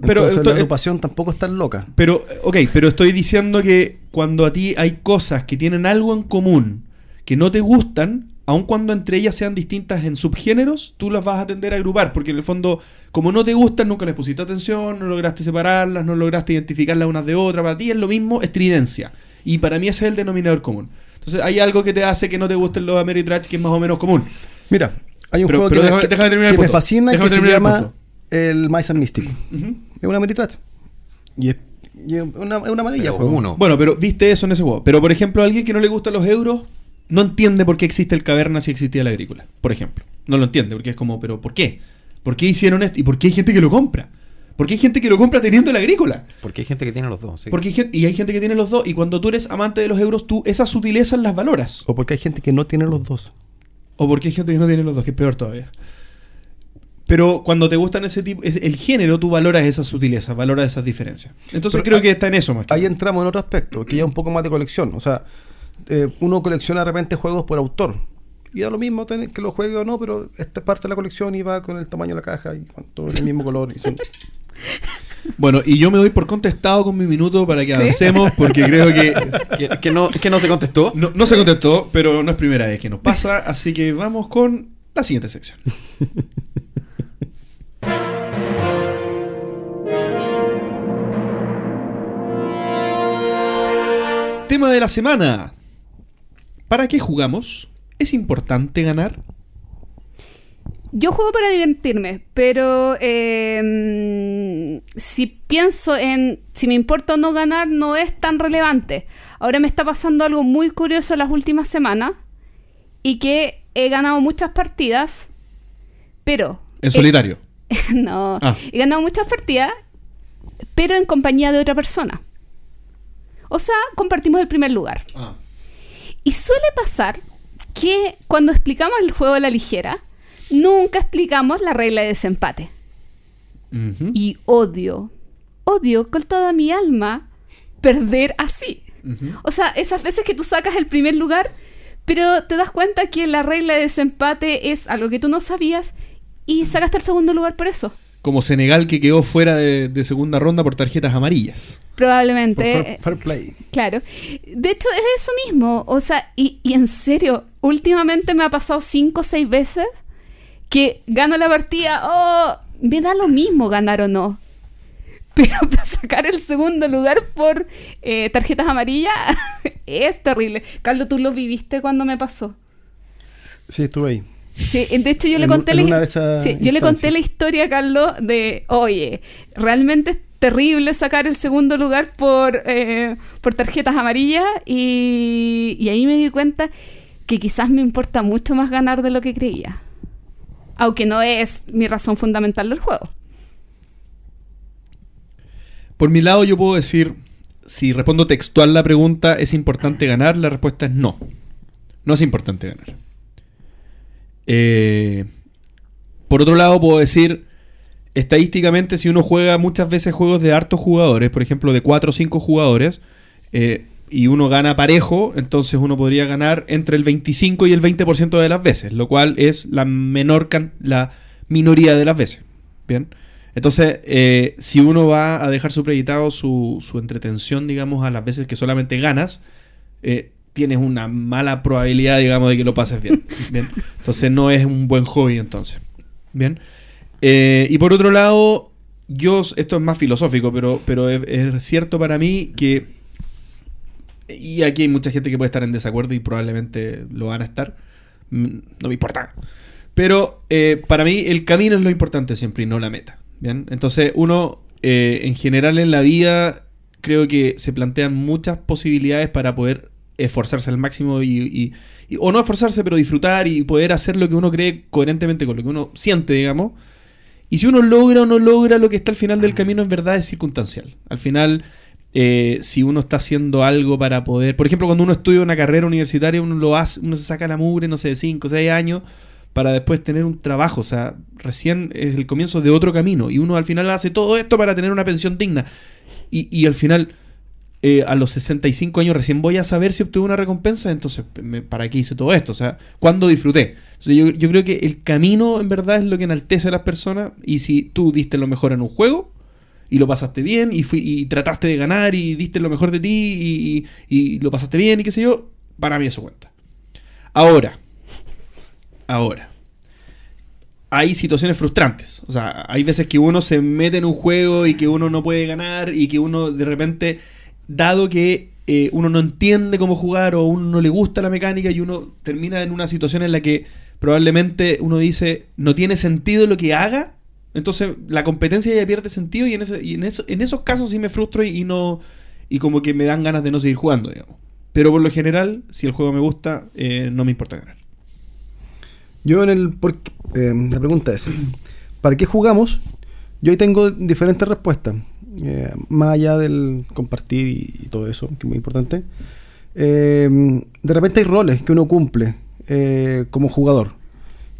Pero Entonces esto- la agrupación tampoco es tan loca. Pero, ok, pero estoy diciendo que cuando a ti hay cosas que tienen algo en común que no te gustan, aun cuando entre ellas sean distintas en subgéneros, tú las vas a tender a agrupar, porque en el fondo, como no te gustan, nunca les pusiste atención, no lograste separarlas, no lograste identificarlas unas de otras, para ti es lo mismo estridencia. Y para mí ese es el denominador común. Entonces hay algo que te hace que no te gusten los Ameritrash que es más o menos común. Mira, hay un Pero- juego pero que, me- déjame- terminar que el me fascina Déjame que se el llama el Místico. Ujú. Es una Ameritrash. Y es, y es una, es una. Pero juego. uno. Bueno, pero viste eso en ese juego. Pero por ejemplo, alguien que no le gustan los euros no entiende por qué existe el caverna si existía la agrícola. Por ejemplo. No lo entiende, porque es como, pero ¿por qué? ¿Por qué hicieron esto? ¿Y por qué hay gente que lo compra? ¿Por qué hay gente que lo compra teniendo la agrícola? Porque hay gente que tiene los dos. sí. Porque hay gente, y hay gente que tiene los dos. Y cuando tú eres amante de los euros, tú esas sutilezas las valoras. O porque hay gente que no tiene los dos. O porque hay gente que no tiene los dos, que es peor todavía. Pero cuando te gustan ese tipo, es- el género, tú valoras esas sutilezas, valoras esas diferencias. Entonces Pero creo hay- que está en eso más que Ahí entramos en otro aspecto, que ya es un poco más de colección. O sea, eh, uno colecciona de repente juegos por autor. Y da lo mismo tener que lo juegue o no, pero esta es parte de la colección y va con el tamaño de la caja y con todo el mismo color. Y son- Bueno, y yo me doy por contestado con mi minuto para que avancemos, porque creo que que, que no, que no se contestó. no, no se contestó, pero no es primera vez que nos pasa, así que vamos con la siguiente sección. Tema de la semana. ¿Para qué jugamos? ¿Es importante ganar? Yo juego para divertirme, pero eh, si pienso en si me importa o no ganar, no es tan relevante. Ahora me está pasando algo muy curioso en las últimas semanas y que he ganado muchas partidas, pero... En eh, solitario. no, Ah. he ganado muchas partidas, pero en compañía de otra persona. O sea, compartimos el primer lugar. Y suele pasar que cuando explicamos el juego a la ligera, nunca explicamos la regla de desempate. Y odio, odio con toda mi alma perder así. O sea, esas veces que tú sacas el primer lugar, pero te das cuenta que la regla de desempate es algo que tú no sabías y sacaste el segundo lugar por eso. Como Senegal que quedó fuera de, de segunda ronda por tarjetas amarillas. por Probablemente. fair, fair play. Claro. De hecho, es eso mismo. O sea, y, y en serio, últimamente me ha pasado cinco o seis veces que gano la partida. Oh, me da lo mismo ganar o no. Pero para sacar el segundo lugar por eh, tarjetas amarillas es terrible. Carlos, tú lo viviste cuando me pasó. Sí, estuve ahí. Sí, de hecho yo le conté la, sí, yo le conté la historia a Carlos de, oye, realmente es terrible sacar el segundo lugar por, eh, por tarjetas amarillas y, y ahí me di cuenta que quizás me importa mucho más ganar de lo que creía. Aunque no es mi razón fundamental del juego. Por mi lado, yo puedo decir, si respondo textual la pregunta, ¿es importante ganar? La respuesta es no. No es importante ganar. Eh, por otro lado, puedo decir, estadísticamente, si uno juega muchas veces juegos de hartos jugadores, por ejemplo, de 4 o 5 jugadores, eh, y uno gana parejo, entonces uno podría ganar entre el 25 y el 20% de las veces, lo cual es la menor la minoría de las veces. Bien. Entonces, eh, si uno va a dejar supeditado su, su entretención, digamos, a las veces que solamente ganas, eh, tienes una mala probabilidad, digamos, de que lo pases bien. bien. Entonces, no es un buen hobby, entonces. Bien. Eh, y por otro lado, yo, esto es más filosófico, pero, pero es, es cierto para mí que, y aquí hay mucha gente que puede estar en desacuerdo y probablemente lo van a estar, mm, no me importa. Pero eh, para mí el camino es lo importante siempre y no la meta. Bien, entonces uno eh, en general en la vida creo que se plantean muchas posibilidades para poder esforzarse al máximo y, y- y- o no esforzarse pero disfrutar y poder hacer lo que uno cree coherentemente con lo que uno siente, digamos. Y si uno logra o no logra lo que está al final del camino, en verdad es circunstancial. Al final, eh, si uno está haciendo algo para poder. Por ejemplo, cuando uno estudia una carrera universitaria, uno lo hace, uno se saca la mugre, no sé, de 5 o 6 años, para después tener un trabajo. O sea, recién es el comienzo de otro camino. Y uno al final hace todo esto para tener una pensión digna. Y, y al final, eh, a los 65 años recién voy a saber si obtuve una recompensa, entonces, ¿para qué hice todo esto? O sea, ¿cuándo disfruté? Yo, yo creo que el camino en verdad es lo que enaltece a las personas y si tú diste lo mejor en un juego y lo pasaste bien y, fui, y trataste de ganar y diste lo mejor de ti y, y- y lo pasaste bien y qué sé yo, para mí eso cuenta. Ahora, ahora, hay situaciones frustrantes. O sea, hay veces que uno se mete en un juego y que uno no puede ganar y que uno de repente, dado que eh, uno no entiende cómo jugar o a uno no le gusta la mecánica y uno termina en una situación en la que probablemente uno dice no tiene sentido lo que haga, entonces la competencia ya pierde sentido y en, ese, y en, en esos casos sí me frustro y, y no y como que me dan ganas de no seguir jugando, digamos. Pero por lo general, si el juego me gusta, eh, no me importa ganar. Yo en el... por- eh, la pregunta es, ¿para qué jugamos? Yo ahí tengo diferentes respuestas. Eh, más allá del compartir y, y todo eso, que es muy importante. Eh, de repente hay roles que uno cumple eh, como jugador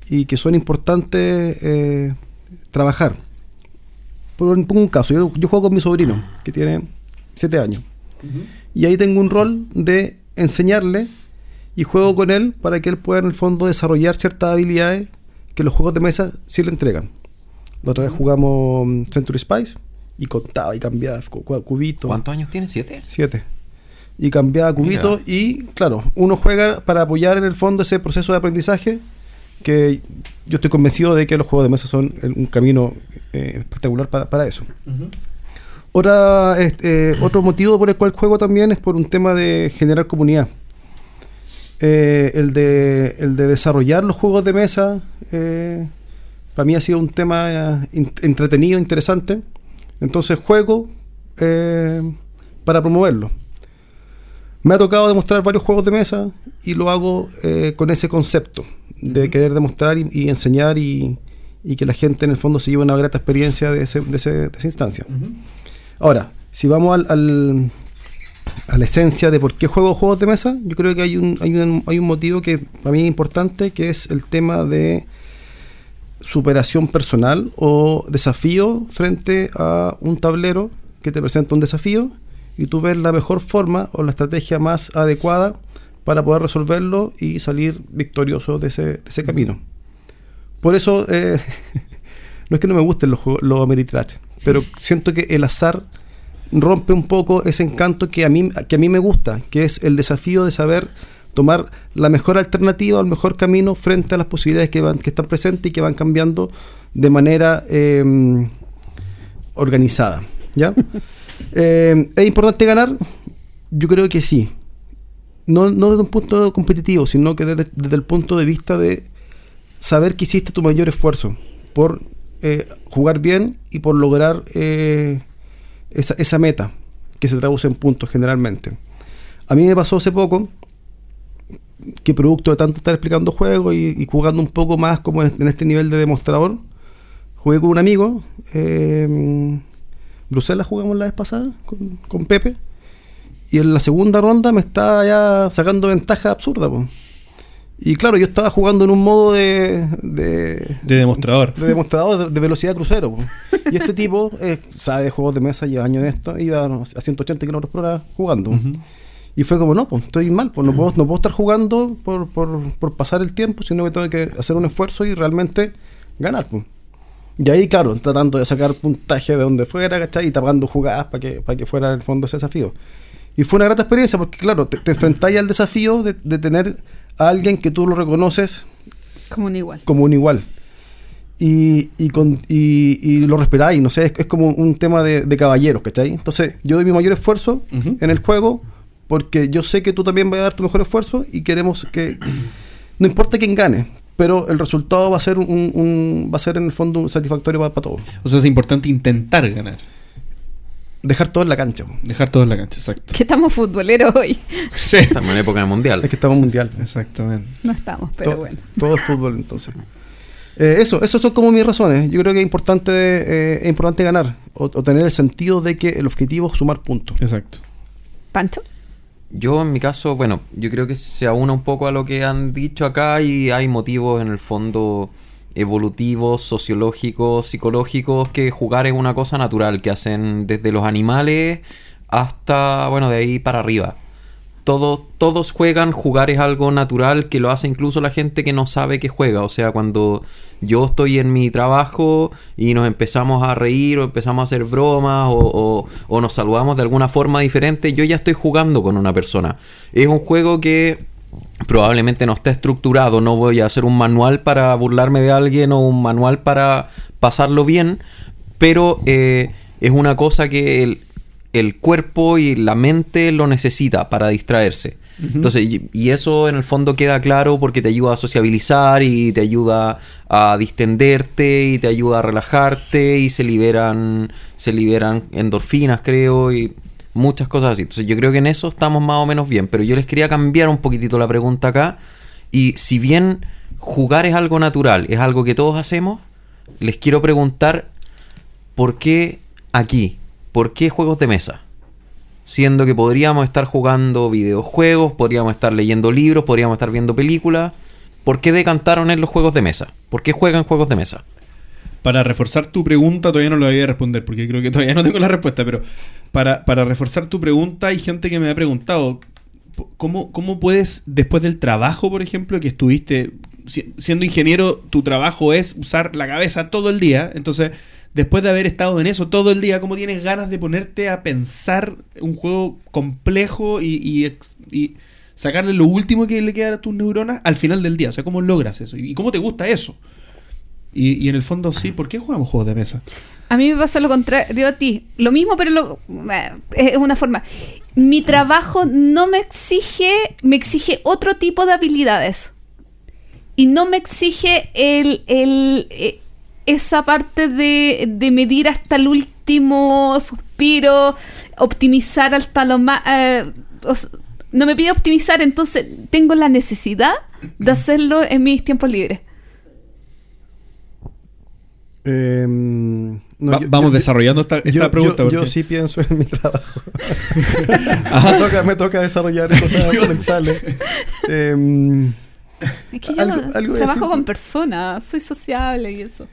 y que son importantes eh, trabajar. Por un, pongo un caso, yo, yo juego con mi sobrino, que tiene 7 años. Y ahí tengo un rol de enseñarle y juego con él para que él pueda en el fondo desarrollar ciertas habilidades que los juegos de mesa sí le entregan. La otra vez jugamos mm, Century Spice y contaba y cambiaba cu- cu- cubitos. ¿Cuántos años tiene? ¿Siete? Siete. Y cambiaba cubitos y claro, uno juega para apoyar en el fondo ese proceso de aprendizaje que yo estoy convencido de que los juegos de mesa son un camino eh, espectacular para, para eso. Otra, este, otro motivo por el cual juego también es por un tema de generar comunidad. Eh, el, de, el de desarrollar los juegos de mesa, para mí ha sido un tema entretenido, interesante. Entonces juego eh, para promoverlo. Me ha tocado demostrar varios juegos de mesa y lo hago eh, con ese concepto de querer demostrar y, y enseñar y, y que la gente en el fondo se lleve una grata experiencia de, ese- de ese- de esa instancia. Ahora, si vamos al, al- a la esencia de por qué juego juegos de mesa, yo creo que hay un, hay un, hay un motivo que para mí es importante, que es el tema de superación personal o desafío frente a un tablero que te presenta un desafío y tú ves la mejor forma o la estrategia más adecuada para poder resolverlo y salir victorioso de ese, camino. Por eso, eh, no es que no me gusten los, los Ameritrash, pero siento que el azar rompe un poco ese encanto que a mí que a mí me gusta, que es el desafío de saber tomar la mejor alternativa o el mejor camino frente a las posibilidades que van que están presentes y que van cambiando de manera eh, organizada, ¿ya? Eh, ¿Es importante ganar? Yo creo que sí. No, no desde un punto competitivo, sino que desde, desde el punto de vista de saber que hiciste tu mayor esfuerzo por eh, jugar bien y por lograr eh, esa, esa meta que se traduce en puntos generalmente. A mí me pasó hace poco que producto de tanto estar explicando juegos y, y jugando un poco más como en, este nivel de demostrador, jugué con un amigo. eh, Bruselas jugamos la vez pasada con, con Pepe. Y en la segunda ronda me estaba ya sacando ventaja absurda. po. Y claro, yo estaba jugando en un modo de, de, De demostrador. de demostrador de, de velocidad crucero. po. Y este tipo eh, sabe de juegos de mesa, lleva años en esto, iba a 180 kilómetros por hora jugando. Ujú. Y fue como, no, pues estoy mal, pues no puedo, no puedo estar jugando por, por, por pasar el tiempo, sino que tengo que hacer un esfuerzo y realmente ganar. Pues. Y ahí, claro, tratando de sacar puntaje de donde fuera, ¿cachai? Y tapando jugadas para que, para que fuera en el fondo ese desafío. Y fue una grata experiencia porque, claro, te, te enfrentáis al desafío de, de tener a alguien que tú lo reconoces Como un igual. como un igual. Y, y, con, y, y lo respetáis, no sé, es, es como un tema de, de caballeros, ¿cachai? Entonces, yo doy mi mayor esfuerzo Ujú. en el juego porque yo sé que tú también vas a dar tu mejor esfuerzo y queremos que. No importa quién gane, pero el resultado va a ser un, un- va a ser en el fondo un satisfactorio para, todos. O sea, es importante intentar ganar. Dejar todo en la cancha. Dejar todo en la cancha, exacto. Que estamos futboleros hoy. Sí. Estamos en época mundial. Es que estamos en mundial. Exactamente. No estamos, pero todo, bueno. todo es fútbol entonces. Eh, eso, esas son como mis razones. Yo creo que es importante, eh, es importante ganar o, o tener el sentido de que el objetivo es sumar puntos. Exacto. Pancho. Yo en mi caso, bueno, yo creo que se aúna un poco a lo que han dicho acá y hay motivos en el fondo evolutivos, sociológicos, psicológicos, que jugar es una cosa natural, que hacen desde los animales hasta, bueno, de ahí para arriba. Todos, juegan, jugar es algo natural que lo hace incluso la gente que no sabe que juega. O sea, cuando yo estoy en mi trabajo y nos empezamos a reír o empezamos a hacer bromas o, o- o nos saludamos de alguna forma diferente, yo ya estoy jugando con una persona. Es un juego que probablemente no está estructurado, no voy a hacer un manual para burlarme de alguien o un manual para pasarlo bien, pero eh, es una cosa que el, el cuerpo y la mente lo necesita para distraerse. Entonces, y, y eso en el fondo queda claro porque te ayuda a sociabilizar y te ayuda a distenderte y te ayuda a relajarte y se liberan, se liberan endorfinas, creo, y muchas cosas así. Entonces, yo creo que en eso estamos más o menos bien, pero yo les quería cambiar un poquitito la pregunta acá. Y si bien jugar es algo natural, es algo que todos hacemos, les quiero preguntar ¿por qué aquí? ¿Por qué juegos de mesa? Siendo que podríamos estar jugando videojuegos, podríamos estar leyendo libros, podríamos estar viendo películas. ¿Por qué decantaron en los juegos de mesa? ¿Por qué juegan juegos de mesa? Para reforzar tu pregunta, todavía no lo voy a responder porque creo que todavía no tengo la respuesta, pero para, para reforzar tu pregunta, hay gente que me ha preguntado, ¿cómo, ¿cómo puedes, después del trabajo, por ejemplo, que estuviste si- siendo ingeniero, tu trabajo es usar la cabeza todo el día, entonces, después de haber estado en eso todo el día, ¿cómo tienes ganas de ponerte a pensar un juego complejo y, y sacarle lo último que le queda a tus neuronas al final del día? O sea, ¿cómo logras eso? ¿Y cómo te gusta eso? Y, y en el fondo, sí, ¿por qué jugamos juegos de mesa? A mí me pasa lo contrario a ti. Lo mismo, pero lo, eh, es una forma. Mi trabajo no me exige, me exige otro tipo de habilidades. Y no me exige el, el, eh, esa parte de, de medir hasta el último suspiro, optimizar hasta lo más... eh, no me pide optimizar, entonces tengo la necesidad de hacerlo en mis tiempos libres. Eh, no, Va- yo- vamos yo- desarrollando esta, esta yo, pregunta. yo- sí pienso en mi trabajo. me, toca, me toca desarrollar cosas mentales. Eh, Es que yo Algo- no- algo de trabajo con personas, soy sociable y eso.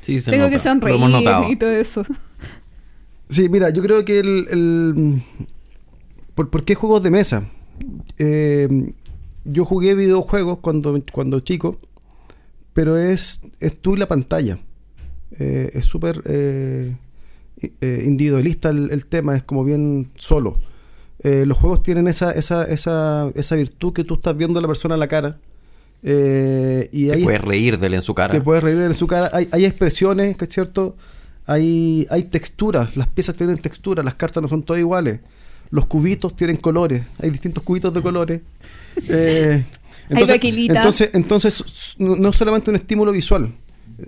Sí, se Tengo nota, que lo sonreír hemos notado. y todo eso. Sí, mira, yo creo que el... el- ¿por, por qué juegos de mesa? Eh, yo jugué videojuegos cuando, cuando chico, pero es, es tú y la pantalla. Eh, es súper eh, eh, individualista el, el tema, es como bien solo. Eh, los juegos tienen esa, esa, esa, esa virtud que tú estás viendo a la persona a la cara. Eh, y Te puedes reír de él en su cara. te puedes reír en su cara. Hay, hay expresiones, que es cierto. Hay, hay texturas. Las piezas tienen textura. Las cartas no son todas iguales. Los cubitos tienen colores. Hay distintos cubitos de colores. Eh, entonces, entonces, s- no no solamente un estímulo visual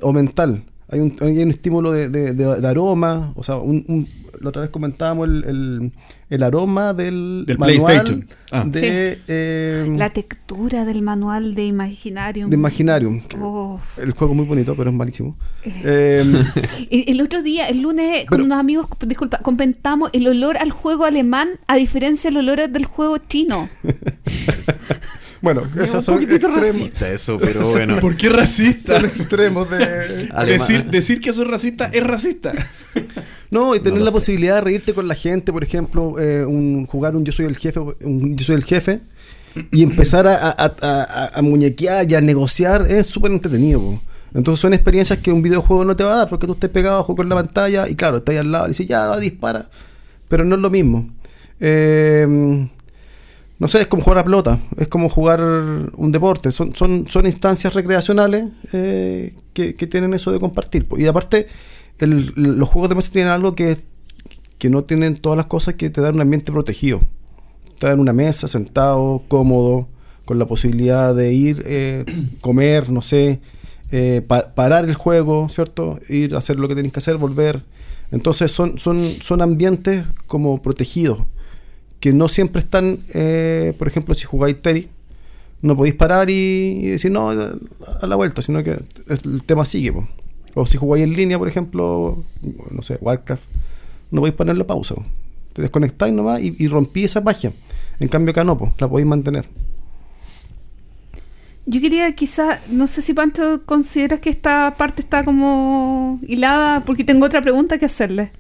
o mental. Hay un, hay un estímulo de, de- de- de aroma. O sea, un, un- la otra vez comentábamos el, el- el aroma del, Del manual PlayStation. Ah. de, eh, La textura del manual de Imaginarium. de Imaginarium. Oh. El juego es muy bonito, pero es malísimo. Eh, El, el otro día, el lunes, con unos amigos, disculpa, comentamos el olor al juego alemán a diferencia del olor del juego chino. Bueno, Es esos un son extremos. racista eso, pero bueno. ¿Por qué racista? Son extremos de. Decir, decir que soy racista es racista. No, y tener la sé. posibilidad de reírte con la gente, por ejemplo, eh, un, jugar un yo soy el jefe, un yo soy el jefe, y empezar a, a- a- a- a muñequear y a negociar es súper entretenido. po. Entonces son experiencias que un videojuego no te va a dar, porque tú estés pegado con la pantalla y claro, estás ahí al lado y dices, ya, dispara, pero no es lo mismo. Eh, no sé, es como jugar a pelota, es como jugar un deporte, son, son, son instancias recreacionales eh, que, que tienen eso de compartir. Y aparte, los juegos de mesa tienen algo que, que no tienen todas las cosas que te dan un ambiente protegido. Te dan una mesa, sentado, cómodo, con la posibilidad de ir, eh, comer, no sé, eh, pa- parar el juego, ¿cierto? Ir a hacer lo que tienes que hacer, volver. Entonces son, son, son ambientes como protegidos, que no siempre están, eh, por ejemplo, si jugáis tenis, no podéis parar y, decir no a la vuelta, sino que el tema sigue. O si jugáis en línea, por ejemplo, no sé, Warcraft, no podéis ponerle pausa. Te desconectáis nomás y, y rompí esa magia. En cambio acá no, po, la podéis mantener. Yo quería quizá, no sé si Pancho consideras que esta parte está como hilada, porque tengo otra pregunta que hacerle.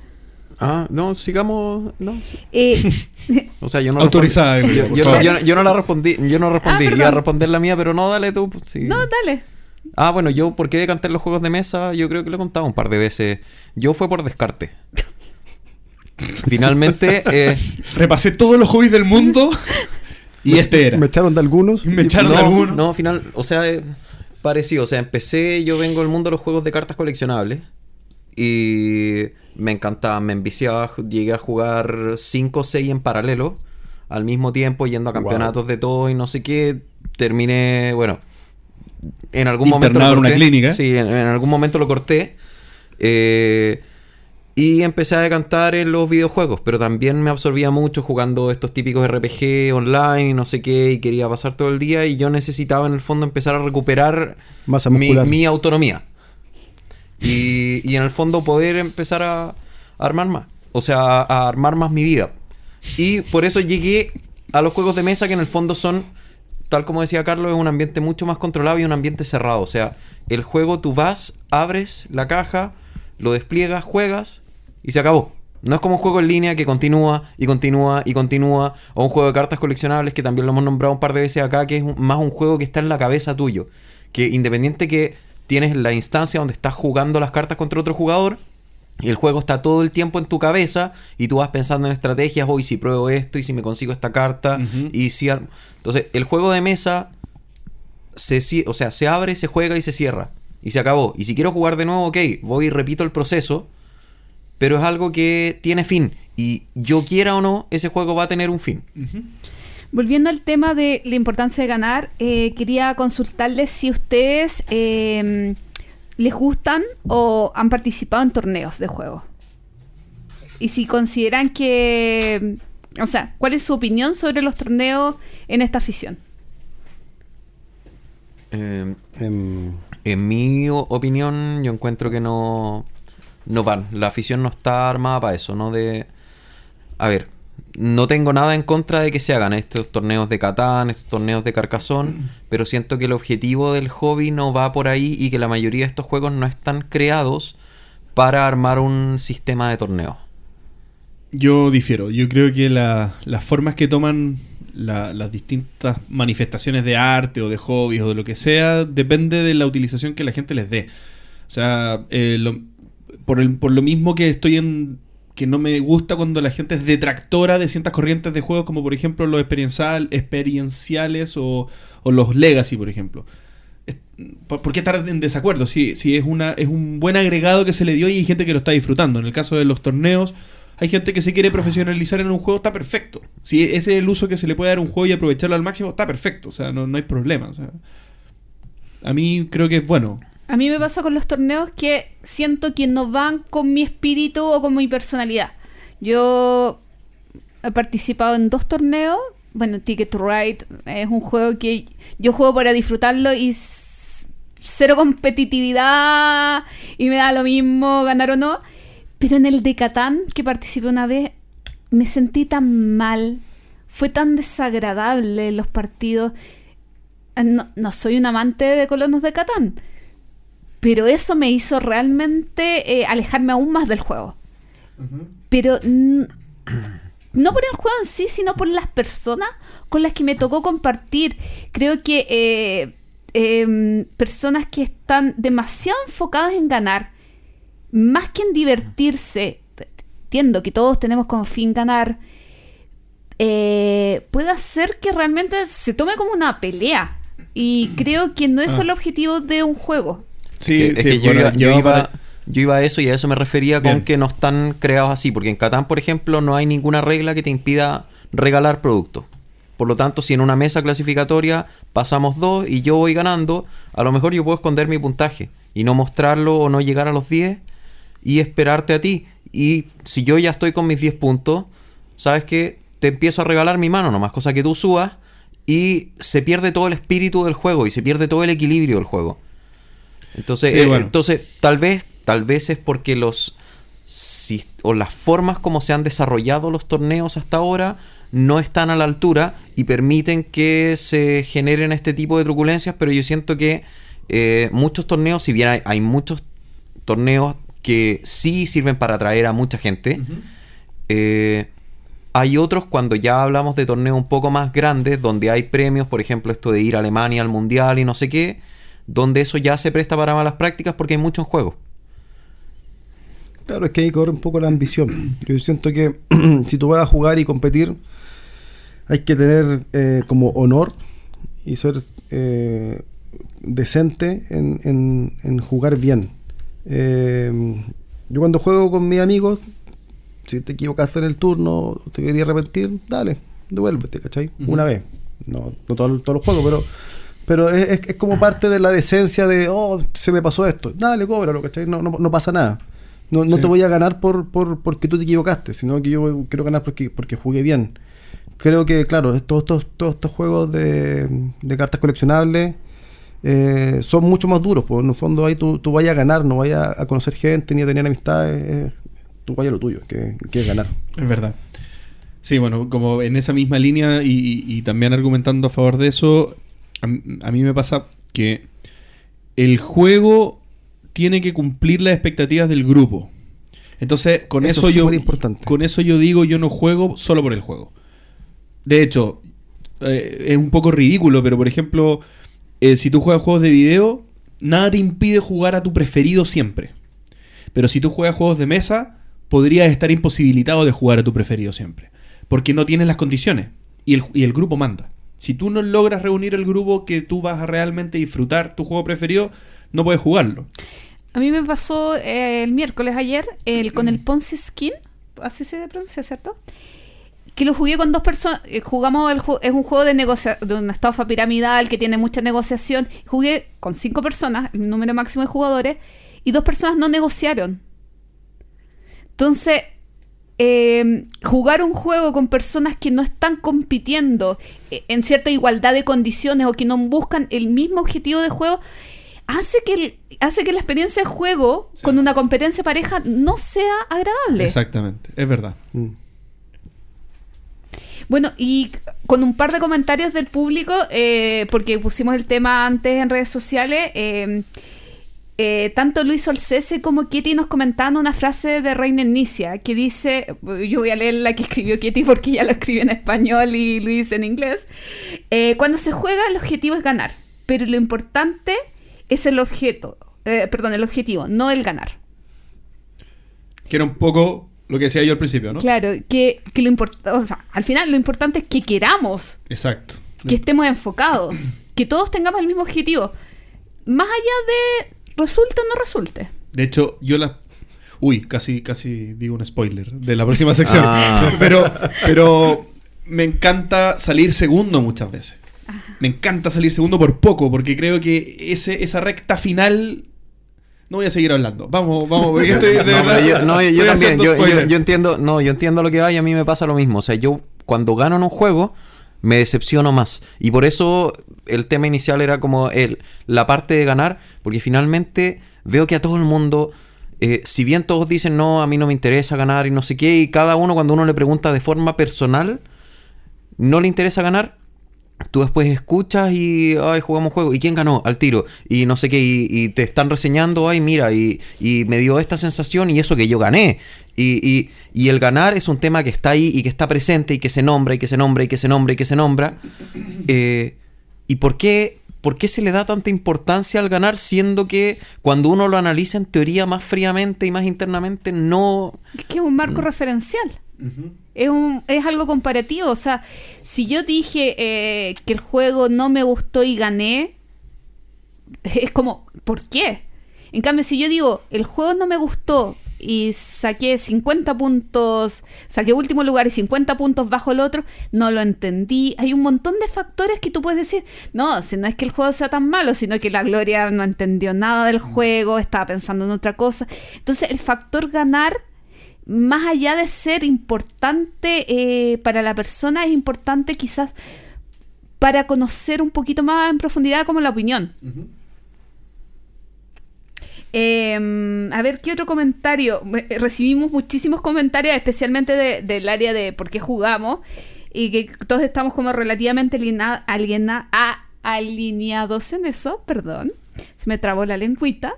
Ah, no, sigamos. No. Eh, O sea, yo no Autorizada, Yo, no, favor. yo no- yo no la respondí, yo no respondí. Ah, Iba a responder la mía, pero no, dale tú. pues, sí. no, dale. Ah, bueno, yo, ¿por qué decanté los juegos de mesa? Yo creo que lo he contado un par de veces. Yo fue por descarte. Finalmente, eh, Repasé todos los hobbies del mundo y este era. Me echaron de algunos. Me echaron- no, alguno? no, final, o sea, eh, parecido. O sea, empecé, yo vengo del mundo de los juegos de cartas coleccionables. Y me encantaba, me enviciaba. Llegué a jugar 5 o 6 en paralelo. Al mismo tiempo, yendo a campeonatos de todo y no sé qué. Terminé, bueno, en algún momento. Lo en una corté. clínica. Sí, en, en algún momento lo corté. Eh, y empecé a decantar en los videojuegos, pero también me absorbía mucho jugando estos típicos RPG online y no sé qué, y quería pasar todo el día y yo necesitaba en el fondo empezar a recuperar Masa mi, autonomía. Y, y en el fondo poder empezar a, a armar más, o sea, a, a armar más mi vida. Y por eso llegué a los juegos de mesa que en el fondo son, tal como decía Carlos, es un ambiente mucho más controlado y un ambiente cerrado. O sea, el juego tú vas, abres la caja, lo despliegas, juegas y se acabó. No es como un juego en línea que continúa y continúa y continúa. O un juego de cartas coleccionables que también lo hemos nombrado un par de veces acá, que es más un juego que está en la cabeza tuyo. Que independiente que tienes la instancia donde estás jugando las cartas contra otro jugador, el juego está todo el tiempo en tu cabeza y tú vas pensando en estrategias, hoy si pruebo esto y si me consigo esta carta y si entonces el juego de mesa se o sea, se abre, se juega y se cierra y se acabó. Y si quiero jugar de nuevo, ok, voy y repito el proceso, pero es algo que tiene fin y yo quiera o no, ese juego va a tener un fin. Volviendo al tema de la importancia de ganar, eh, quería consultarles si ustedes eh, les gustan o han participado en torneos de juego. Y si consideran que... O sea, ¿cuál es su opinión sobre los torneos en esta afición? Eh, Em, En mi opinión, yo encuentro que no, no van. La afición no está armada para eso, ¿no? De. A ver, no tengo nada en contra de que se hagan estos torneos de Catán, estos torneos de Carcassón, pero siento que el objetivo del hobby no va por ahí y que la mayoría de estos juegos no están creados para armar un sistema de torneo. Yo difiero. Yo creo que la- las formas que toman la- las distintas manifestaciones de arte o de hobbies o de lo que sea depende de la utilización que la gente les dé. O sea, eh, lo- por, el- por lo mismo que estoy en que no me gusta cuando la gente es detractora de ciertas corrientes de juegos como por ejemplo los experiencial, experienciales o, los legacy, por ejemplo. ¿Por qué estar en desacuerdo? Si, si es, una, es un buen agregado que se le dio y hay gente que lo está disfrutando. En el caso de los torneos, hay gente que se quiere profesionalizar en un juego, está perfecto. Si ese es el uso que se le puede dar a un juego y aprovecharlo al máximo, está perfecto. O sea, no, no hay problema. a mí creo que es bueno. A mí me pasa con los torneos que siento que no van con mi espíritu o con mi personalidad. Yo he participado en dos torneos. Bueno, Ticket to Ride es un juego que yo juego para disfrutarlo y cero competitividad y me da lo mismo ganar o no. Pero en el de Catán, que participé una vez, me sentí tan mal. Fue tan desagradable los partidos. no, no soy un amante de colonos de Catán. Pero eso me hizo realmente eh, alejarme aún más del juego. Pero no por el juego en sí, sino por las personas con las que me tocó compartir. Creo que eh, em, personas que están demasiado enfocadas en ganar, más que en divertirse, entiendo que todos tenemos como fin ganar, eh, puede hacer que realmente se tome como una pelea. Y creo que no es Ah. el objetivo de un juego. Sí, es que, es que yo, iba, yo, iba, para- yo iba a eso y a eso me refería con Bien. que no están creados así. Porque en Catán, por ejemplo, no hay ninguna regla que te impida regalar productos. Por lo tanto, si en una mesa clasificatoria pasamos dos y yo voy ganando, a lo mejor yo puedo esconder mi puntaje y no mostrarlo o no llegar a los 10 y esperarte a ti. Y si yo ya estoy con mis 10 puntos, ¿sabes qué? Te empiezo a regalar mi mano nomás, cosa que tú subas y se pierde todo el espíritu del juego y se pierde todo el equilibrio del juego. Entonces, Sí, eh, bueno. entonces tal vez, tal vez es porque los o las formas como se han desarrollado los torneos hasta ahora no están a la altura y permiten que se generen este tipo de truculencias, pero yo siento que eh, muchos torneos, si bien hay, hay muchos torneos que sí sirven para atraer a mucha gente, eh, hay otros cuando ya hablamos de torneos un poco más grandes, donde hay premios, por ejemplo, esto de ir a Alemania al Mundial y no sé qué, donde eso ya se presta para malas prácticas porque hay mucho en juego. Claro, es que ahí corre un poco la ambición. Yo siento que si tú vas a jugar y competir, hay que tener eh, como honor y ser eh, decente en, en- en jugar bien. Eh, yo cuando juego con mis amigos, si te equivocaste en el turno, te querías arrepentir, dale, devuélvete, ¿cachai? Una vez. No, no todo- todos los juegos, pero pero es, es- como parte de la decencia de, oh, se me pasó esto. Dale, cóbralo, ¿cachai? No, no, no pasa nada. No, no Sí. te voy a ganar por, por porque tú te equivocaste, sino que yo quiero ganar porque, porque jugué bien. Creo que, claro, todos estos, todos estos juegos de, de cartas coleccionables eh, son mucho más duros. Pues en el fondo ahí tú, tú vayas a ganar, no vayas a conocer gente ni a tener amistades. eh, tú vayas a lo tuyo, que, que es ganar. Es verdad. Sí, bueno, como en esa misma línea y, y- y también argumentando a favor de eso, a, mí me pasa que el juego tiene que cumplir las expectativas del grupo. Entonces, con Eso eso, es yo con eso yo digo yo no juego solo por el juego. De hecho, eh, es un poco ridículo, pero por ejemplo, eh, si tú juegas juegos de video, nada te impide jugar a tu preferido siempre. Pero si tú juegas juegos de mesa, podrías estar imposibilitado de jugar a tu preferido siempre. Porque no tienes las condiciones. Y el, y el grupo manda. Si tú no logras reunir el grupo que tú vas a realmente disfrutar tu juego preferido, no puedes jugarlo. A mí me pasó eh, el miércoles ayer el, con el Ponzi Skin, así se pronuncia, ¿cierto? Que lo jugué con dos personas. eh, jugamos, el es un juego de, negocia de una estafa piramidal que tiene mucha negociación. Jugué con cinco personas, el número máximo de jugadores, y dos personas no negociaron. Entonces, eh, jugar un juego con personas que no están compitiendo eh, en cierta igualdad de condiciones o que no buscan el mismo objetivo de juego hace que, el- hace que la experiencia de juego con una competencia pareja no sea agradable. Exactamente, es verdad. Mm. Bueno, y con un par de comentarios del público, eh, porque pusimos el tema antes en redes sociales, eh, eh, tanto Luis Olcese como Kitty nos comentaban una frase de Reina Inicia que dice, yo voy a leer la que escribió Kitty porque ya lo escribe en español y Luis en inglés, eh, cuando se juega el objetivo es ganar, pero lo importante es el objeto, eh, perdón, el objetivo, no el ganar. Que era un poco lo que decía yo al principio, ¿no? Claro, que, que lo importante, o sea, al final lo importante es que queramos Exacto. que estemos enfocados, que todos tengamos el mismo objetivo, más allá de resulte o no resulte. De hecho, yo la. Uy, casi, casi digo un spoiler de la próxima sección. Ah. Pero, pero me encanta salir segundo muchas veces. Me encanta salir segundo por poco, porque creo que ese, esa recta final. No voy a seguir hablando. Vamos, vamos, porque estoy de No, verdad- yo, no, yo también, yo, yo- yo entiendo, no, yo entiendo lo que va y a mí me pasa lo mismo. O sea, yo cuando gano en un juego me decepciono más. Y por eso el tema inicial era como el, la parte de ganar, porque finalmente veo que a todo el mundo, eh, si bien todos dicen no, a mí no me interesa ganar y no sé qué, y cada uno cuando uno le pregunta de forma personal, no le interesa ganar, tú después escuchas y, ay, jugamos juego. ¿Y quién ganó? Al tiro. Y no sé qué, y, y te están reseñando, ay, mira, y, y me dio esta sensación y eso que yo gané. Y, y- y el ganar es un tema que está ahí y que está presente y que se nombra y que se nombra y que se nombra y que se nombra. Eh, ¿Y por qué, por qué se le da tanta importancia al ganar siendo que cuando uno lo analiza en teoría más fríamente y más internamente no... Es que es un marco referencial. Es, un, es algo comparativo. O sea, si yo dije eh, que el juego no me gustó y gané, es como, ¿por qué? En cambio, si yo digo, el juego no me gustó y saqué 50 puntos, saqué último lugar y 50 puntos bajo el otro, no lo entendí. Hay un montón de factores que tú puedes decir, no, si no es que el juego sea tan malo, sino que la Gloria no entendió nada del juego, estaba pensando en otra cosa. Entonces, el factor ganar más allá de ser importante eh, para la persona, es importante quizás para conocer un poquito más en profundidad como la opinión. Eh, a ver, ¿qué otro comentario? Eh, Recibimos muchísimos comentarios, especialmente de- del área de por qué jugamos, y que todos estamos como relativamente aliena- aliena- a- alineados en eso, perdón. Se me trabó la lengüita.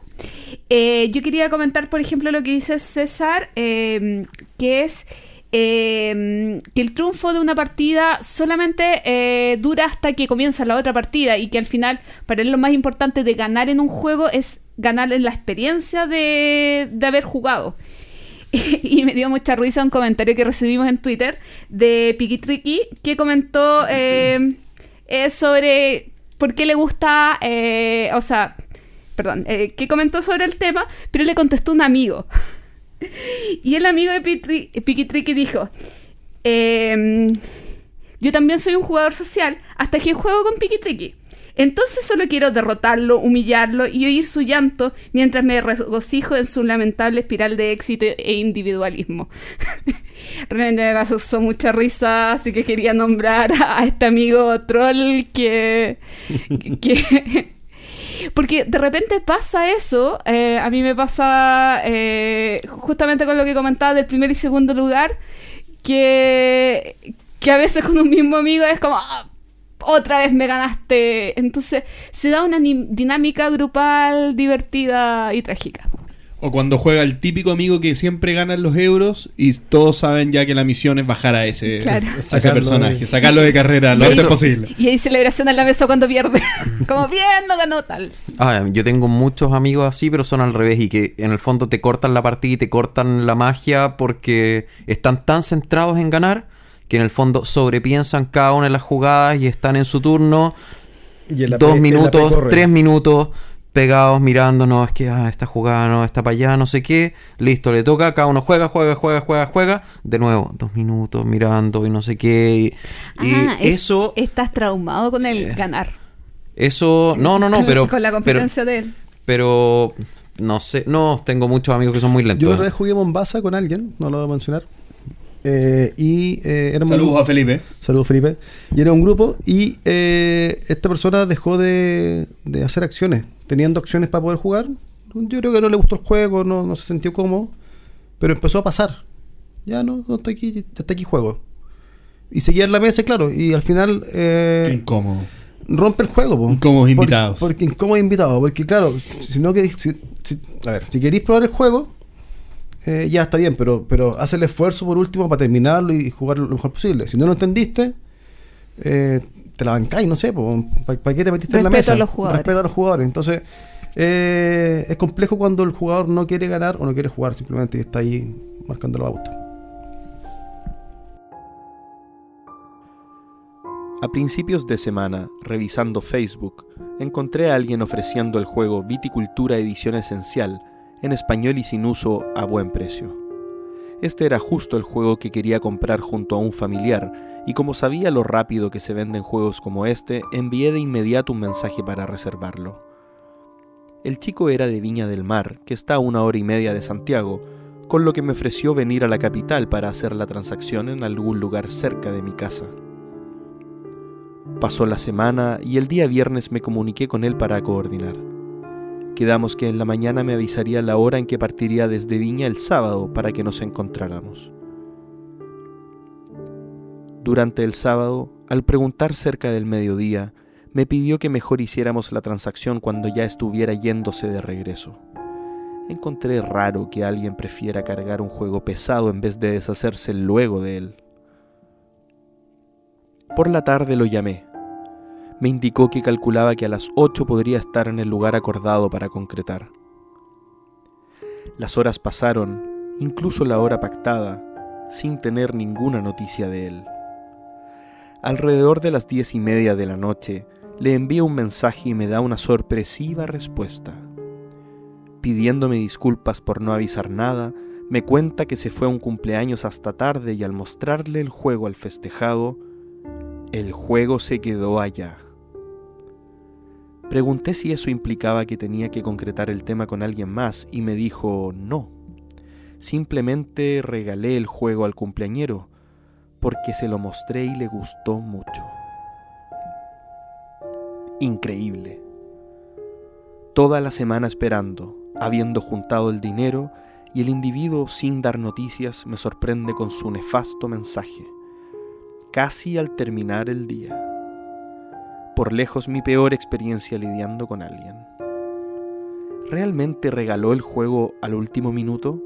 Eh, yo quería comentar, por ejemplo, lo que dice César, eh, que es eh, que el triunfo de una partida solamente dura hasta que comienza la otra partida y que al final, para él lo más importante de ganar en un juego es ganar en la experiencia de, de haber jugado. y me dio mucha risa un comentario que recibimos en Twitter de Piki Tricky que comentó sobre por qué le gusta, eh, o sea, perdón, eh, que comentó sobre el tema, pero le contestó un amigo. y el amigo de Tricky dijo, em, yo también soy un jugador social hasta que juego con Piki Tricky. Entonces solo quiero derrotarlo, humillarlo y oír su llanto mientras me regocijo en su lamentable espiral de éxito e individualismo. Realmente me causó mucha risa, así que quería nombrar a este amigo troll que... que porque de repente pasa eso, eh, a mí me pasa eh, justamente con lo que comentaba del primer y segundo lugar, que, que a veces con un mismo amigo es como, "Ah, otra vez me ganaste. Entonces se da una dinámica grupal divertida y trágica. O cuando juega el típico amigo que siempre gana los euros y todos saben ya que la misión es bajar a ese, Claro. a ese Sacarlo personaje, de- sacarlo de carrera lo antes posible. Y hay celebración en la mesa cuando pierde. como bien, no ganó tal. Ah, yo tengo muchos amigos así, pero son al revés y que en el fondo te cortan la partida y te cortan la magia porque están tan centrados en ganar que en el fondo sobrepiensan cada una de las jugadas y están en su turno Y en la dos pre- en la minutos, tres minutos pegados mirando, no, es que ah, esta jugada no, está para allá, no sé qué, listo, le toca, cada uno juega, juega, juega, juega, juega, de nuevo, dos minutos mirando y no sé qué, y, y Ah, es- eso, Estás traumado con el ganar. eso, no, no, no, pero... Con la pero- competencia de él. pero no sé, no, tengo muchos amigos que son muy lentos. Yo otra vez jugué Mombasa con alguien, no lo voy a mencionar. Eh, y eh, era un- Saludos a Felipe. Saludos Felipe. Y era un grupo y eh, esta persona dejó de, de hacer acciones, teniendo acciones para poder jugar. Yo creo que no le gustó el juego, no, no se sintió cómodo, pero empezó a pasar. Ya no, no estoy aquí, hasta aquí juego. Y seguía en la mesa, claro, y al final eh, Qué incómodo. rompe el juego. po. Incómodos invitados. Porque incómodos invitados, porque claro, si no queréis, si- si- a ver, si queréis probar el juego, eh, ya está bien, pero, pero haz el esfuerzo por último para terminarlo y jugar lo mejor posible. Si no lo entendiste, eh, te la bancáis, no sé, ¿para qué te metiste en la Respeto mesa? a los jugadores. Respeto a los jugadores. Entonces, eh, es complejo cuando el jugador no quiere ganar o no quiere jugar, simplemente está ahí marcando la pauta. A principios de semana, revisando Facebook, encontré a alguien ofreciendo el juego Viticultura Edición Esencial en español y sin uso a buen precio. Este era justo el juego que quería comprar junto a un familiar, y como sabía lo rápido que se venden juegos como este, envié de inmediato un mensaje para reservarlo. El chico era de Viña del Mar, que está a una hora y media de Santiago, con lo que me ofreció venir a la capital para hacer la transacción en algún lugar cerca de mi casa. Pasó la semana y el día viernes me comuniqué con él para coordinar. Quedamos que en la mañana me avisaría la hora en que partiría desde Viña el sábado para que nos encontráramos. Durante el sábado Al preguntar cerca del mediodía, me pidió que mejor hiciéramos la transacción cuando ya estuviera yéndose de regreso. Encontré raro que alguien prefiera cargar un juego pesado en vez de deshacerse luego de él. Por la tarde lo llamé. Me indicó que calculaba que a las 8 podría estar en el lugar acordado para concretar. Las horas pasaron, incluso la hora pactada, sin tener ninguna noticia de él. Alrededor de las diez y media de la noche, le envío un mensaje y me da una sorpresiva respuesta. Pidiéndome disculpas por no avisar nada, me cuenta que se fue a un cumpleaños hasta tarde y al mostrarle el juego al festejado, el juego se quedó allá. Pregunté si eso implicaba que tenía que concretar el tema con alguien más y me dijo no. Simplemente regalé el juego al cumpleañero porque se lo mostré y le gustó mucho. Increíble. Toda la semana esperando, habiendo juntado el dinero, y el individuo sin dar noticias me sorprende con su nefasto mensaje, casi al terminar el día. Por lejos mi peor experiencia lidiando con alguien. ¿Realmente regaló el juego al último minuto?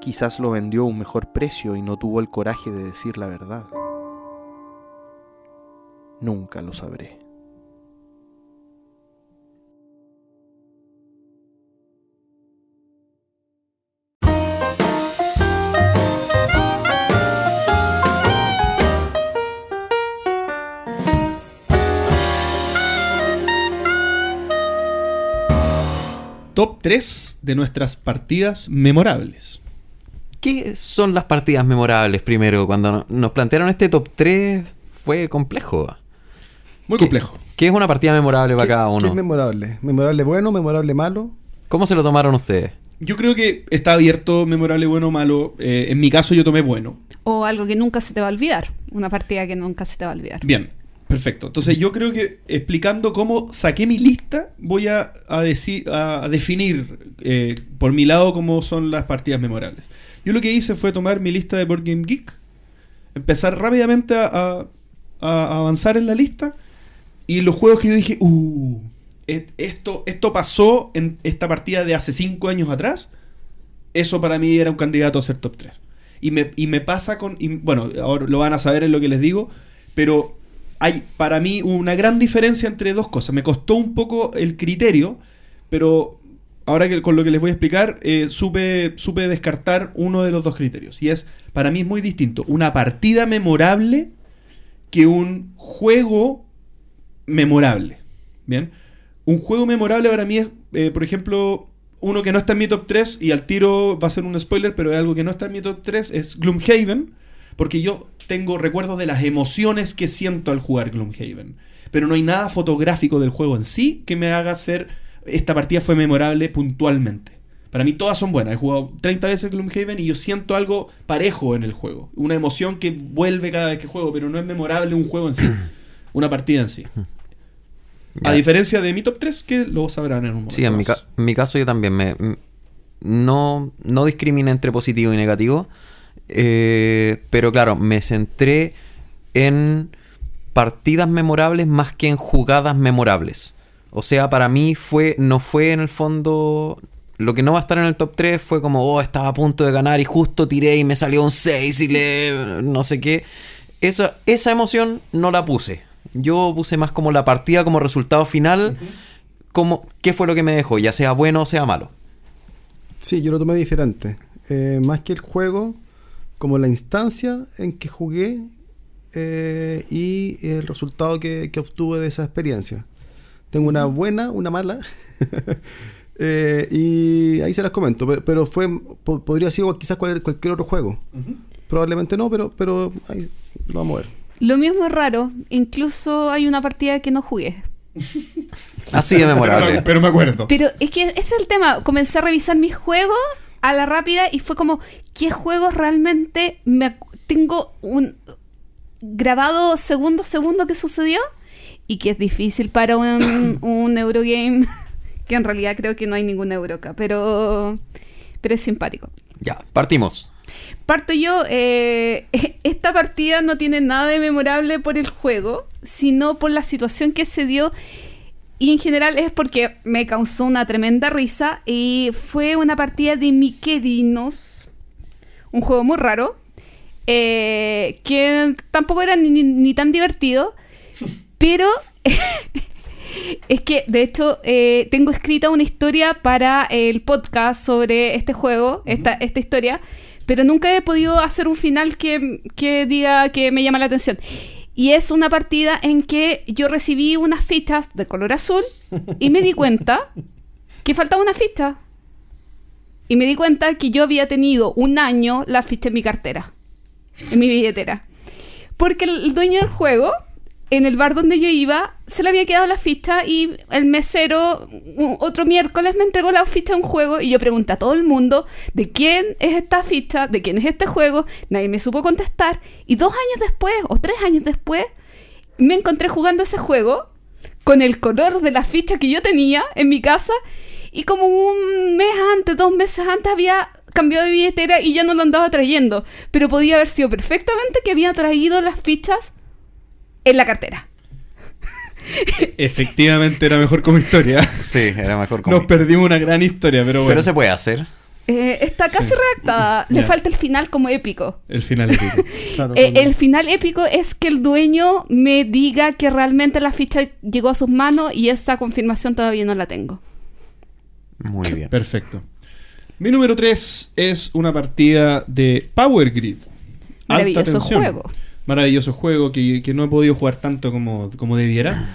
Quizás lo vendió a un mejor precio y no tuvo el coraje de decir la verdad. Nunca lo sabré. Top 3 de nuestras partidas memorables. ¿Qué son las partidas memorables primero? Cuando no- nos plantearon este top 3 fue complejo. Muy ¿Qué- complejo. ¿Qué es una partida memorable para ¿Qué- cada qué uno? es memorable? ¿Memorable bueno? ¿Memorable malo? ¿Cómo se lo tomaron ustedes? Yo creo que está abierto, memorable, bueno o malo. Eh, en mi caso yo tomé bueno. O algo que nunca se te va a olvidar. Una partida que nunca se te va a olvidar. Bien, perfecto. Entonces yo creo que explicando cómo saqué mi lista, voy a, a definir eh, por mi lado cómo son las partidas memorables. Yo lo que hice fue tomar mi lista de Board Game Geek, empezar rápidamente a, avanzar en la lista y los juegos que yo dije, uh, esto, esto pasó en esta partida de hace 5 años atrás, eso para mí era un candidato a ser top 3. Y me, y me pasa con. bueno, ahora lo van a saber en lo que les digo. Pero hay para mí una gran diferencia entre dos cosas. Me costó un poco el criterio. Pero ahora que con lo que les voy a explicar, eh, supe, supe descartar uno de los dos criterios. Y es, para mí es muy distinto. Una partida memorable que un juego memorable. Bien. Un juego memorable para mí es, eh, por ejemplo, uno que no está en mi top 3 y al tiro va a ser un spoiler, pero es algo que no está en mi top 3, es Gloomhaven, porque yo tengo recuerdos de las emociones que siento al jugar Gloomhaven. Pero no hay nada fotográfico del juego en sí que me haga ser esta partida fue memorable puntualmente. Para mí todas son buenas. He jugado 30 veces Gloomhaven y yo siento algo parejo en el juego. Una emoción que vuelve cada vez que juego, pero no es memorable un juego en sí. Una partida en sí. A diferencia de mi top 3, que lo sabrán en un momento. Sí, en mi, ca- en mi caso yo también me no, no discrimina entre positivo y negativo. Eh, pero claro, me centré en partidas memorables más que en jugadas memorables. O sea, para mí fue, no fue en el fondo. Lo que no va a estar en el top 3 fue como, oh, estaba a punto de ganar y justo tiré y me salió un 6 y le. no sé qué. Esa, esa emoción no la puse. Yo puse más como la partida como resultado final. Como, ¿Qué fue lo que me dejó? Ya sea bueno o sea malo. Sí, yo lo tomé diferente. Eh, más que el juego, como la instancia en que jugué eh, y el resultado que, que obtuve de esa experiencia. Tengo una buena, una mala. eh, y ahí se las comento. pe- Pero fue po- podría haber sido quizás cual- cualquier otro juego. Probablemente no, pero, pero ahí lo vamos a ver. Lo mismo es raro. Incluso hay una partida que no jugué. Así de memorable. Pero me acuerdo. Pero es que ese es el tema. Comencé a revisar mis juegos a la rápida y fue como, ¿qué juegos realmente me tengo un grabado segundo a segundo que sucedió? Y que es difícil para un, un Eurogame, que en realidad creo que no hay ningún euro acá, pero, pero es simpático. Ya, partimos. Parto yo, eh, esta partida no tiene nada de memorable por el juego, sino por la situación que se dio y en general es porque me causó una tremenda risa y fue una partida de Miquelinos, un juego muy raro, eh, que tampoco era ni, ni tan divertido, pero es que de hecho eh, tengo escrita una historia para el podcast sobre este juego, esta, esta historia, pero nunca he podido hacer un final que, que diga que me llama la atención. Y es una partida en que yo recibí unas fichas de color azul y me di cuenta que faltaba una ficha. Y me di cuenta que yo había tenido un año la ficha en mi cartera, en mi billetera. Porque el dueño del juego en el bar donde yo iba, se le había quedado la ficha y el mesero otro miércoles me entregó la ficha de un juego y yo pregunté a todo el mundo de quién es esta ficha, de quién es este juego, nadie me supo contestar y dos años después o tres años después me encontré jugando ese juego con el color de la ficha que yo tenía en mi casa y como un mes antes, dos meses antes había cambiado de billetera y ya no lo andaba trayendo, pero podía haber sido perfectamente que había traído las fichas en la cartera. Efectivamente era mejor como historia. Sí, era mejor como. Nos perdimos una gran historia, pero bueno. Pero se puede hacer. Eh, está casi redactada. Le falta el final como épico. El final épico. Claro, Eh, el final épico es que el dueño me diga que realmente la ficha llegó a sus manos y esa confirmación todavía no la tengo. Muy bien. Perfecto. Mi número 3 es una partida de Power Grid. Alta Maravilloso tensión. juego. Maravilloso juego que, que no he podido jugar tanto como, como debiera.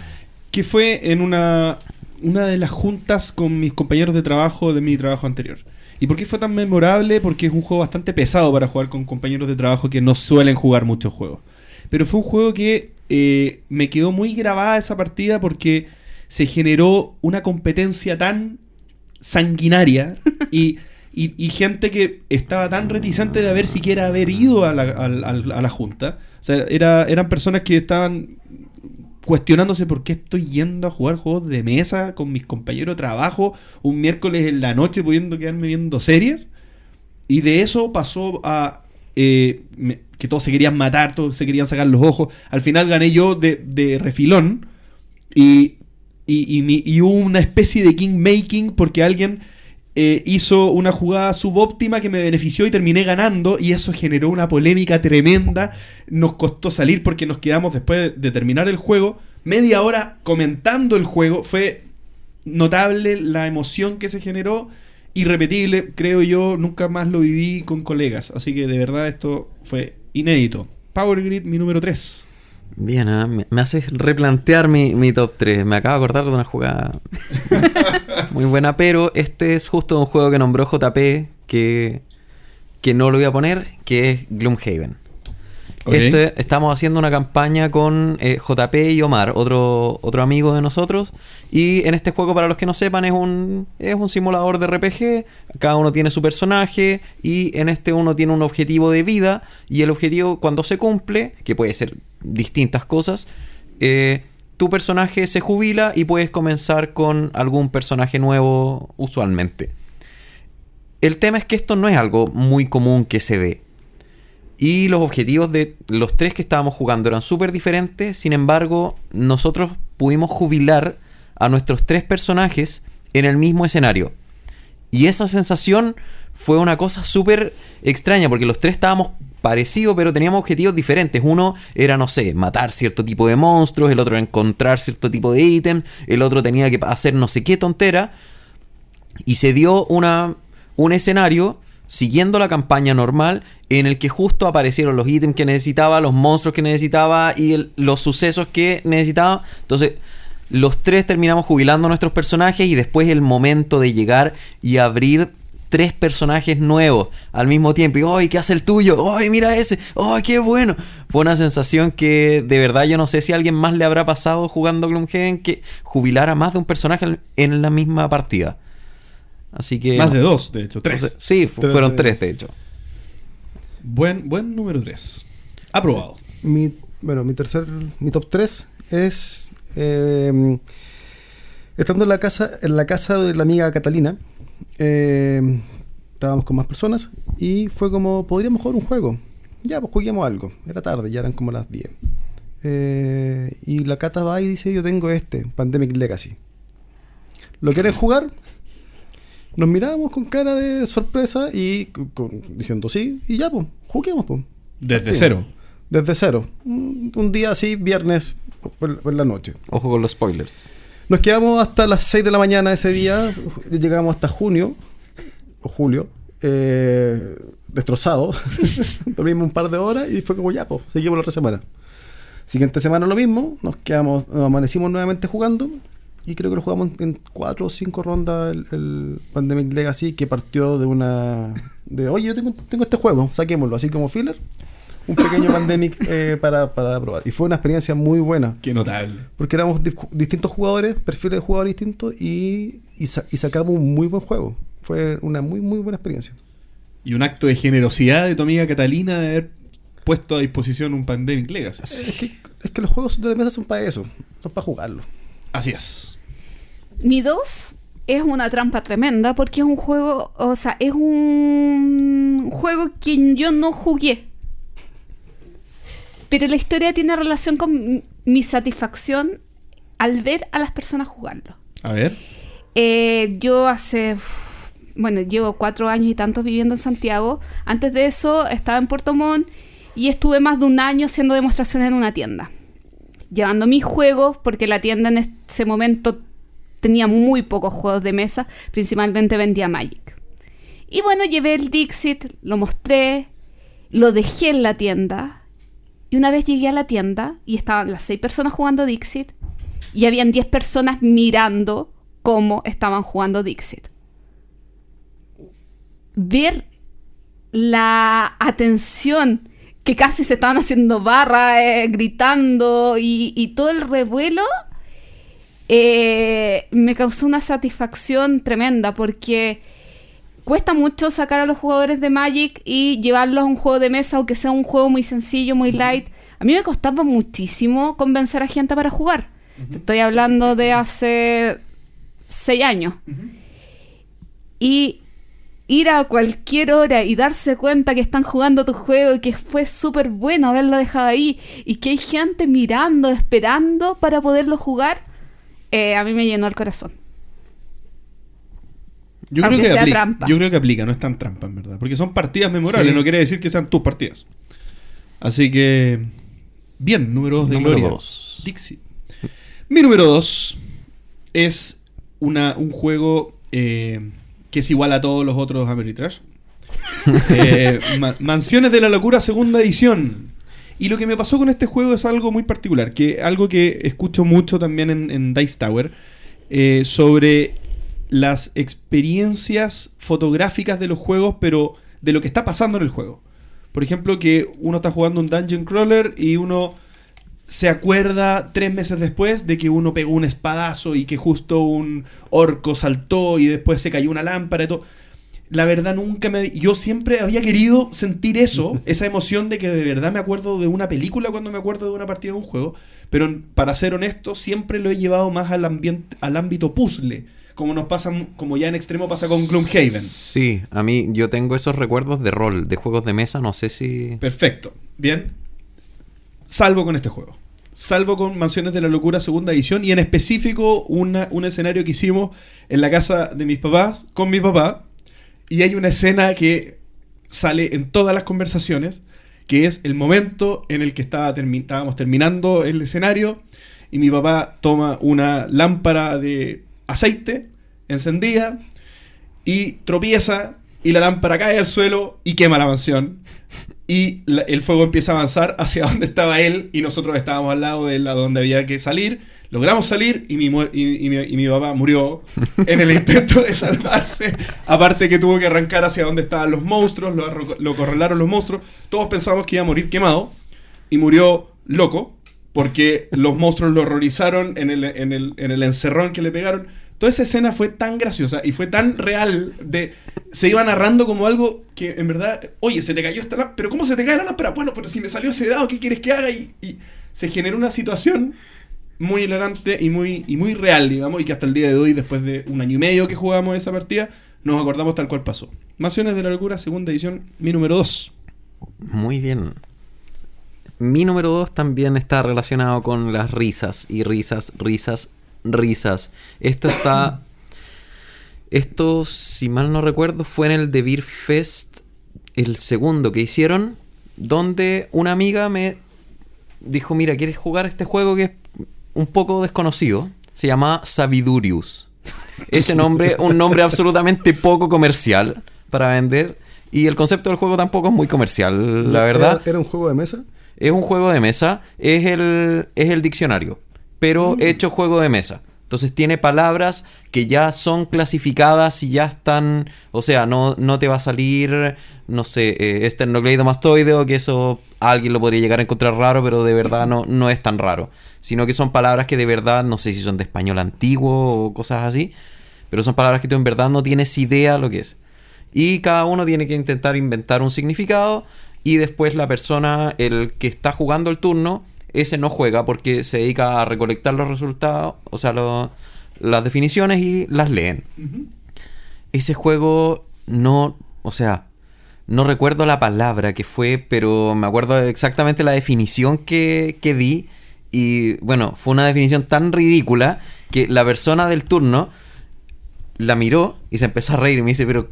Que fue en una, una de las juntas con mis compañeros de trabajo de mi trabajo anterior. ¿Y por qué fue tan memorable? Porque es un juego bastante pesado para jugar con compañeros de trabajo que no suelen jugar muchos juegos. Pero fue un juego que eh, me quedó muy grabada esa partida porque se generó una competencia tan sanguinaria y, y- gente que estaba tan reticente de haber siquiera haber ido a la, a la junta. Sea, era, eran personas que estaban cuestionándose por qué estoy yendo a jugar juegos de mesa con mis compañeros de trabajo un miércoles en la noche pudiendo quedarme viendo series. Y de eso pasó a eh, que todos se querían matar, todos se querían sacar los ojos. Al final gané yo de, de refilón. Y, y, y y hubo una especie de king making porque alguien eh, hizo una jugada subóptima que me benefició y terminé ganando. Y eso generó una polémica tremenda. Nos costó salir porque nos quedamos después de, terminar el juego. Media hora comentando el juego. Fue notable la emoción que se generó. Irrepetible, creo yo, nunca más lo viví con colegas. Así que de verdad esto fue inédito. Power Grid, mi número 3. Bien, ah, me, me haces replantear mi, mi top 3. Me acabo de acordar de una jugada muy buena, pero este es justo un juego que nombró JP que, que no lo voy a poner, que es Gloomhaven. Este, estamos haciendo una campaña con eh, JP y Omar, otro, otro amigo de nosotros. Y en este juego, para los que no sepan, es un, es un simulador de RPG. Cada uno tiene su personaje. Y en este uno tiene un objetivo de vida. Y el objetivo, cuando se cumple, que puede ser distintas cosas, eh, tu personaje se jubila y puedes comenzar con algún personaje nuevo usualmente. El tema es que esto no es algo muy común que se dé. Y los objetivos de los tres que estábamos jugando eran súper diferentes. Sin embargo, nosotros pudimos jubilar a nuestros tres personajes en el mismo escenario. Y esa sensación fue una cosa súper extraña porque los tres estábamos parecidos pero teníamos objetivos diferentes. Uno era, no sé, matar cierto tipo de monstruos, el otro encontrar cierto tipo de ítem, el otro tenía que hacer no sé qué tontera. Y se dio una, un escenario siguiendo la campaña normal en el que justo aparecieron los ítems que necesitaba, los monstruos que necesitaba y los sucesos que necesitaba. Entonces, los tres terminamos jubilando a nuestros personajes y después el momento de llegar y abrir tres personajes nuevos al mismo tiempo. Y, ¡ay, qué hace el tuyo! ¡ay, mira ese! ¡ay, qué bueno! Fue una sensación que de verdad yo no sé si a alguien más le habrá pasado jugando Gloomhaven que jubilar a más de un personaje en la misma partida. Así que... Más de dos, de hecho, tres. Sí, fu- Tres fueron de- tres, de hecho. Buen, buen número 3. Aprobado. Mi, bueno, mi tercer, mi top 3 es eh, estando en la casa, en la casa de la amiga Catalina. Eh, estábamos con más personas y fue como, podríamos jugar un juego. Ya, pues juguemos algo. Era tarde, ya eran como las 10. Eh, y la Cata va y dice, yo tengo este, Pandemic Legacy. ¿Lo quieren jugar? Nos miramos con cara de sorpresa y con- diciendo sí, y ya, pues, juguemos, pues. Desde Sí. cero. Desde cero. Un, un día así, viernes por, por la noche. Ojo con los spoilers. Nos quedamos hasta las 6 de la mañana ese día, llegamos hasta junio, o julio, eh, destrozado. Dormimos un par de horas y fue como ya, pues, seguimos la otra semana. Siguiente semana lo mismo, nos quedamos, nos amanecimos nuevamente jugando y creo que lo jugamos en cuatro o cinco rondas el, el Pandemic Legacy que partió de una... de oye, yo tengo, tengo este juego, saquémoslo, así como filler. Un pequeño Pandemic eh, para, para probar. Y fue una experiencia muy buena. Qué notable. Porque éramos di- distintos jugadores, perfiles de jugadores distintos y, y, sa- y sacamos un muy buen juego. Fue una muy, muy buena experiencia. Y un acto de generosidad de tu amiga Catalina de haber puesto a disposición un Pandemic Legacy. Es que, es que los juegos de la mesa son para eso, son para jugarlo. Así es. Mi 2 es una trampa tremenda porque es un juego, o sea, es un juego que yo no jugué. Pero la historia tiene relación con mi satisfacción al ver a las personas jugarlo. A ver. Eh, yo hace, bueno, llevo cuatro años y tantos viviendo en Santiago. Antes de eso estaba en Puerto Montt y estuve más de un año haciendo demostraciones en una tienda. Llevando mis juegos, porque la tienda en ese momento tenía muy pocos juegos de mesa, principalmente vendía Magic. Y bueno, llevé el Dixit, lo mostré, lo dejé en la tienda. Una vez llegué a la tienda y estaban las seis personas jugando Dixit y habían 10 personas mirando cómo estaban jugando Dixit. Ver la atención que casi se estaban haciendo barra, eh, gritando y, y todo el revuelo, eh, me causó una satisfacción tremenda porque cuesta mucho sacar a los jugadores de Magic y llevarlos a un juego de mesa, aunque sea un juego muy sencillo, muy light. A mí me costaba muchísimo convencer a gente para jugar. Estoy hablando de hace seis años. Y ir a cualquier hora y darse cuenta que están jugando tu juego y que fue súper bueno haberlo dejado ahí y que hay gente mirando, esperando para poderlo jugar, eh, a mí me llenó el corazón. Yo creo, que sea aplica, trampa. yo creo que aplica, no es tan trampa en verdad. Porque son partidas memorables, Sí. no quiere decir que sean tus partidas. Así que. Bien, número 2 de Número Gloria. dos. Dixie. Mi número 2 es una, un juego eh, que es igual a todos los otros Ameritrash. Eh, Ma- Mansiones de la Locura, segunda edición. Y lo que me pasó con este juego es algo muy particular, que algo que escucho mucho también en, en Dice Tower, eh, sobre las experiencias fotográficas de los juegos, pero de lo que está pasando en el juego. Por ejemplo, que uno está jugando un dungeon crawler y uno se acuerda tres meses después de que uno pegó un espadazo y que justo un orco saltó y después se cayó una lámpara y todo. La verdad nunca me... Yo siempre había querido sentir eso, esa emoción de que de verdad me acuerdo de una película cuando me acuerdo de una partida de un juego, pero para ser honesto siempre lo he llevado más al, ambiente, al ámbito puzzle, como nos pasa, como ya en extremo pasa con Gloomhaven. Sí, a mí yo tengo esos recuerdos de rol, de juegos de mesa, no sé si... Perfecto. Bien. Salvo con este juego. Salvo con Mansiones de la Locura segunda edición y en específico una- un escenario que hicimos en la casa de mis papás, con mi papá. Y hay una escena que sale en todas las conversaciones, que es el momento en el que estaba termi- estábamos terminando el escenario y mi papá toma una lámpara de aceite encendida y tropieza y la lámpara cae al suelo y quema la mansión. Y la- el fuego empieza a avanzar hacia donde estaba él y nosotros estábamos al lado de la donde había que salir. Logramos salir y mi, y, y mi, y mi papá murió en el intento de salvarse. Aparte que tuvo que arrancar hacia donde estaban los monstruos, lo, lo correlaron los monstruos. Todos pensamos que iba a morir quemado y murió loco porque los monstruos lo horrorizaron en el, en el, en el encerrón que le pegaron. Toda esa escena fue tan graciosa y fue tan real de... Se iba narrando como algo que en verdad... Oye, se te cayó esta lámpara... Pero ¿cómo se te cae la lámpara? Bueno, pero si me salió ese dado, ¿qué quieres que haga? Y, se generó una situación muy hilarante y muy, y muy real, digamos, y que hasta el día de hoy, después de un año y medio que jugamos esa partida, nos acordamos tal cual pasó. Mansiones de la locura, segunda edición, mi número 2. Muy bien. Mi número 2 también está relacionado con las risas. Y risas, risas, risas. Esto está. Esto, si mal no recuerdo, fue en el The Beer Fest, el segundo que hicieron, donde una amiga me dijo: Mira, ¿quieres jugar este juego que es un poco desconocido? Se llama Savidurius. Ese nombre, un nombre absolutamente poco comercial para vender. Y el concepto del juego tampoco es muy comercial, la verdad. ¿Era, era un juego de mesa? Es un juego de mesa, es el, es el diccionario, pero hecho juego de mesa. Entonces tiene palabras que ya son clasificadas y ya están, o sea, no, no te va a salir, no sé, eh, esternocleidomastoideo, que eso alguien lo podría llegar a encontrar raro, pero de verdad no, no es tan raro. Sino que son palabras que de verdad, no sé si son de español antiguo o cosas así, pero son palabras que tú en verdad no tienes idea lo que es. Y cada uno tiene que intentar inventar un significado y después la persona, el que está jugando el turno, ese no juega porque se dedica a recolectar los resultados, o sea, lo- las definiciones y las leen. Ese juego no, o sea, no recuerdo la palabra que fue, pero me acuerdo exactamente la definición que, que di. Y bueno, fue una definición tan ridícula que la persona del turno la miró y se empezó a reír. Y me dice, pero,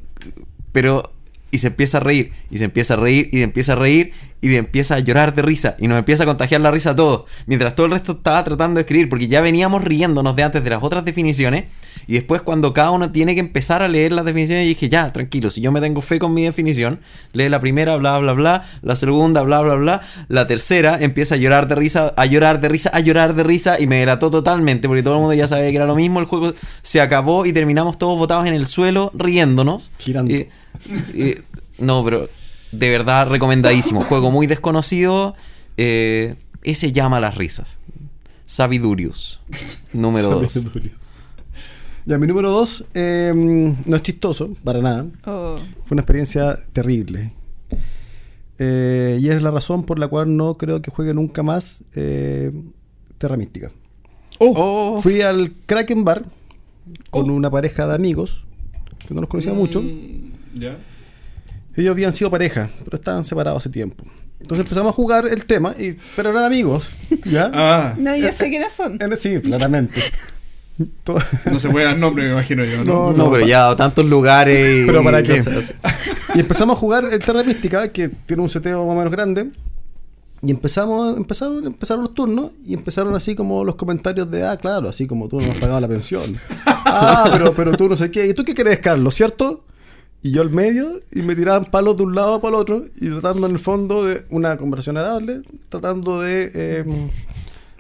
pero, y se empieza a reír, y se empieza a reír, y se empieza a reír, y empieza a llorar de risa, y nos empieza a contagiar la risa a todos. Mientras todo el resto estaba tratando de escribir, porque ya veníamos riéndonos de antes de las otras definiciones. Y después cuando cada uno tiene que empezar a leer las definiciones, dije, ya, tranquilo, si yo me tengo fe con mi definición, lee la primera, bla, bla, bla, la segunda, bla, bla, bla, la tercera empieza a llorar de risa, a llorar de risa, a llorar de risa, y me delató totalmente, porque todo el mundo ya sabía que era lo mismo, el juego se acabó y terminamos todos botados en el suelo, riéndonos. Girando. Y- y- no, pero de verdad recomendadísimo, juego muy desconocido, eh, ese llama a las risas. Sabidurius, número 2. Ya, mi número dos eh, no es chistoso, para nada. Oh. Fue una experiencia terrible. Eh, y es la razón por la cual no creo que juegue nunca más eh, Terra Mística. Oh, Fui al Kraken Bar con una pareja de amigos que no los conocía mucho. ¿Ya? Ellos habían sido pareja, pero estaban separados hace tiempo. Entonces empezamos a jugar el tema, y, pero eran amigos. ¿Ya? Ah, No, ya sé quiénes son. Eh, Sí, claramente. Todo- no se puede dar nombre, me imagino yo, ¿no? No, no, pero ya tantos lugares. y ¿Pero para qué? Y empezamos a jugar el Terra Mística, que tiene un seteo más o menos grande. Y empezamos, empezaron, empezaron los turnos y empezaron así como los comentarios de, ah, claro, así como tú no has pagado la pensión. Ah, pero, pero tú no sé qué. ¿Y tú qué crees, Carlos, cierto? Y yo al medio y me tiraban palos de un lado para el otro y tratando en el fondo de una conversación agradable, tratando de... eh,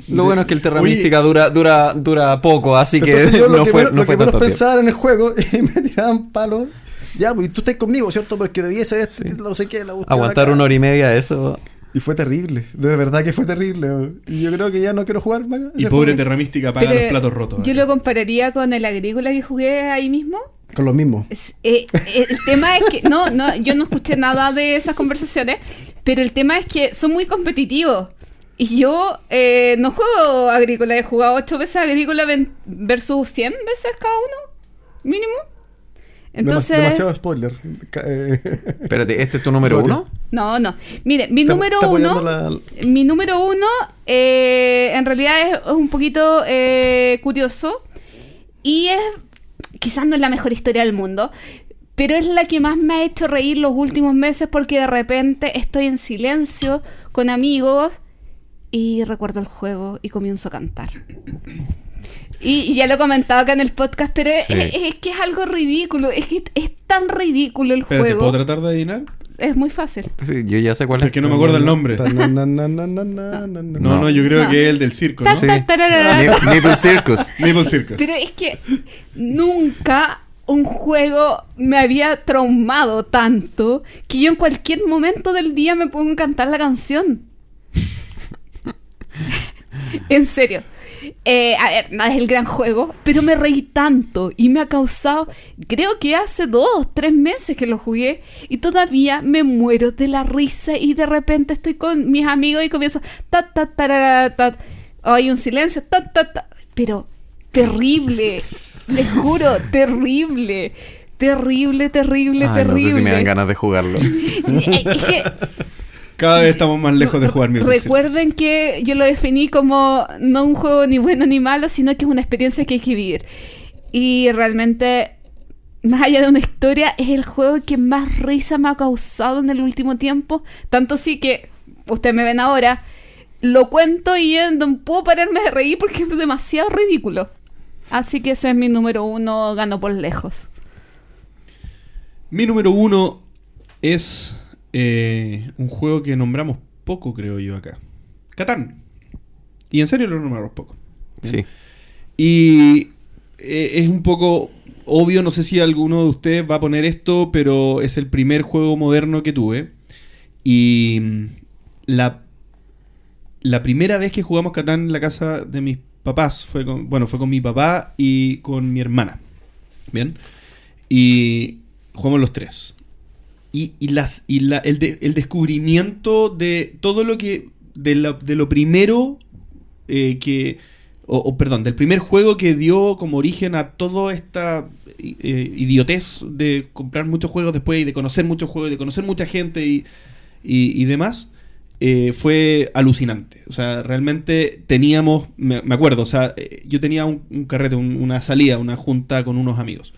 Lo bueno es que el Terra Oye. Mística dura, dura, dura poco, así que yo lo no que fue, menos, no lo fue que tanto tiempo. pensaba en el juego y me tiraban palos. Ya, pues y tú estás conmigo, ¿cierto? Porque debiese este, no sé qué, la Aguantar acá. una hora y media de eso. Y fue terrible, de verdad que fue terrible. Y yo creo que ya no quiero jugar más. Y pobre. Terra Mística paga Pero los platos rotos. Yo ¿eh? lo compararía con el agrícola que jugué ahí mismo. Con lo mismo. Es- eh, eh, el tema es que, no, no, yo no escuché nada de esas conversaciones, pero el tema es que son muy competitivos. Y yo eh, no juego agrícola, he jugado 8 veces agrícola versus 100 veces cada uno, mínimo. Entonces, demasiado spoiler. Eh, Espérate, ¿este es tu número uno? no, no. Mire, mi Está- número está uno, la- mi número uno, eh, en realidad es un poquito eh, curioso y es, quizás no es la mejor historia del mundo, pero es la que más me ha hecho reír los últimos meses porque de repente estoy en silencio con amigos y recuerdo el juego y comienzo a cantar. Y, ya lo he comentado acá en el podcast, pero es, que es algo ridículo, es que es tan ridículo el juego. Puedo tratar de adivinar? Es muy fácil. Yo ya sé cuál es. que no me acuerdo el nombre. No, no, yo creo que es el del circo, ¿no? Sí. Circus. Pero es que nunca un juego me había traumado tanto que yo en cualquier momento del día me pongo a cantar la canción. en serio. Eh, a ver, no es el gran juego, pero me reí tanto y me ha causado, creo que hace dos, tres meses que lo jugué y todavía me muero de la risa y de repente estoy con mis amigos y comienzo ta ta tarara, ta. hay un silencio, ta ta ta, pero terrible, les juro, terrible. terrible, terrible, Ay, terrible. No sé si me dan ganas de jugarlo. Es que Cada vez estamos más lejos de jugar Edge. Recuerden que yo lo definí como no un juego ni bueno ni malo, sino que es una experiencia que hay que vivir. Y realmente, más allá de una historia, es el juego que más risa me ha causado en el último tiempo. Tanto sí que, ustedes me ven ahora, lo cuento y no puedo pararme de reír porque es demasiado ridículo. Así que ese es mi número uno, gano por lejos. Mi número uno es eh, un juego que nombramos poco, creo yo, acá. Catán. Y en serio lo nombramos poco. Sí. Y eh, es un poco obvio, no sé si alguno de ustedes va a poner esto, pero es el primer juego moderno que tuve. Y mm, la, la primera vez que jugamos Catán en la casa de mis papás fue con, bueno, fue con mi papá y con mi hermana. Bien. Y jugamos los tres. Y, y las, y la- el, de- el descubrimiento de todo lo que. De, la- de lo primero eh, que. O, perdón, del primer juego que dio como origen a toda esta eh, idiotez de comprar muchos juegos después y de conocer muchos juegos, y de conocer mucha gente y, y- y demás, eh, fue alucinante. O sea, realmente teníamos, me, me acuerdo, o sea, eh, yo tenía un, un carrete, un- una salida, una junta con unos amigos,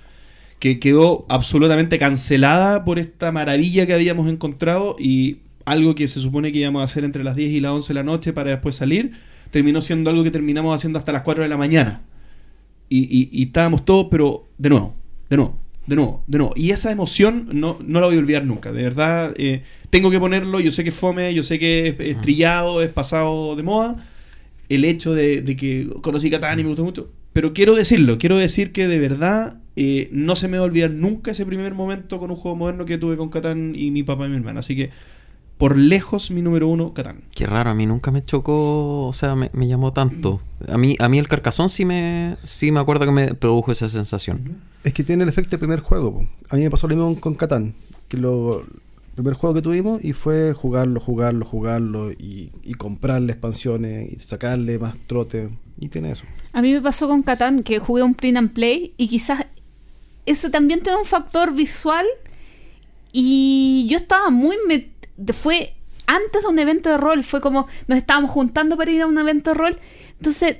que quedó absolutamente cancelada por esta maravilla que habíamos encontrado y algo que se supone que íbamos a hacer entre las 10 y las 11 de la noche para después salir, terminó siendo algo que terminamos haciendo hasta las 4 de la mañana. Y, y- y estábamos todos, pero de nuevo, de nuevo, de nuevo, de nuevo. Y esa emoción no, no la voy a olvidar nunca. De verdad, eh, tengo que ponerlo. Yo sé que es fome, yo sé que es, es trillado, es pasado de moda. El hecho de, de que conocí Catán y me gustó mucho. Pero quiero decirlo, quiero decir que de verdad eh, no se me va a olvidar nunca ese primer momento con un juego moderno que tuve con Catán y mi papá y mi hermana. Así que, por lejos, mi número uno, Catán. Qué raro, a mí nunca me chocó, o sea, me, me llamó tanto. A mí, a mí el carcazón sí me, sí me acuerdo que me produjo esa sensación. Es que tiene el efecto del primer juego. po. A mí me pasó lo mismo con Catán. Que lo, el primer juego que tuvimos y fue jugarlo, jugarlo, jugarlo y, y comprarle expansiones y sacarle más trote. Y tiene eso. A mí me pasó con Catán que jugué un print and play y quizás eso también tiene un factor visual y yo estaba muy met- fue antes de un evento de rol, fue como nos estábamos juntando para ir a un evento de rol, entonces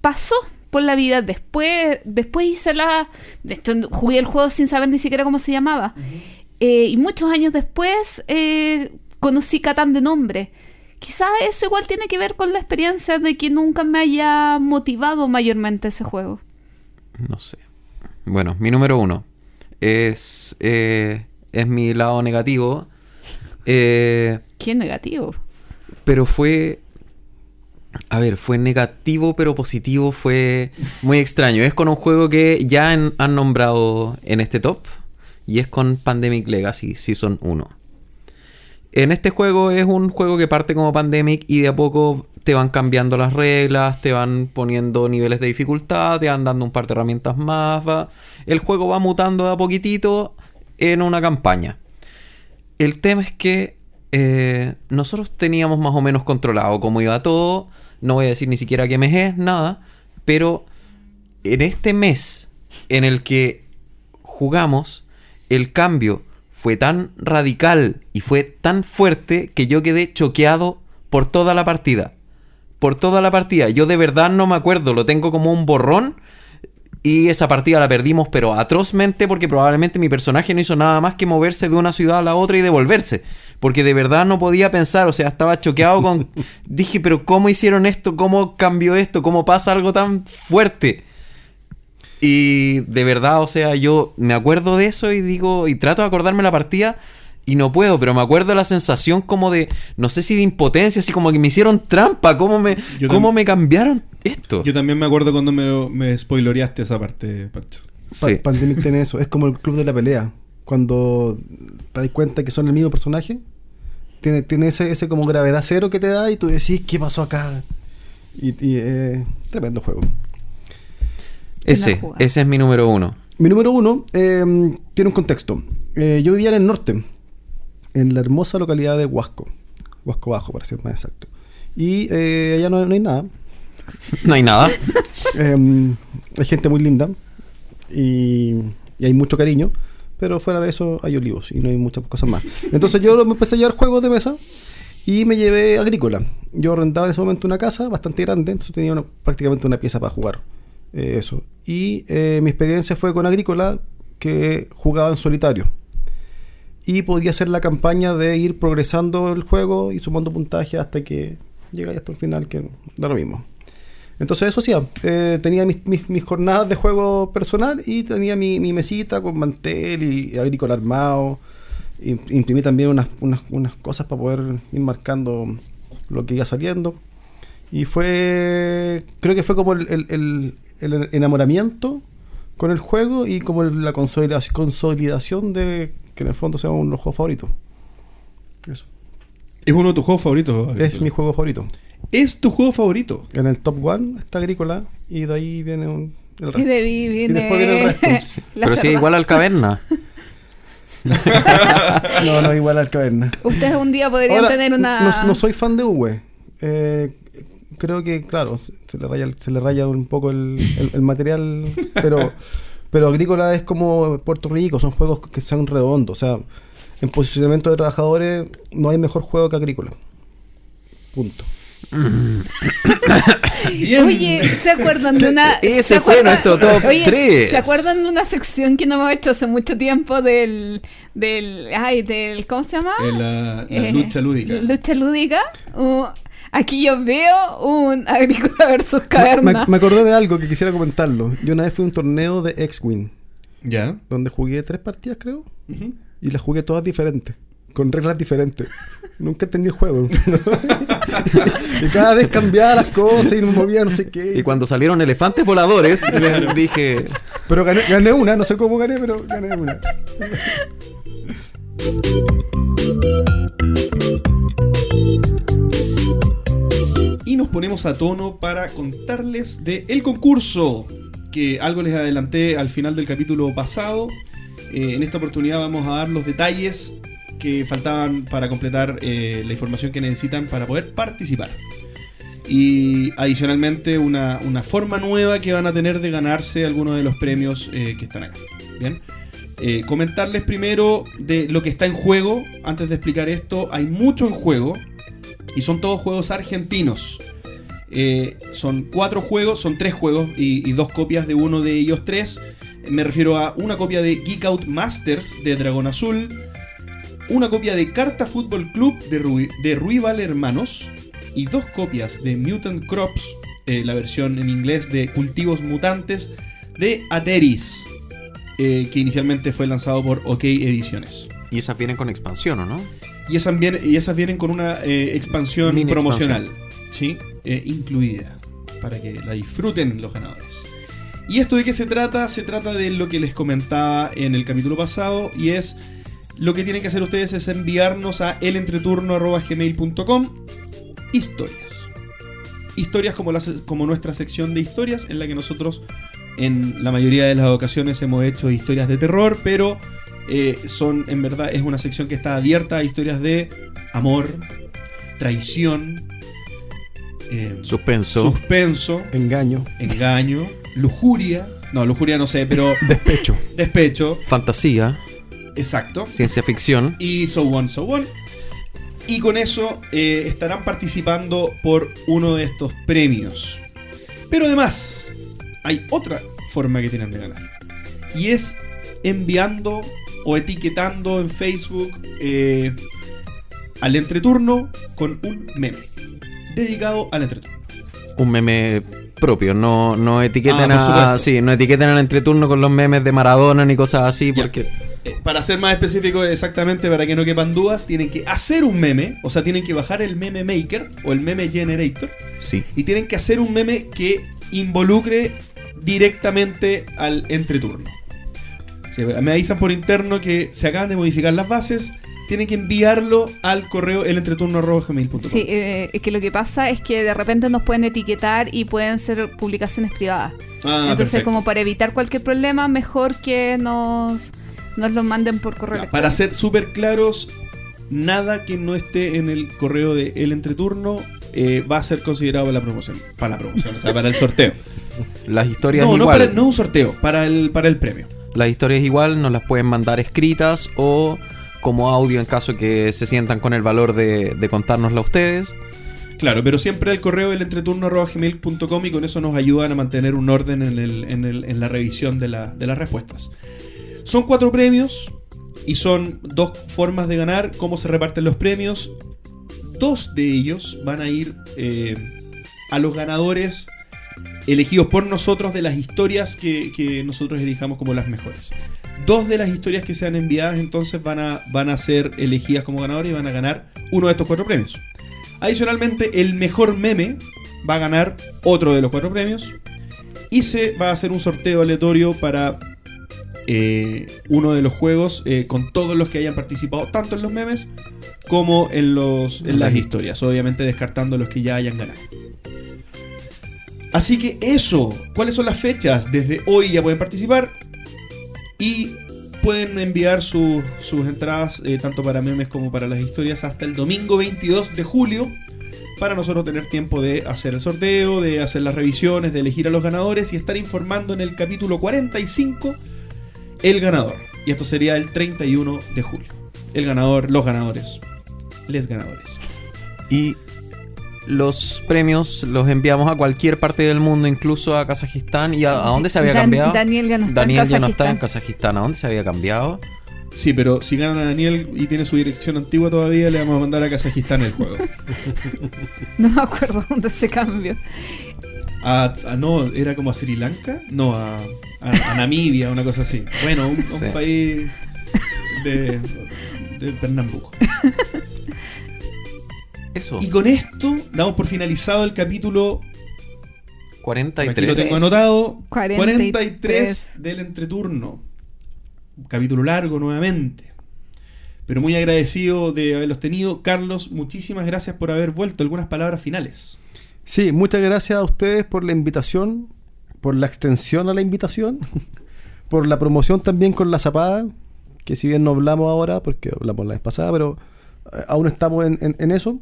pasó por la vida, después después hice la de hecho, jugué el juego sin saber ni siquiera cómo se llamaba Eh, y muchos años después eh, conocí Catán de nombre. Quizás eso igual tiene que ver con la experiencia de que nunca me haya motivado mayormente ese juego. No sé. Bueno, mi número uno es, eh, es mi lado negativo. Eh, Qué negativo. pero fue. A ver, fue negativo pero positivo, fue muy extraño. Es con un juego que ya han, han nombrado en este top y es con Pandemic Legacy Season 1. En este juego es un juego que parte como Pandemic y de a poco te van cambiando las reglas, te van poniendo niveles de dificultad, te van dando un par de herramientas más. va- El juego va mutando de a poquitito en una campaña. El tema es que eh, nosotros teníamos más o menos controlado cómo iba todo. No voy a decir ni siquiera qué mes es, nada. Pero en este mes en el que jugamos, el cambio fue tan radical y fue tan fuerte que yo quedé choqueado por toda la partida. Por toda la partida. Yo de verdad no me acuerdo, lo tengo como un borrón. Y esa partida la perdimos, pero atrozmente, porque probablemente mi personaje no hizo nada más que moverse de una ciudad a la otra y devolverse. Porque de verdad no podía pensar, o sea, estaba choqueado con... Dije, pero ¿cómo hicieron esto? ¿Cómo cambió esto? ¿Cómo pasa algo tan fuerte? Y de verdad, o sea, yo me acuerdo de eso y digo, y trato de acordarme la partida y no puedo, pero me acuerdo la sensación como de, no sé si de impotencia, así como que me hicieron trampa, cómo me, Yo cómo me cambiaron esto. Yo también me acuerdo cuando me, me spoiloreaste esa parte, Pancho. Pa- Sí. Pandemic tiene eso. Es como el club de la pelea. Cuando te das cuenta que son el mismo personaje, tiene, tiene ese, ese como gravedad cero que te da y tú decís, ¿qué pasó acá? Y, y eh, tremendo juego. Ese, ese es mi número uno. Mi número uno eh, tiene un contexto. Eh, yo vivía en el norte, en la hermosa localidad de Huasco. Huasco Bajo, para ser más exacto. Y eh, allá no, no hay nada. No hay nada. Eh, hay gente muy linda. Y y hay mucho cariño, pero fuera de eso hay olivos y no hay muchas cosas más. Entonces yo me empecé a llevar juegos de mesa y me llevé agrícola. Yo rentaba en ese momento una casa bastante grande, entonces tenía una- prácticamente una pieza para jugar. eh, eso. Y eh, mi experiencia fue con agrícola que jugaba en solitario. Y podía hacer la campaña de ir progresando el juego y sumando puntaje hasta que llega hasta el final, que da lo mismo. Entonces eso hacía. Eh, tenía mis, mis- mis jornadas de juego personal y tenía mi, mi mesita con mantel y, agrícola armado. Im- Imprimí también unas, unas, unas cosas para poder ir marcando lo que iba saliendo. Y fue, creo que fue como el, el- el- el enamoramiento con el juego y como la consolidación de que en el fondo sea uno de los juegos favoritos. Eso. Es uno de tus juegos favoritos. Es mi juego favorito. Es tu juego favorito. En el top one está Agrícola y de ahí viene un, el Y resto. de ahí Y viene. después viene el resto. Pero sí, igual al caverna. No, no, igual al caverna. Ustedes un día podrían Ahora, tener una. no, no soy fan de Uwe. Eh, creo que, claro, se se le raya, se le raya un poco el, el- el material, pero, pero Agrícola es como Puerto Rico, son juegos que son redondos. O sea, en posicionamiento de trabajadores no hay mejor juego que Agrícola. Punto. Bien. Oye, ¿se acuerdan de una. Ese ¿se fue acuerdan- nuestro top Oye, tres. ¿Se acuerdan de una sección que no hemos hecho hace mucho tiempo del. del. ay, del. ¿Cómo se llama? Eh, la, la Eh, lucha lúdica. Lucha lúdica. Uh, aquí yo veo un agrícola versus Me, caverna. me acordé de algo que quisiera comentarlo. Yo una vez fui a un torneo de X-Wing, Ya. donde jugué tres partidas, creo, y las jugué todas diferentes, con reglas diferentes. Nunca entendí el juego. y cada vez cambiaba las cosas y me movía no sé qué. Y cuando salieron elefantes voladores, dije. Pero gané, gané una, no sé cómo gané, pero gané una. Y nos ponemos a tono para contarles de el concurso, que algo les adelanté al final del capítulo pasado. Eh, en esta oportunidad vamos a dar los detalles que faltaban para completar eh, la información que necesitan para poder participar. Y adicionalmente una, una forma nueva que van a tener de ganarse algunos de los premios eh, que están acá. Bien. Eh, comentarles primero de lo que está en juego. Antes de explicar esto, hay mucho en juego. Y son todos juegos argentinos. Eh, son cuatro juegos, son tres juegos y, dos copias de uno de ellos tres. Me refiero a una copia de Geek Out Masters de Dragón Azul, una copia de Carta Fútbol Club de, Rui- de Ruival Hermanos y dos copias de Mutant Crops, eh, la versión en inglés de Cultivos Mutantes de Ateris, eh, que inicialmente fue lanzado por OK Ediciones. Y esas vienen con expansión, ¿o no? Y esas, vienen, y esas vienen con una eh, expansión Mini promocional, ¿sí? Eh, incluida, para que la disfruten los ganadores. ¿Y esto de qué se trata? Se trata de lo que les comentaba en el capítulo pasado, y es lo que tienen que hacer ustedes es enviarnos a elentreturno.gmail.com historias. Historias como, la como nuestra sección de historias, en la que nosotros en la mayoría de las ocasiones hemos hecho historias de terror, pero eh, son, en verdad, es una sección que está abierta a historias de amor, traición, eh, Suspenso. suspenso, Engaño, engaño, lujuria. No, lujuria no sé, pero despecho. despecho, fantasía. exacto. Ciencia ficción. Y so on, so on. Y con eso eh, estarán participando por uno de estos premios. Pero además, hay otra forma que tienen de ganar. Y es enviando o etiquetando en Facebook eh, al entreturno con un meme dedicado al entreturno. Un meme propio. No, no etiqueten Ah, a. Sí, no etiqueten al entreturno con los memes de Maradona ni cosas así. Ya. Porque. Eh, Para ser más específico, exactamente para que no quepan dudas, tienen que hacer un meme, o sea, tienen que bajar el meme maker o el meme generator Sí. y tienen que hacer un meme que involucre directamente al entreturno. Sí, me avisan por interno que se acaban de modificar las bases, tienen que enviarlo al correo elentreturno.gmail.com. Sí, eh, es que lo que pasa es que de repente nos pueden etiquetar y pueden ser publicaciones privadas. Ah, Entonces, perfecto. como para evitar cualquier problema, mejor que nos, nos lo manden por correo Ya, para ser súper claros, nada que no esté en el correo de El Entreturno eh, va a ser considerado para la promoción. Para la promoción, o sea, para el sorteo. Las historias No, no, igual. para, no un sorteo, para el, para el premio. Las historias igual nos las pueden mandar escritas o como audio en caso que se sientan con el valor de, de a ustedes. Claro, pero siempre al correo del entreturno.gmail.com y con eso nos ayudan a mantener un orden en, el- en el- la revisión de las respuestas. Son cuatro premios y son dos formas de ganar. ¿Cómo se reparten los premios? Dos de ellos van a ir eh, a los ganadores elegidos por nosotros de las historias que, que nosotros elijamos como las mejores. Dos de las historias que sean enviadas entonces van a, van a ser elegidas como ganadores y van a ganar uno de estos cuatro premios. Adicionalmente, el mejor meme va a ganar otro de los cuatro premios. Y se va a hacer un sorteo aleatorio para eh, uno de los juegos eh, con todos los que hayan participado, tanto en los memes como en, los, en las historias. Obviamente descartando los que ya hayan ganado. Así que eso, ¿cuáles son las fechas? Desde hoy ya pueden participar y pueden enviar su- sus entradas eh, tanto para memes como para las historias hasta el domingo 22 de julio para nosotros tener tiempo de hacer el sorteo, de hacer las revisiones, de elegir a los ganadores y estar informando en el capítulo 45 el ganador. Y esto sería el 31 de julio. El ganador, los ganadores, les ganadores. Y los premios los enviamos a cualquier parte del mundo, incluso a Kazajistán. ¿Y a, a dónde se había Dan- cambiado? Daniel ya no está en Daniel ya no está Kazajistán. en Kazajistán. ¿A dónde se había cambiado? Sí, pero si gana Daniel y tiene su dirección antigua todavía, le vamos a mandar a Kazajistán el juego. No me acuerdo dónde se cambió. A, a- no, era como a Sri Lanka, no, a, a- a Namibia, una cosa así. Bueno, un, un Sí. país de, de Pernambuco. Eso. Y con esto damos por finalizado el capítulo. por Aquí 43. lo tengo anotado. 43. 43 del entreturno. Un capítulo largo nuevamente. Pero muy agradecido de haberlos tenido. Carlos, muchísimas gracias por haber vuelto. Algunas palabras finales. Sí, muchas gracias a ustedes por la invitación, por la extensión a la invitación, por la promoción también con la zapada, que si bien no hablamos ahora, porque hablamos la vez pasada, pero eh, aún estamos en, en- en eso.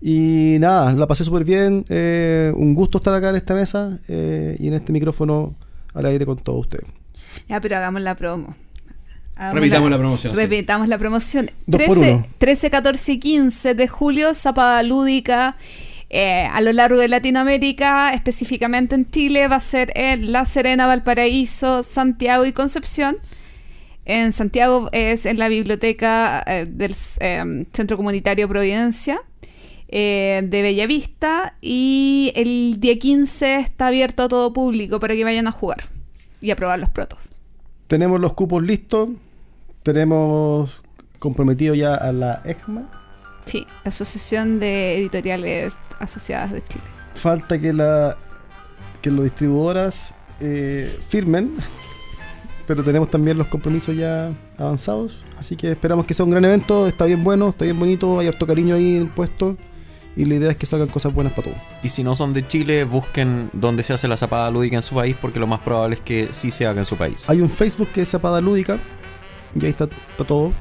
Y nada, la pasé súper bien, eh, un gusto estar acá en esta mesa eh, y en este micrófono al aire con todos ustedes. Ya, pero hagamos la promo. Hagamos Repitamos la promoción, sí. Repitamos la promoción. Dos por 13, uno. 13, 14 y 15 de julio, Zapada Lúdica. eh, a lo largo de Latinoamérica, específicamente en Chile, va a ser en La Serena, Valparaíso, Santiago y Concepción. En Santiago es en la biblioteca eh, del eh, Centro Comunitario Providencia eh, de Bellavista y el día 15 está abierto a todo público para que vayan a jugar y a probar los protos. Tenemos los cupos listos, tenemos comprometido ya a la EGMA. Sí, Asociación de Editoriales Asociadas de Chile. falta que la que los distribuidoras eh, firmen pero tenemos también los compromisos ya avanzados así que esperamos que sea un gran evento está bien bueno está bien bonito hay harto cariño ahí puesto y la idea es que salgan cosas buenas para todos Y si no son de Chile, busquen dónde se hace la zapada lúdica en su país, porque lo más probable es que sí se haga en su país. hay un Facebook que es Zapada Lúdica y ahí está, está todo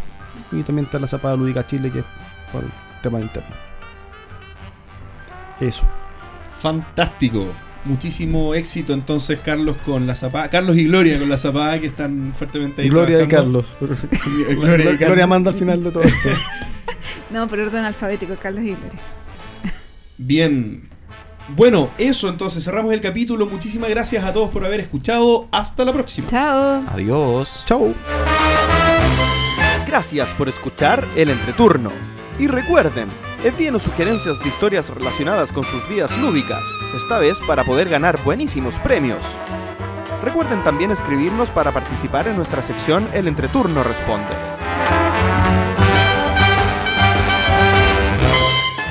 y también está la Zapada Lúdica Chile que es por temas internos eso Fantástico. Muchísimo éxito entonces, Carlos, con la zapada. Carlos y Gloria con la zapada que están fuertemente ahí. Gloria y trabajando. Carlos Gloria y Carlos. manda al final de todo esto No, por orden alfabético, Carlos y Gloria. Bien. Bueno, eso entonces, cerramos el capítulo. Muchísimas gracias a todos por haber escuchado. Hasta la próxima. Chao. Adiós. chao Gracias por escuchar el entreturno. Y recuerden, envíenos sugerencias de historias relacionadas con sus vidas lúdicas, esta vez para poder ganar buenísimos premios. Recuerden también escribirnos para participar en nuestra sección El Entreturno Responde.